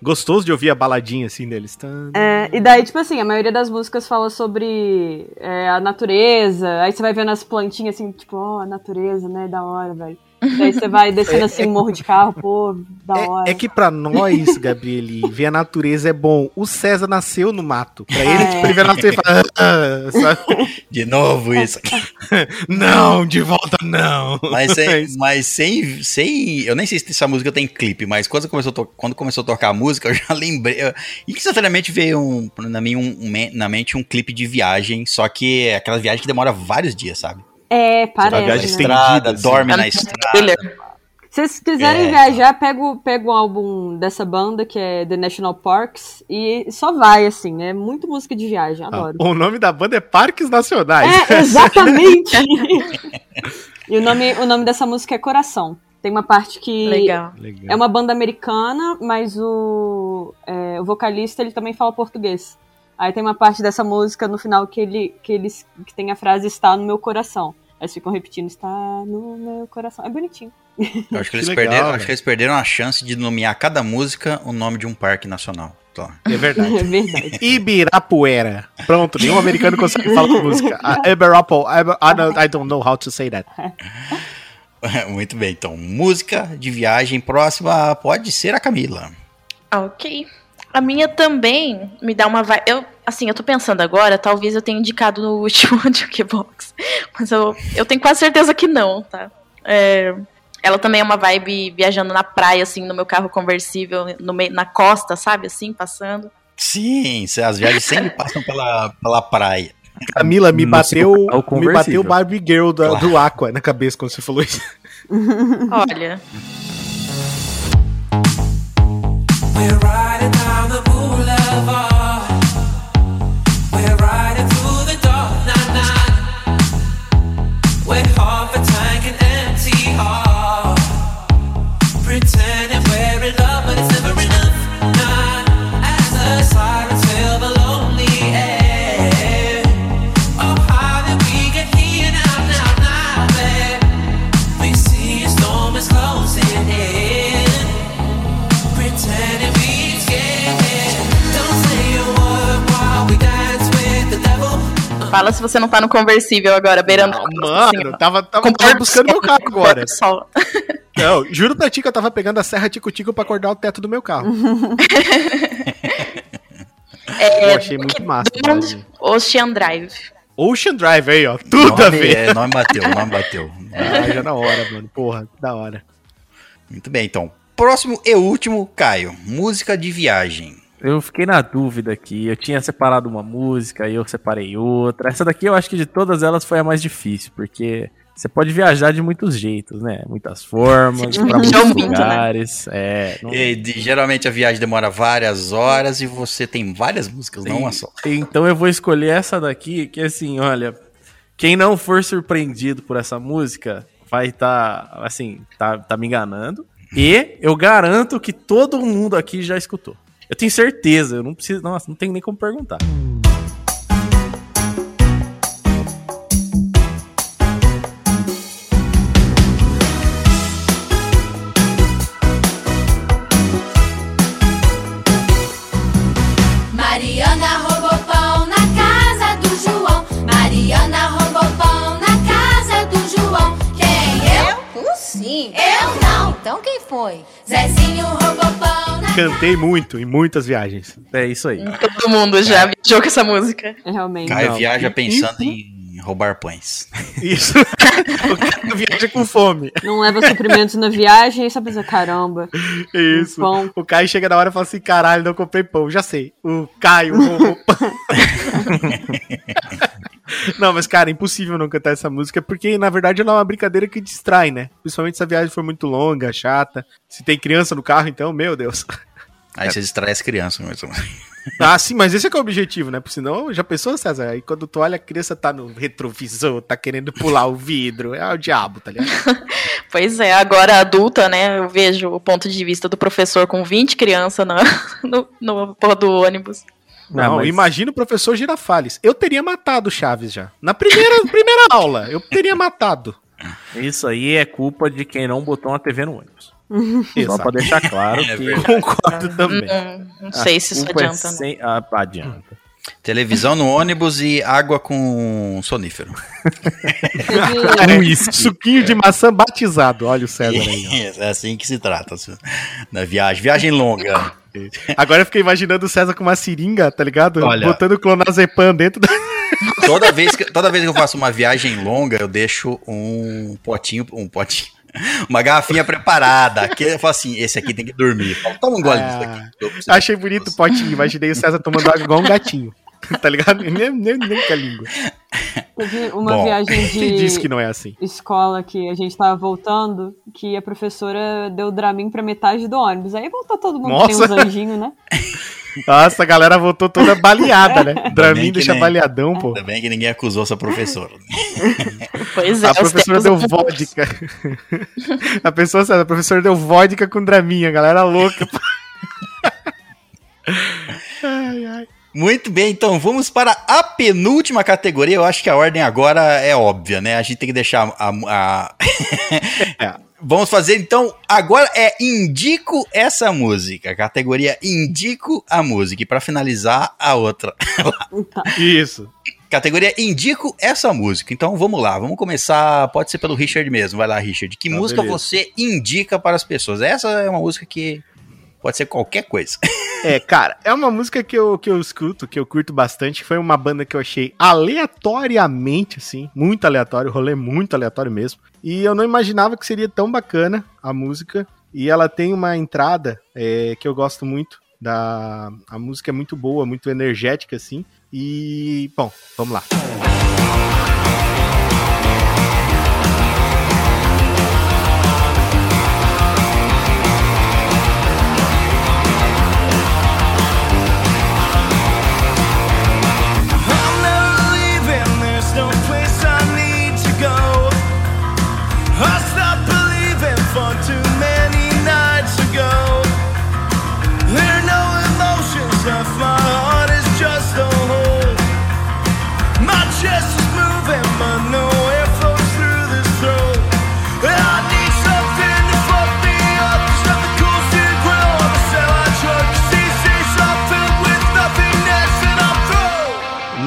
Gostoso de ouvir a baladinha, assim, deles. É, e daí, tipo assim, a maioria das músicas fala sobre é, a natureza. Aí você vai vendo as plantinhas assim, tipo, ó, a natureza, né? Da hora, velho. Daí você vai descendo assim um morro de carro, pô, da hora. É que pra nós, Gabriele, ver a natureza é bom. O César nasceu no mato. Pra ele, É. tipo, ele vai nascer e fala... "Ah", sabe? De novo isso. Não, de volta não. Mas, É mas sem, sem. Eu nem sei se essa música tem clipe, mas quando começou, a to- quando começou a tocar a música, eu já lembrei. Eu, instantaneamente veio um, na, minha, um, um na mente um clipe de viagem, só que é aquela viagem que demora vários dias, sabe? É, parece. viagem né? estrada, assim. dorme É na estrada. Se vocês quiserem É. viajar, pega, o- pega um álbum dessa banda, que é The National Parks, e só vai, assim. É muito música de viagem, Ah, adoro. o nome da banda é Parques Nacionais. É, exatamente! e o nome, o nome dessa música é Coração. Tem uma parte que Legal. Legal. é uma banda americana, mas o, é, o vocalista ele também fala português. Aí tem uma parte dessa música no final que ele que eles que tem a frase está no meu coração. Aí eles ficam repetindo está no meu coração. É bonitinho. Eu acho que, Que eles legal, perderam, acho que eles perderam a chance de nomear cada música o nome de um parque nacional. É verdade. É verdade. Ibirapuera. Pronto, nenhum americano consegue falar com música. Ah, Ibirapo, Iber- I, don't, I don't know how to say that. muito bem. Então, música de viagem próxima pode ser a Camila. Ok. A minha também me dá uma vibe. Eu, assim, eu tô pensando agora, talvez eu tenha indicado no último Jukebox. Mas eu, eu tenho quase certeza que não, tá? É, ela também é uma vibe viajando na praia, assim, no meu carro conversível, no meio, na costa, sabe? Assim, passando. Sim, as viagens sempre passam pela, pela praia. Camila, me bateu, me bateu. Barbie Girl da- Claro. do Aqua na cabeça quando você falou isso. Olha. We're riding the boulevard. Fala se você não tá no conversível agora, beirando. a assim, Mano, ó. tava, tava, buscando sol, meu carro agora. Não, juro pra ti que eu tava pegando a serra tico-tico pra acordar o teto do meu carro. É, Eu achei muito massa. Ocean Drive. Ocean Drive aí, ó. Tudo a Nome, ver. é, nome bateu, nome bateu. Ah, já na hora, mano. Porra, da hora. Muito bem, então. Próximo e último, Caio. Música de viagem. Eu fiquei na dúvida aqui. Eu tinha separado uma música, aí eu separei outra. Essa daqui eu acho que de todas elas foi a mais difícil, porque você pode viajar de muitos jeitos, né? Muitas formas, pra muitos muito, né? lugares. É, não- E, de- geralmente a viagem demora várias horas e você tem várias músicas, não uma só. Então eu vou escolher essa daqui, que assim, olha, quem não for surpreendido por essa música vai estar, assim, tá, tá me enganando. E eu garanto que todo mundo aqui já escutou. Eu tenho certeza, eu não preciso, nossa, não tem nem como perguntar. Mariana roubou pão na casa do João. Mariana roubou pão na casa do João. Quem eu? Tu sim. Eu não. Então quem foi? Zezinho roubou Cantei muito em muitas viagens. É isso aí. Todo mundo já viajou com essa música. É realmente. Caio Não. viaja pensando em roubar pães. Isso. o cara viaja com fome. Não leva suprimentos na viagem e só pensa, caramba. Isso. Pão. O Caio chega na hora e fala assim: caralho, não comprei pão. Já sei. O Caio roubou pão. Não, mas, cara, é impossível não cantar essa música, porque, na verdade, ela é uma brincadeira que distrai, né? Principalmente se a viagem for muito longa, chata. Se tem criança no carro, então, meu Deus. Aí você distrai as crianças mesmo. Ah, sim, mas esse é que é o objetivo, né? Porque senão, já pensou, César? Aí quando tu olha, a criança tá no retrovisor, tá querendo pular o vidro. É o diabo, tá ligado? Pois é, agora adulta, né? Eu vejo o ponto de vista do professor com 20 crianças na, no, no porra do ônibus. Não, mas- imagina o professor Girafales. Eu teria matado o Chaves já. Na primeira, primeira aula, eu teria matado. Isso aí é culpa de quem não botou uma TV no ônibus. Só Exato. pra deixar claro É que. Concordo também. Hum, não sei se isso culpa é adianta. né? sem- ah, adianta. Televisão no ônibus e água com sonífero. Teve- Suquinho de maçã batizado. Olha o César aí. ó. É assim que se trata. Na viagem. Viagem longa. Agora eu fiquei imaginando o César com uma seringa, tá ligado? Olha. Botando clonazepam dentro da. Toda vez, que, toda vez que eu faço uma viagem longa, eu deixo um potinho, um potinho, uma garrafinha preparada. Que eu falo assim, esse aqui tem que dormir. Falo, Toma um gole disso preciso- Achei bonito o potinho. Imaginei o César tomando água igual um gatinho. Tá ligado? Nem, nem, nem com a língua. Teve uma Bom, viagem de disse que não é assim? escola que a gente tava voltando, que a professora deu Dramin pra metade do ônibus. Aí voltou todo mundo, tem Nossa. uns anjinhos, né? Nossa, a galera voltou toda baleada, né? Dramin deixa nem- baleadão, pô. Ainda bem que ninguém acusou essa professora. Pois é, A professora deu vodka. A pessoa, a professora deu vodka com Dramin, a galera louca. pô. Ai, ai. Muito bem, então vamos para a penúltima categoria. Eu acho que a ordem agora é óbvia, né? A gente tem que deixar a. a- É. Vamos fazer então. Agora é Indico essa música. Categoria Indico a música. E para finalizar, a outra. Isso. Categoria Indico essa música. Então vamos lá, vamos começar. Pode ser pelo Richard mesmo. Vai lá, Richard. Que Tá, música beleza. você indica para as pessoas? Essa é uma música que pode ser qualquer coisa. É, cara, é uma música que eu, que eu escuto, que eu curto bastante. Foi uma banda que eu achei aleatoriamente, assim, muito aleatório, o rolê muito aleatório mesmo. E eu não imaginava que seria tão bacana a música. E ela tem uma entrada é, que eu gosto muito. Da... A música é muito boa, muito energética, assim. E, bom, vamos lá. I'm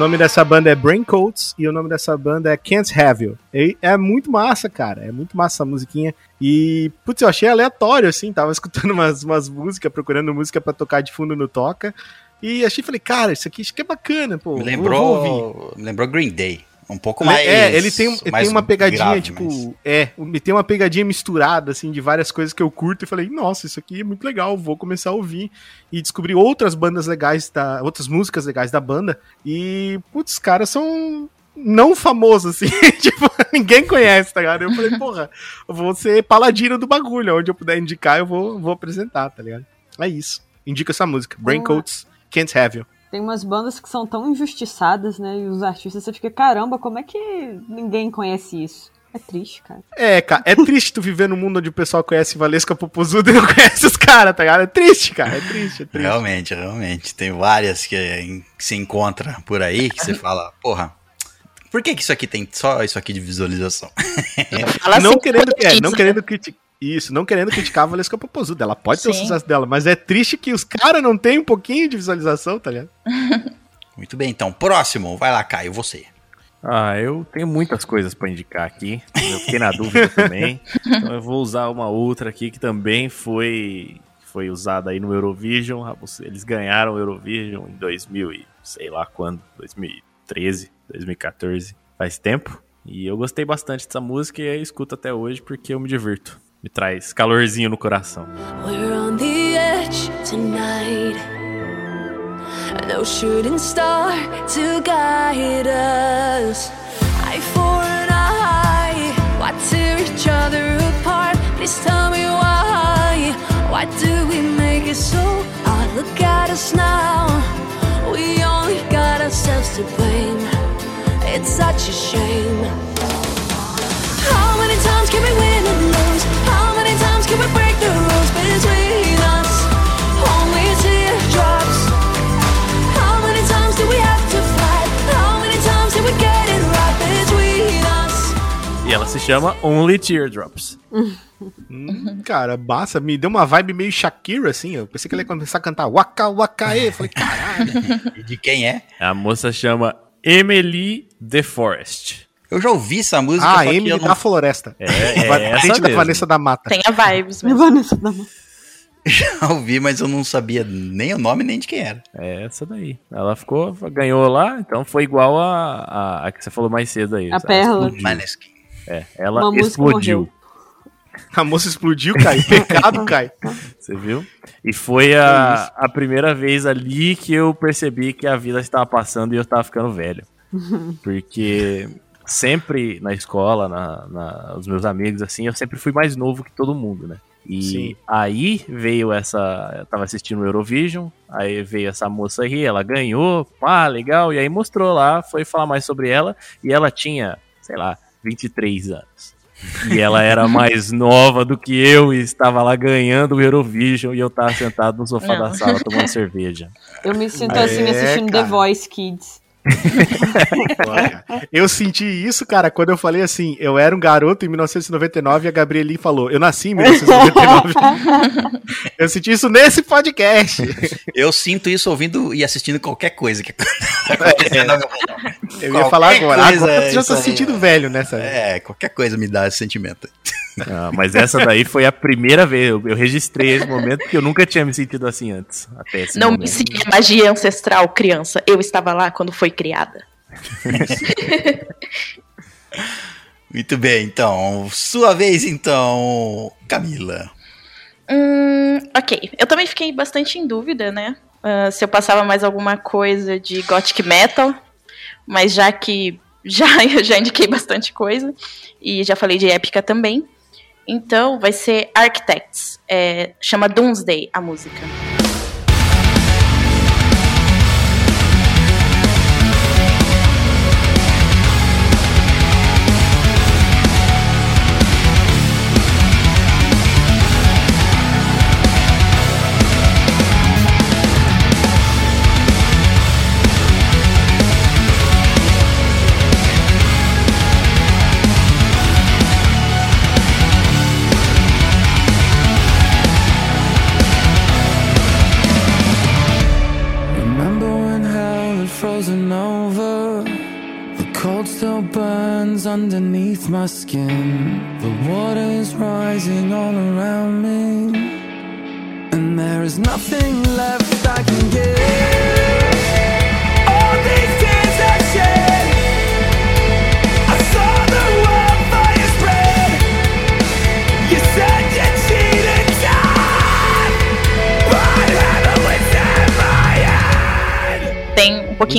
nome dessa banda é Braincoats e o nome dessa banda é Can't Have You. E é muito massa, cara. É muito massa essa musiquinha. E, putz, eu achei aleatório, assim. Tava escutando umas, umas músicas, procurando música pra tocar de fundo no Toca. E achei, falei, cara, isso aqui, isso aqui é bacana, pô. Me lembrou, me lembrou Green Day. Um pouco Le- mais. é, ele tem, ele mais tem uma pegadinha, grave, tipo, mas- é, ele tem uma pegadinha misturada, assim, de várias coisas que eu curto e falei, nossa, isso aqui é muito legal, vou começar a ouvir e descobrir outras bandas legais, da, outras músicas legais da banda e, putz, os caras são não famosos, assim, tipo, ninguém conhece, tá ligado? Eu falei, porra, eu vou ser paladino do bagulho, onde eu puder indicar, eu vou, vou apresentar, tá ligado? É isso, indica essa música, Braincoats, Can't Have You. Tem umas bandas que são tão injustiçadas, né? E os artistas, você fica, caramba, como é que ninguém conhece isso? É triste, cara. É, cara, é triste tu viver num mundo onde o pessoal conhece Valesca Popozuda e não conhece os caras, tá ligado? É triste, cara, é triste, é triste. Realmente, realmente. Tem várias que, que se encontra por aí que você fala, porra, por que, que isso aqui tem só isso aqui de visualização? Fala não assim, querendo, é, não querendo criticar. Isso, não querendo criticar a Valesca Popozuda. Ela pode ter o Sim. sucesso dela, mas é triste que os caras não têm um pouquinho de visualização, tá ligado? Muito bem, então, próximo. Vai lá, Caio, você. Ah, eu tenho muitas coisas pra indicar aqui. Eu fiquei na dúvida também. Então eu vou usar uma outra aqui que também foi foi usada aí no Eurovision. Ah, Eles ganharam o Eurovision em 2000 e sei lá quando, 2013, 2014, faz tempo. E eu gostei bastante dessa música e eu escuto até hoje porque eu me divirto. Me traz calorzinho no coração. We're on the edge tonight. no shooting star to guide us. Eye for an eye, why tear each other apart? Please tell me why. Why do we make it so hard? Look at us now. We only got ourselves to blame. It's such a shame. E ela se chama Only Teardrops. Hum, cara, massa, me deu uma vibe meio Shakira, assim. Eu pensei que ela ia começar a cantar Waka Waka E. Falei, caralho. E de quem é? A moça chama Emily DeForest. Eu já ouvi essa música. Ah, que Emily eu não- da Floresta. É, é essa da. Vanessa da Mata. Tem a vibes mesmo. Vanessa da Mata. Já ouvi, mas eu não sabia nem o nome nem de quem era. É essa daí. Ela ficou, ganhou lá, então foi igual a, a, a que você falou mais cedo aí. A Perla. explodiu. É, ela Uma explodiu. A moça explodiu, Kai. Pecado, Kai. Você viu? E foi a, a primeira vez ali que eu percebi que a vida estava passando e eu estava ficando velho. Porque sempre na escola, na, na- os meus amigos, assim, eu sempre fui mais novo que todo mundo, né? E Sim. aí veio essa. Eu tava assistindo o Eurovision, aí veio essa moça aí, ela ganhou, pá, legal, e aí mostrou lá, foi falar mais sobre ela, e ela tinha, sei lá, 23 anos. E ela era mais nova do que eu e estava lá ganhando o Eurovision e eu tava sentado no sofá Não. da sala tomando cerveja. Eu me sinto É, assim assistindo The cara. Voice Kids. Eu senti isso, cara, quando eu falei assim, eu era um garoto em 1999 e a Gabrieli falou, eu nasci em 1999. eu senti isso nesse podcast. Eu sinto isso ouvindo e assistindo qualquer coisa que volta. Eu ia falar agora. Agora você já tá aí, sentindo é. velho nessa. É, qualquer coisa me dá esse sentimento. Ah, mas essa daí foi a primeira vez, eu, eu registrei esse momento porque eu nunca tinha me sentido assim antes. Até esse Não me momento. ensine a magia ancestral, criança. Eu estava lá quando foi criada. Muito bem, então. Sua vez, então, Camila. Hum, ok. Eu também fiquei bastante em dúvida, né? ah, se eu passava mais alguma coisa de gothic metal. Mas já que já, eu já indiquei bastante coisa. E já falei de épica também. Então vai ser Architects. É, chama Doomsday a música.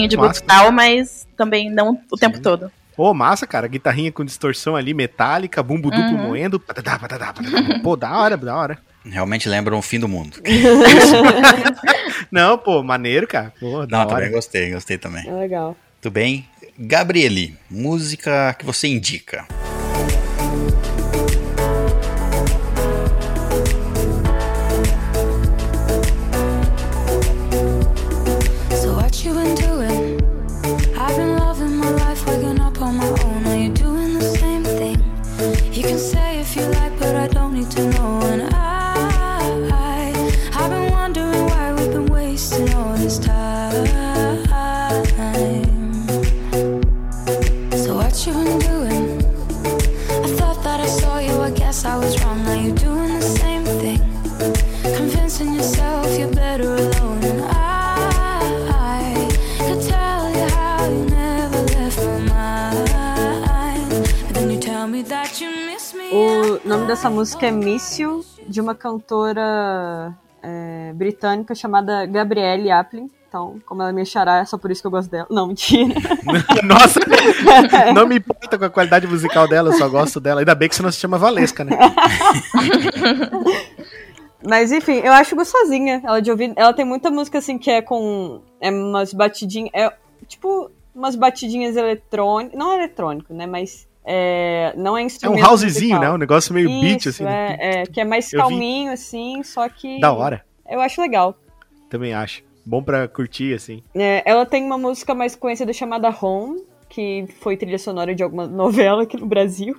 Pouquinho de massa. brutal, mas também não o tempo todo. Pô, massa, cara. Guitarrinha com distorção ali, metálica, bumbo duplo Uhum. moendo. Patadá, patadá, patadá. Pô, da hora, da hora. Realmente lembra um fim do mundo. Não, pô, maneiro, cara. Pô, da Não, hora. também gostei, gostei também. É legal. Tudo bem? Gabriele, música que você indica. O nome dessa música é Míssil, de uma cantora é, britânica chamada Gabrielle Aplin. então, como ela minha xará, é só por isso que eu gosto dela. Não, mentira. Nossa, não me importa com a qualidade musical dela, eu só gosto dela. Ainda bem que você não se chama Valesca, né? Mas enfim, eu acho gostosinha ela de ouvir. Ela tem muita música assim que é com é umas batidinhas. É tipo umas batidinhas eletrônicas. Não eletrônico, né? Mas é, não é É instrumento. um housezinho, musical. né? Um negócio meio beat, Isso, assim. né? É, é, que é mais vi. calminho, assim, só que. Da hora. Eu acho legal. Também acho. Bom pra curtir, assim. É, ela tem uma música mais conhecida chamada Home, que foi trilha sonora de alguma novela aqui no Brasil.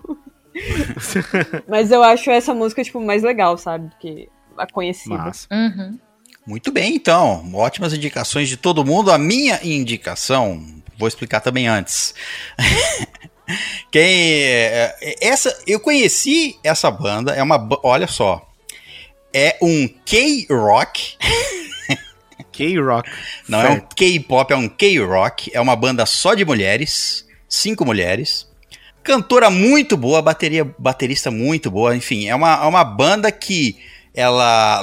Mas eu acho essa música, tipo, mais legal, sabe? Do que a conhecida. Uhum. Muito bem, então. Ótimas indicações de todo mundo. A minha indicação, vou explicar também antes. Quem é, é, essa eu conheci essa banda, é uma olha só. É um K-rock. K-rock. Não é um K-pop, é um K-rock, é uma banda só de mulheres, cinco mulheres. Cantora muito boa, bateria, baterista muito boa, enfim, é uma, é uma banda que ela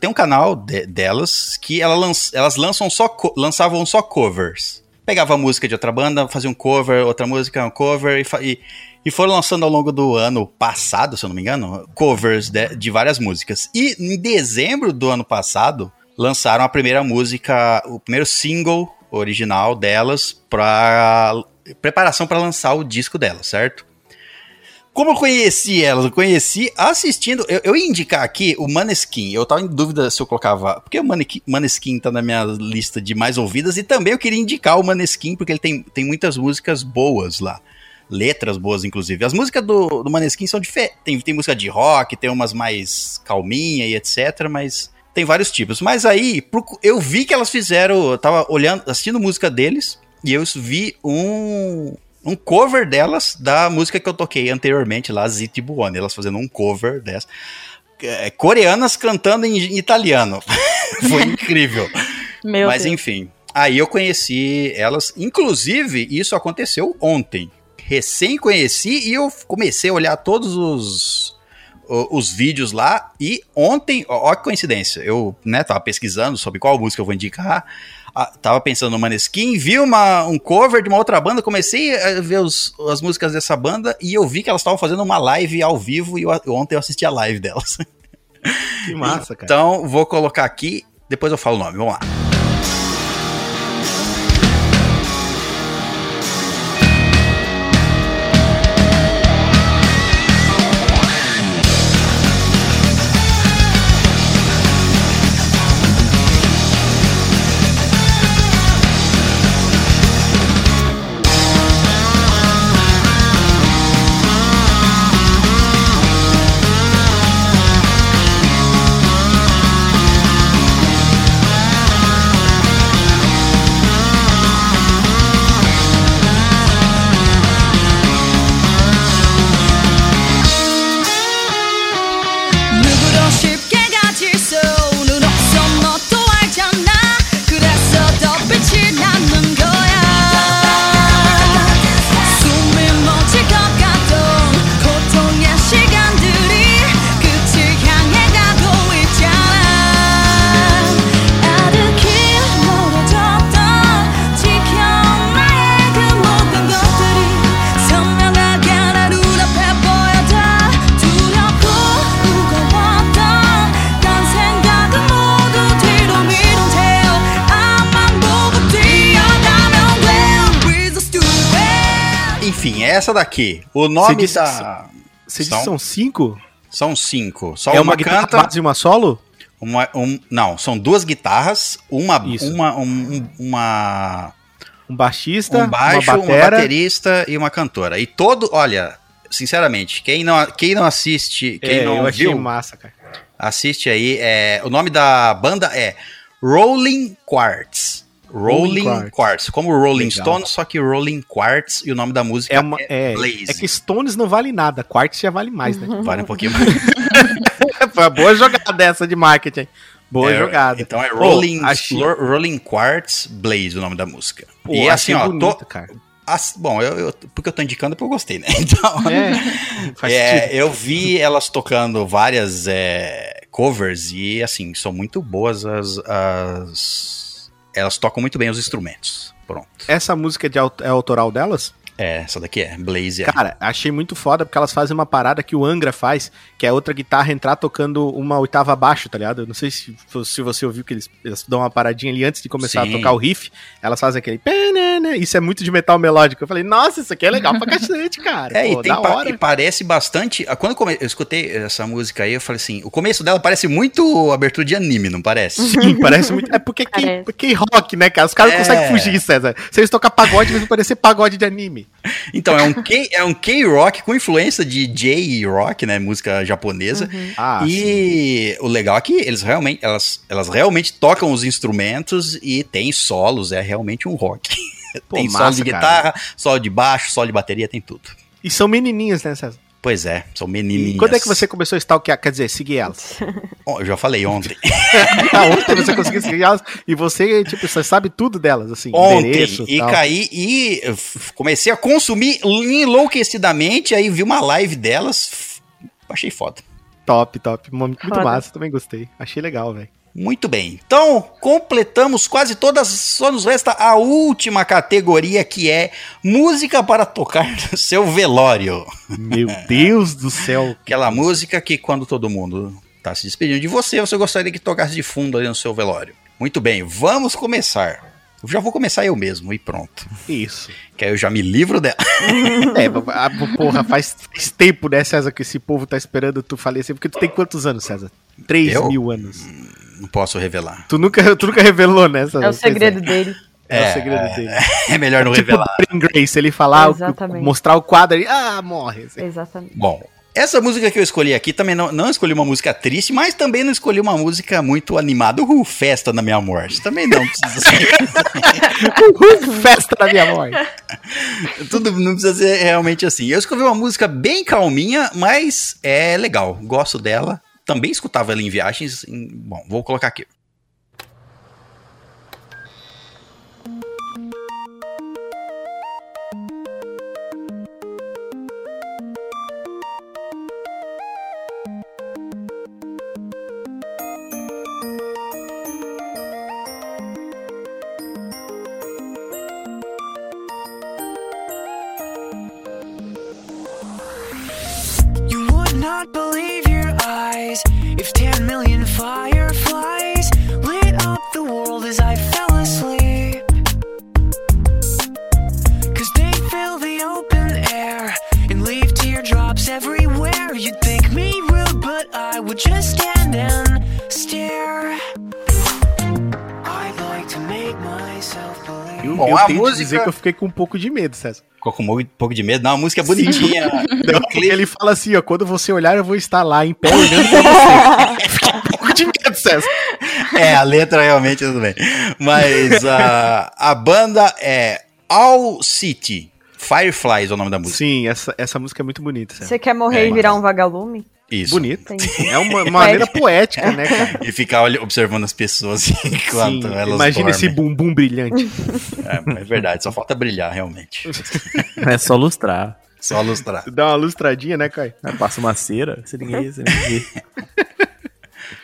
tem um canal de- delas que ela lan- elas lançam só lançavam só covers. Pegava música de outra banda, fazia um cover, outra música, um cover e, e, e foram lançando ao longo do ano passado, se eu não me engano, covers de, de várias músicas. E em dezembro do ano passado, lançaram a primeira música, o primeiro single original delas para preparação para lançar o disco delas, certo? Como eu conheci elas? Eu conheci assistindo. Eu, eu ia indicar aqui o Maneskin. Eu tava em dúvida se eu colocava. Porque o Maneskin tá na minha lista de mais ouvidas. E também eu queria indicar o Maneskin, porque ele tem, tem muitas músicas boas lá. Letras boas, inclusive. As músicas do, do Maneskin são diferentes. Tem, tem música de rock, tem umas mais calminha e etc. Mas tem vários tipos. Mas aí, eu vi que elas fizeram. Eu tava olhando, assistindo música deles. E eu vi um, um cover delas da música que eu toquei anteriormente lá, Ziti Buoni. Elas fazendo um cover dessa. É, coreanas cantando em italiano. Foi incrível. Meu Mas Deus. enfim, aí eu conheci elas. Inclusive, isso aconteceu ontem. Recém conheci e eu comecei a olhar todos os, os vídeos lá. E ontem, ó, ó que coincidência, eu né, tava pesquisando sobre qual música eu vou indicar. Ah, tava pensando no Maneskin, vi uma, um cover de uma outra banda, comecei a ver os- as músicas dessa banda e eu vi que elas estavam fazendo uma live ao vivo e eu- ontem eu assisti a live delas. Que massa, cara. Então, vou colocar aqui, depois eu falo o nome, vamos lá. Essa daqui. O nome disse da. Você disse que são cinco? São cinco. Só é uma, uma guitarra canta. base e uma solo? Uma, um, não, são duas guitarras, uma, uma, um, um- uma, Um baixista, um baixo, uma uma, batera. baterista e uma cantora. E todo, olha, sinceramente, quem não, quem não assiste, quem É, não eu achei viu, massa, cara. assiste aí. É, o nome da banda é Rolling Quartz. Rolling, Rolling Quartz. Como Rolling Legal. Stone, só que Rolling Quartz e o nome da música É, uma, é, Blaze. é que Stones não vale nada, Quartz já vale mais, né? Vale um pouquinho mais. Foi uma boa jogada dessa de marketing. Boa É, jogada. Então é Rolling, Rolling Quartz Blaze, o nome da música. Pô, e assim, ó, bonito, tô, cara. as- bom, eu, eu- porque eu tô indicando é porque eu gostei, né? Então, É, é, eu vi elas tocando várias é, covers e assim, são muito boas as, as- elas tocam muito bem os instrumentos. Pronto. Essa música é, de, é autoral delas? É, essa daqui é, Blaze. é. Cara, achei muito foda porque elas fazem uma parada que o Angra faz, que é outra guitarra entrar tocando uma oitava abaixo, tá ligado? Eu não sei se, se você ouviu que eles, eles dão uma paradinha ali antes de começar Sim. a tocar o riff. Elas fazem aquele. penana, Isso é muito de metal melódico. Eu falei, nossa, isso aqui é legal pra cacete, cara. É, Pô, e, tem da pa- hora. e parece bastante. ah, Quando eu, come- eu escutei essa música aí, eu falei assim: o começo dela parece muito abertura de anime, não parece? Sim, parece muito. É porque que, que rock, né, cara? Os caras não É. conseguem fugir, César. Se eles tocar pagode, vai parecer pagode de anime. Então, é um K- é um K-rock com influência de J-rock, né? Música japonesa. Ah, e o legal é que eles realmente, elas, elas realmente tocam os instrumentos e tem solos, é realmente um rock. Pô, tem solo massa, de cara. guitarra, solo de baixo, solo de bateria, tem tudo. E são menininhas, né, César? Pois é, são E menininhas. quando é que você começou a stalkear? Quer dizer, seguir elas? Ó, Eu já falei ontem. Ah, ontem você conseguiu seguir elas e você, tipo, você sabe tudo delas, assim, Ontem, endereço e tal. caí e comecei a consumir enlouquecidamente, aí vi uma live delas, achei foda. Top, top. Muito Foda. massa, também gostei. Achei legal, velho. Muito bem. Então, completamos quase todas, só nos resta a última categoria que é música para tocar no seu velório. Meu Deus do céu. Aquela música que quando todo mundo tá se despedindo de você, você gostaria que tocasse de fundo ali no seu velório. Muito bem, vamos começar. Eu já vou começar eu mesmo e pronto. Isso. Que aí eu já me livro dela. É, a- porra, faz, faz tempo, né, César, que esse povo tá esperando tu falecer. Porque tu tem quantos anos, César? 3 Eu? mil anos. Não posso revelar. Tu nunca, tu nunca revelou, né? É o segredo dele. É, É, o segredo dele. É melhor não tipo revelar. Dorian Grace, ele falar, mostrar o quadro ali, ah, morre. Exatamente. Bom, essa música que eu escolhi aqui também não, não escolhi uma música triste, mas também não escolhi uma música muito animada. Uhul, festa na minha morte. Também não precisa ser. Uhul, festa na minha morte. Tudo não precisa ser realmente assim. Eu escolhi uma música bem calminha, mas é legal. Gosto dela. Também escutava ela em viagens. em- Bom, vou colocar aqui. Bom, eu a tenho que música- dizer que eu fiquei com um pouco de medo, César. Ficou com um pouco de medo. Não, a música é bonitinha. Não, porque ele fala assim, ó, quando você olhar, eu vou estar lá em pé olhando pra você. Fiquei um pouco de medo, César. É, a letra realmente tudo bem. Mas a, a banda é All City. Fireflies é o nome da música. Sim, essa, essa música é muito bonita, César. Você quer morrer É, e virar um vagalume? Isso. Bonito. Entendi. É uma maneira poética, né, cara? E ficar olha- observando as pessoas enquanto Sim, elas imagina esse bumbum brilhante. É, é verdade, só falta brilhar, realmente. É só lustrar. Só lustrar. Dá uma lustradinha, né, Caio? Aí Passa uma cera, você ninguém, você ninguém vê.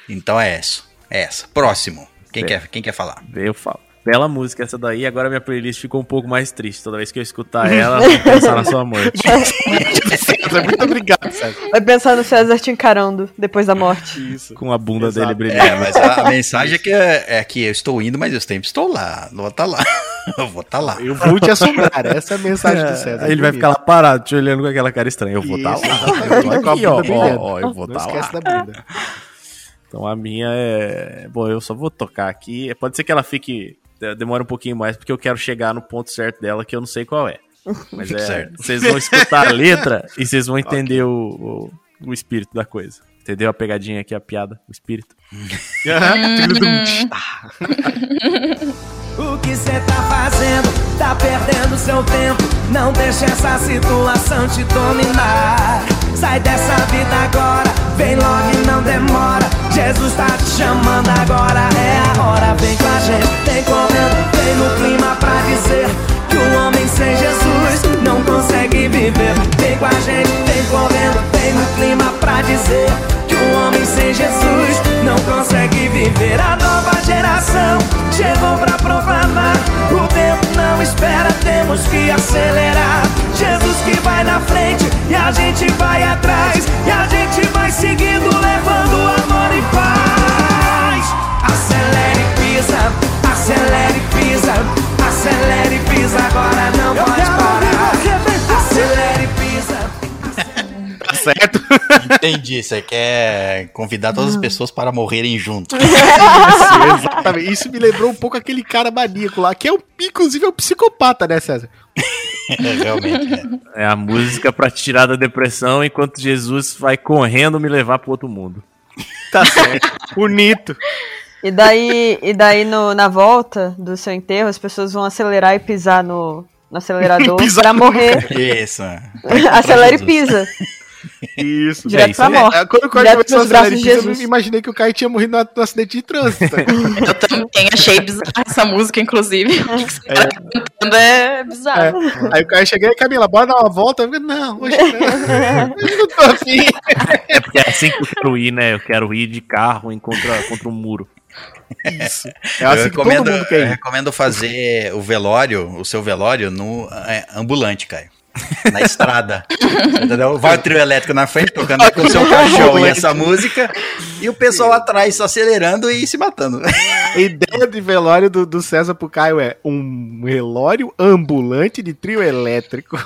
Então é isso. É essa. Próximo. Quem, É. quer, quem quer falar? Eu falo. Bela música essa daí, agora minha playlist ficou um pouco mais triste. Toda vez que eu escutar ela, eu vou pensar na sua morte. César, muito obrigado, César. Vai pensar no César te encarando depois da morte. Isso. Com a bunda Exato. dele brilhando. É, mas a, a mensagem é que, é que eu estou indo, mas eu sempre estou lá. Vou estar lá. Eu vou estar lá. Eu vou te assombrar. Essa é a mensagem do César. Aí ele vai ficar lá parado, te olhando com aquela cara estranha. Eu vou estar Isso, lá. Eu tô Com a aqui, bunda ó, ó, ó, eu vou estar esquece lá. da bunda. Então a minha é. Bom, eu só vou tocar aqui. Pode ser que ela fique. Demore um pouquinho mais, porque eu quero chegar no ponto certo dela, que eu não sei qual é. Mas é. Certo. Vocês vão escutar a letra e vocês vão entender o, o, o espírito da coisa. Entendeu a pegadinha aqui, a piada, o espírito? O que cê tá fazendo? Tá perdendo seu tempo. Não deixa essa situação te dominar. Sai dessa vida agora, vem logo e não demora. Jesus tá te chamando agora, é a hora. Vem com a gente, vem correndo, vem no clima pra dizer que o homem sem Jesus não consegue viver. Vem com a gente, vem correndo, vem no clima pra dizer que um homem sem Jesus não consegue viver. A nova geração chegou pra proclamar. O tempo não espera, temos que acelerar. Jesus que vai na frente e a gente vai atrás. E a gente vai seguindo, levando amor e paz. Acelere e pisa, acelere e pisa, acelere e pisa, agora não pode parar. Acelere e pisa. Tá certo? Entendi. Você quer convidar todas as pessoas para morrerem junto. Isso, exatamente. Isso me lembrou um pouco aquele cara maníaco lá, que é, o, inclusive, é um psicopata, né, César? Realmente. é. É a música pra te tirar da depressão enquanto Jesus vai correndo me levar pro outro mundo. Tá certo. Bonito. E daí, e daí no, na volta do seu enterro, as pessoas vão acelerar e pisar no, no acelerador Pisar pra morrer. Isso. Acelera e pisa. Isso. Direto isso pra morte. É, Quando o Caio começou a acelerar e pisa, eu imaginei que o Caio tinha morrido no, no acidente de trânsito. Eu também achei bizarra essa música, inclusive. O que você tá cantando é bizarro. Aí o Caio chega aí, Camila, bora dar uma volta? Eu falei, não, hoje não. Hoje não tô afim. É porque é assim que eu quero ir, né? Eu quero ir de carro em contra, contra um muro. Isso. É eu assim todo recomendo, mundo quer eu recomendo fazer o velório, o seu velório, no é, ambulante, Caio. Na estrada. Entendeu? Vai o trio elétrico na frente, tocando com o seu cachorro e essa música, e o pessoal atrás acelerando e se matando. A ideia de velório do, do César pro Caio é um velório ambulante de trio elétrico.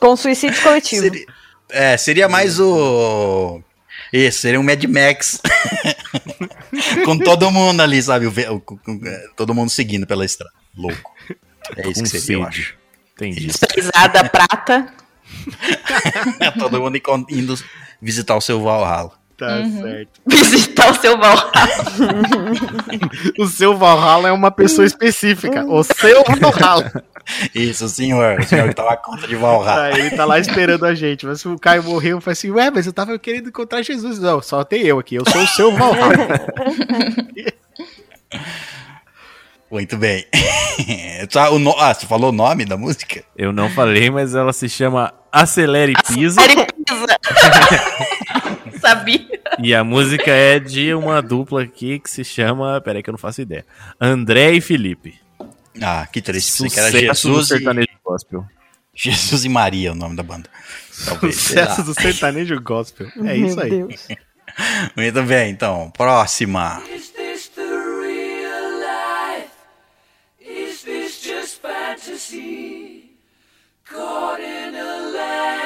Com suicídio coletivo. Seria, é, seria mais o. Isso, seria um Mad Max. com todo mundo ali, sabe? O é, todo mundo seguindo pela estrada. Louco. É isso Com que seria, eu acho. Entendi. Pesada prata. todo mundo indo visitar o seu Valhalla. Tá Uhum. certo. Visitar o seu Valhalla. O seu Valhalla é uma pessoa específica. O seu Valhalla. Isso, senhor. O senhor que toma conta de Valhalla. Ele tá lá esperando a gente. Mas se o Caio morreu, eu falei assim, ué, mas eu tava querendo encontrar Jesus. Não, só tem eu aqui. Eu sou o seu Valhalla. Muito bem. O no- Ah, você falou o nome da música? Eu não falei, mas ela se chama Acelere e Pisa. Acelere e pisa. Sabia? E a música é de uma dupla aqui que se chama. Peraí, que eu não faço ideia. André e Felipe. Ah, que triste. Que era Jesus e... sertanejo gospel. Jesus e Maria, é o nome da banda. Talvez. Sucesso do sertanejo gospel. É Meu isso aí. Deus. Muito bem, então. Próxima. Is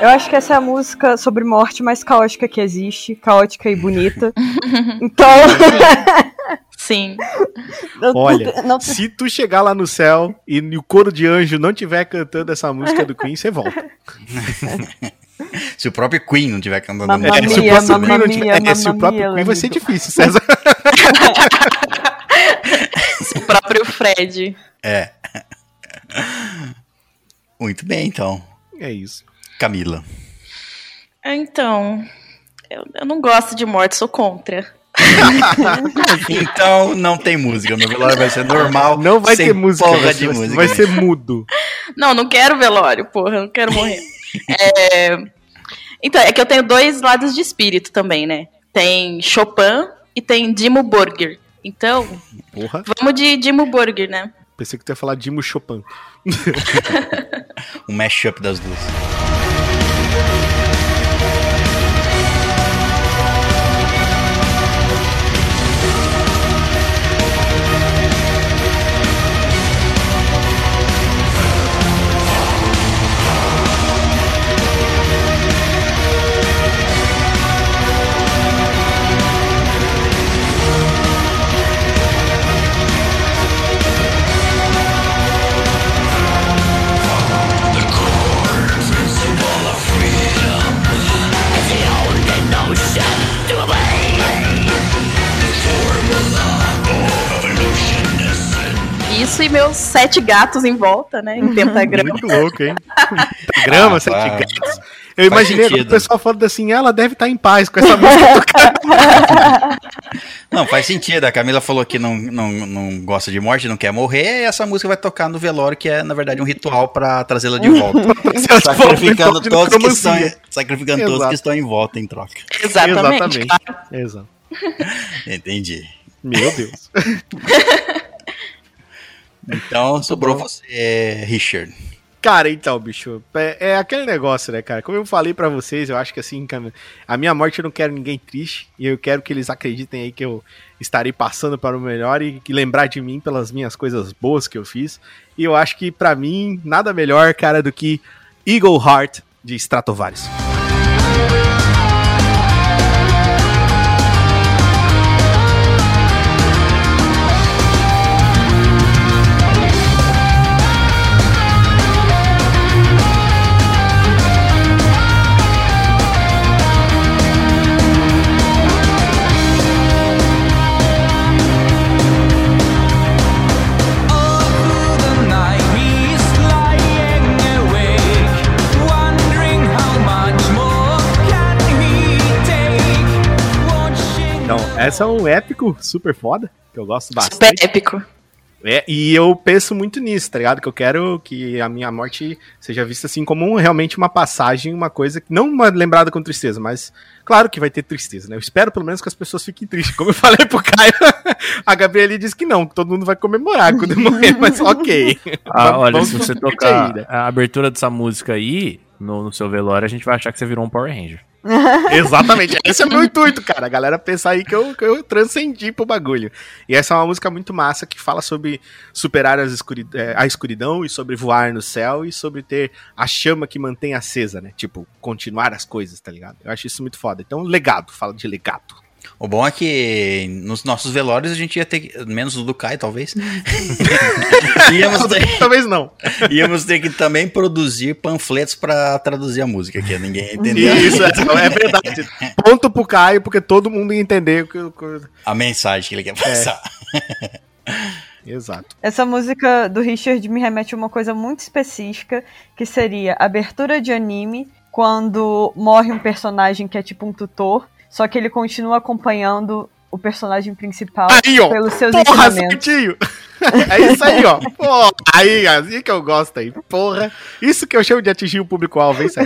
Eu acho que essa é a música sobre morte mais caótica que existe, caótica e bonita. Então, Sim. não- Olha, não- se tu chegar lá no céu e o coro de anjo não tiver cantando essa música do Queen, você volta. Se o próprio Queen não tiver cantando Mamma música. É, se o próprio mamma Queen não tiver, é, se o próprio Queen vai ser difícil, César. O próprio Fred. É. Muito bem, então. É isso. Camila. Então, eu, eu não gosto de morte, sou contra. Então não tem música. Meu velório vai ser normal. Não vai ter música, Porra vai, de ser- música. vai ser mudo. Não, não quero velório, porra, não quero morrer. É, Então, é que eu tenho dois lados de espírito também, né? Tem Chopin e tem Dimo Borgir. Então, Porra. vamos de Dimo Borgir, né? Pensei que tu ia falar Dimo Chopin. Um mashup das duas. Meus sete gatos em volta, né? Em pentagrama. Muito louco, hein? Grama, Ah, sete tá. gatos. Eu Faz imaginei o pessoal falando assim, ela deve estar em paz com essa música. Não, faz sentido. A Camila falou que não, não, não gosta de morte, não quer morrer, e essa música vai tocar no velório, que é, na verdade, um ritual pra trazê-la de volta. sacrificando volta, todos que estão, sacrificando todos que estão em volta em troca. Exatamente. Exatamente. Exato. Entendi. Meu Deus. Então, sobrou você, Richard. Cara, então, bicho, é, é aquele negócio, né, cara? Como eu falei pra vocês, eu acho que assim, a minha morte eu não quero ninguém triste e eu quero que eles acreditem aí que eu estarei passando para o melhor e que lembrar de mim pelas minhas coisas boas que eu fiz. E eu acho que pra mim nada melhor, cara, do que Eagle Heart de Stratovarius. Essa é um épico super foda, que eu gosto bastante. Super épico. É, e eu penso muito nisso, tá ligado? Que eu quero que a minha morte seja vista assim como um- realmente uma passagem, uma coisa que não uma lembrada com tristeza, mas claro que vai ter tristeza, né? Eu espero pelo menos que as pessoas fiquem tristes. Como eu falei pro Caio, a Gabriele disse que não, que todo mundo vai comemorar quando eu morrer, mas ok. Ah, olha, se você tocar aí, né? a abertura dessa música aí no, no seu velório, a gente vai achar que você virou um Power Ranger. Exatamente, esse é o meu intuito, cara. A galera pensar aí que eu, que eu transcendi pro bagulho. E essa é uma música muito massa que fala sobre superar as escuri- eh, a escuridão e sobre voar no céu e sobre ter a chama que mantém acesa, né? Tipo, continuar as coisas, tá ligado? Eu acho isso muito foda. Então, legado, fala de legado. O bom é que nos nossos velórios a gente ia ter, que- menos o do Kai, talvez. íamos, ter, Talvez não. íamos ter que também produzir panfletos pra traduzir a música, que ninguém entendeu. Isso, é, é verdade. Ponto pro Caio, porque todo mundo ia entender o que. o que- A mensagem que ele quer passar. Exato. Essa música do Richard me remete a uma coisa muito específica, que seria abertura de anime, quando morre um personagem que é tipo um tutor, só que ele continua acompanhando o personagem principal Aí, ó. pelos seus Porra, ensinamentos. certinho. É isso aí, ó. Pô, aí, assim que eu gosto aí. Porra. Isso que eu chamo de atingir o público-alvo, hein?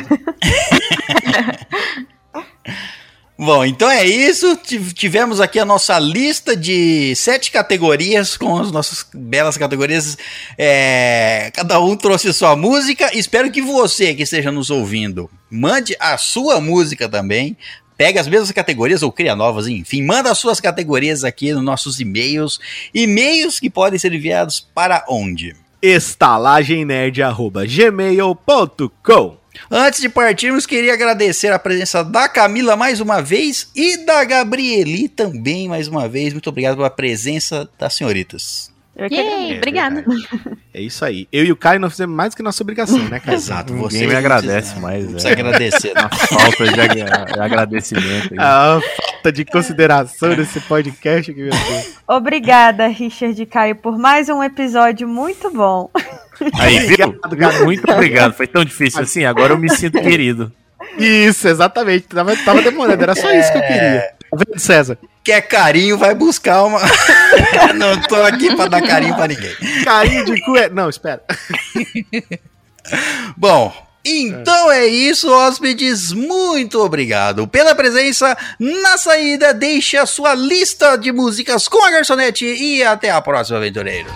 Bom, então é isso. Tiv- Tivemos aqui a nossa lista de sete categorias com as nossas belas categorias. É, cada um trouxe sua música. Espero que você que esteja nos ouvindo mande a sua música também. Pega as mesmas categorias ou cria novas, enfim, manda as suas categorias aqui nos nossos e-mails. E-mails que podem ser enviados para onde? estalagemnerd.gmail.com Antes de partirmos, queria agradecer a presença da Camila mais uma vez e da Gabrieli também mais uma vez. Muito obrigado pela presença das senhoritas. Eu que Yay, agradeço. obrigada. É isso aí. Eu e o Caio não fizemos mais do que nossa obrigação, né, cara? Exato, Ninguém você me agradece não mais. precisa é. agradecer. Uma falta de ag- agradecimento. aí. A falta de consideração desse podcast que meu Deus. Obrigada, Richard e Caio, por mais um episódio muito bom. Aí, viu? Obrigado. Muito obrigado. Foi tão difícil assim. Agora eu me sinto querido. Isso, exatamente. Tava, tava demorando, era só isso que eu queria. Tá vendo, César? Quer carinho, vai buscar uma. não tô aqui pra dar carinho pra ninguém. Carinho de cu é. Não, espera. Bom, então é isso, hóspedes. Muito obrigado pela presença. Na saída, deixe a sua lista de músicas com a garçonete e até a próxima, aventureiros.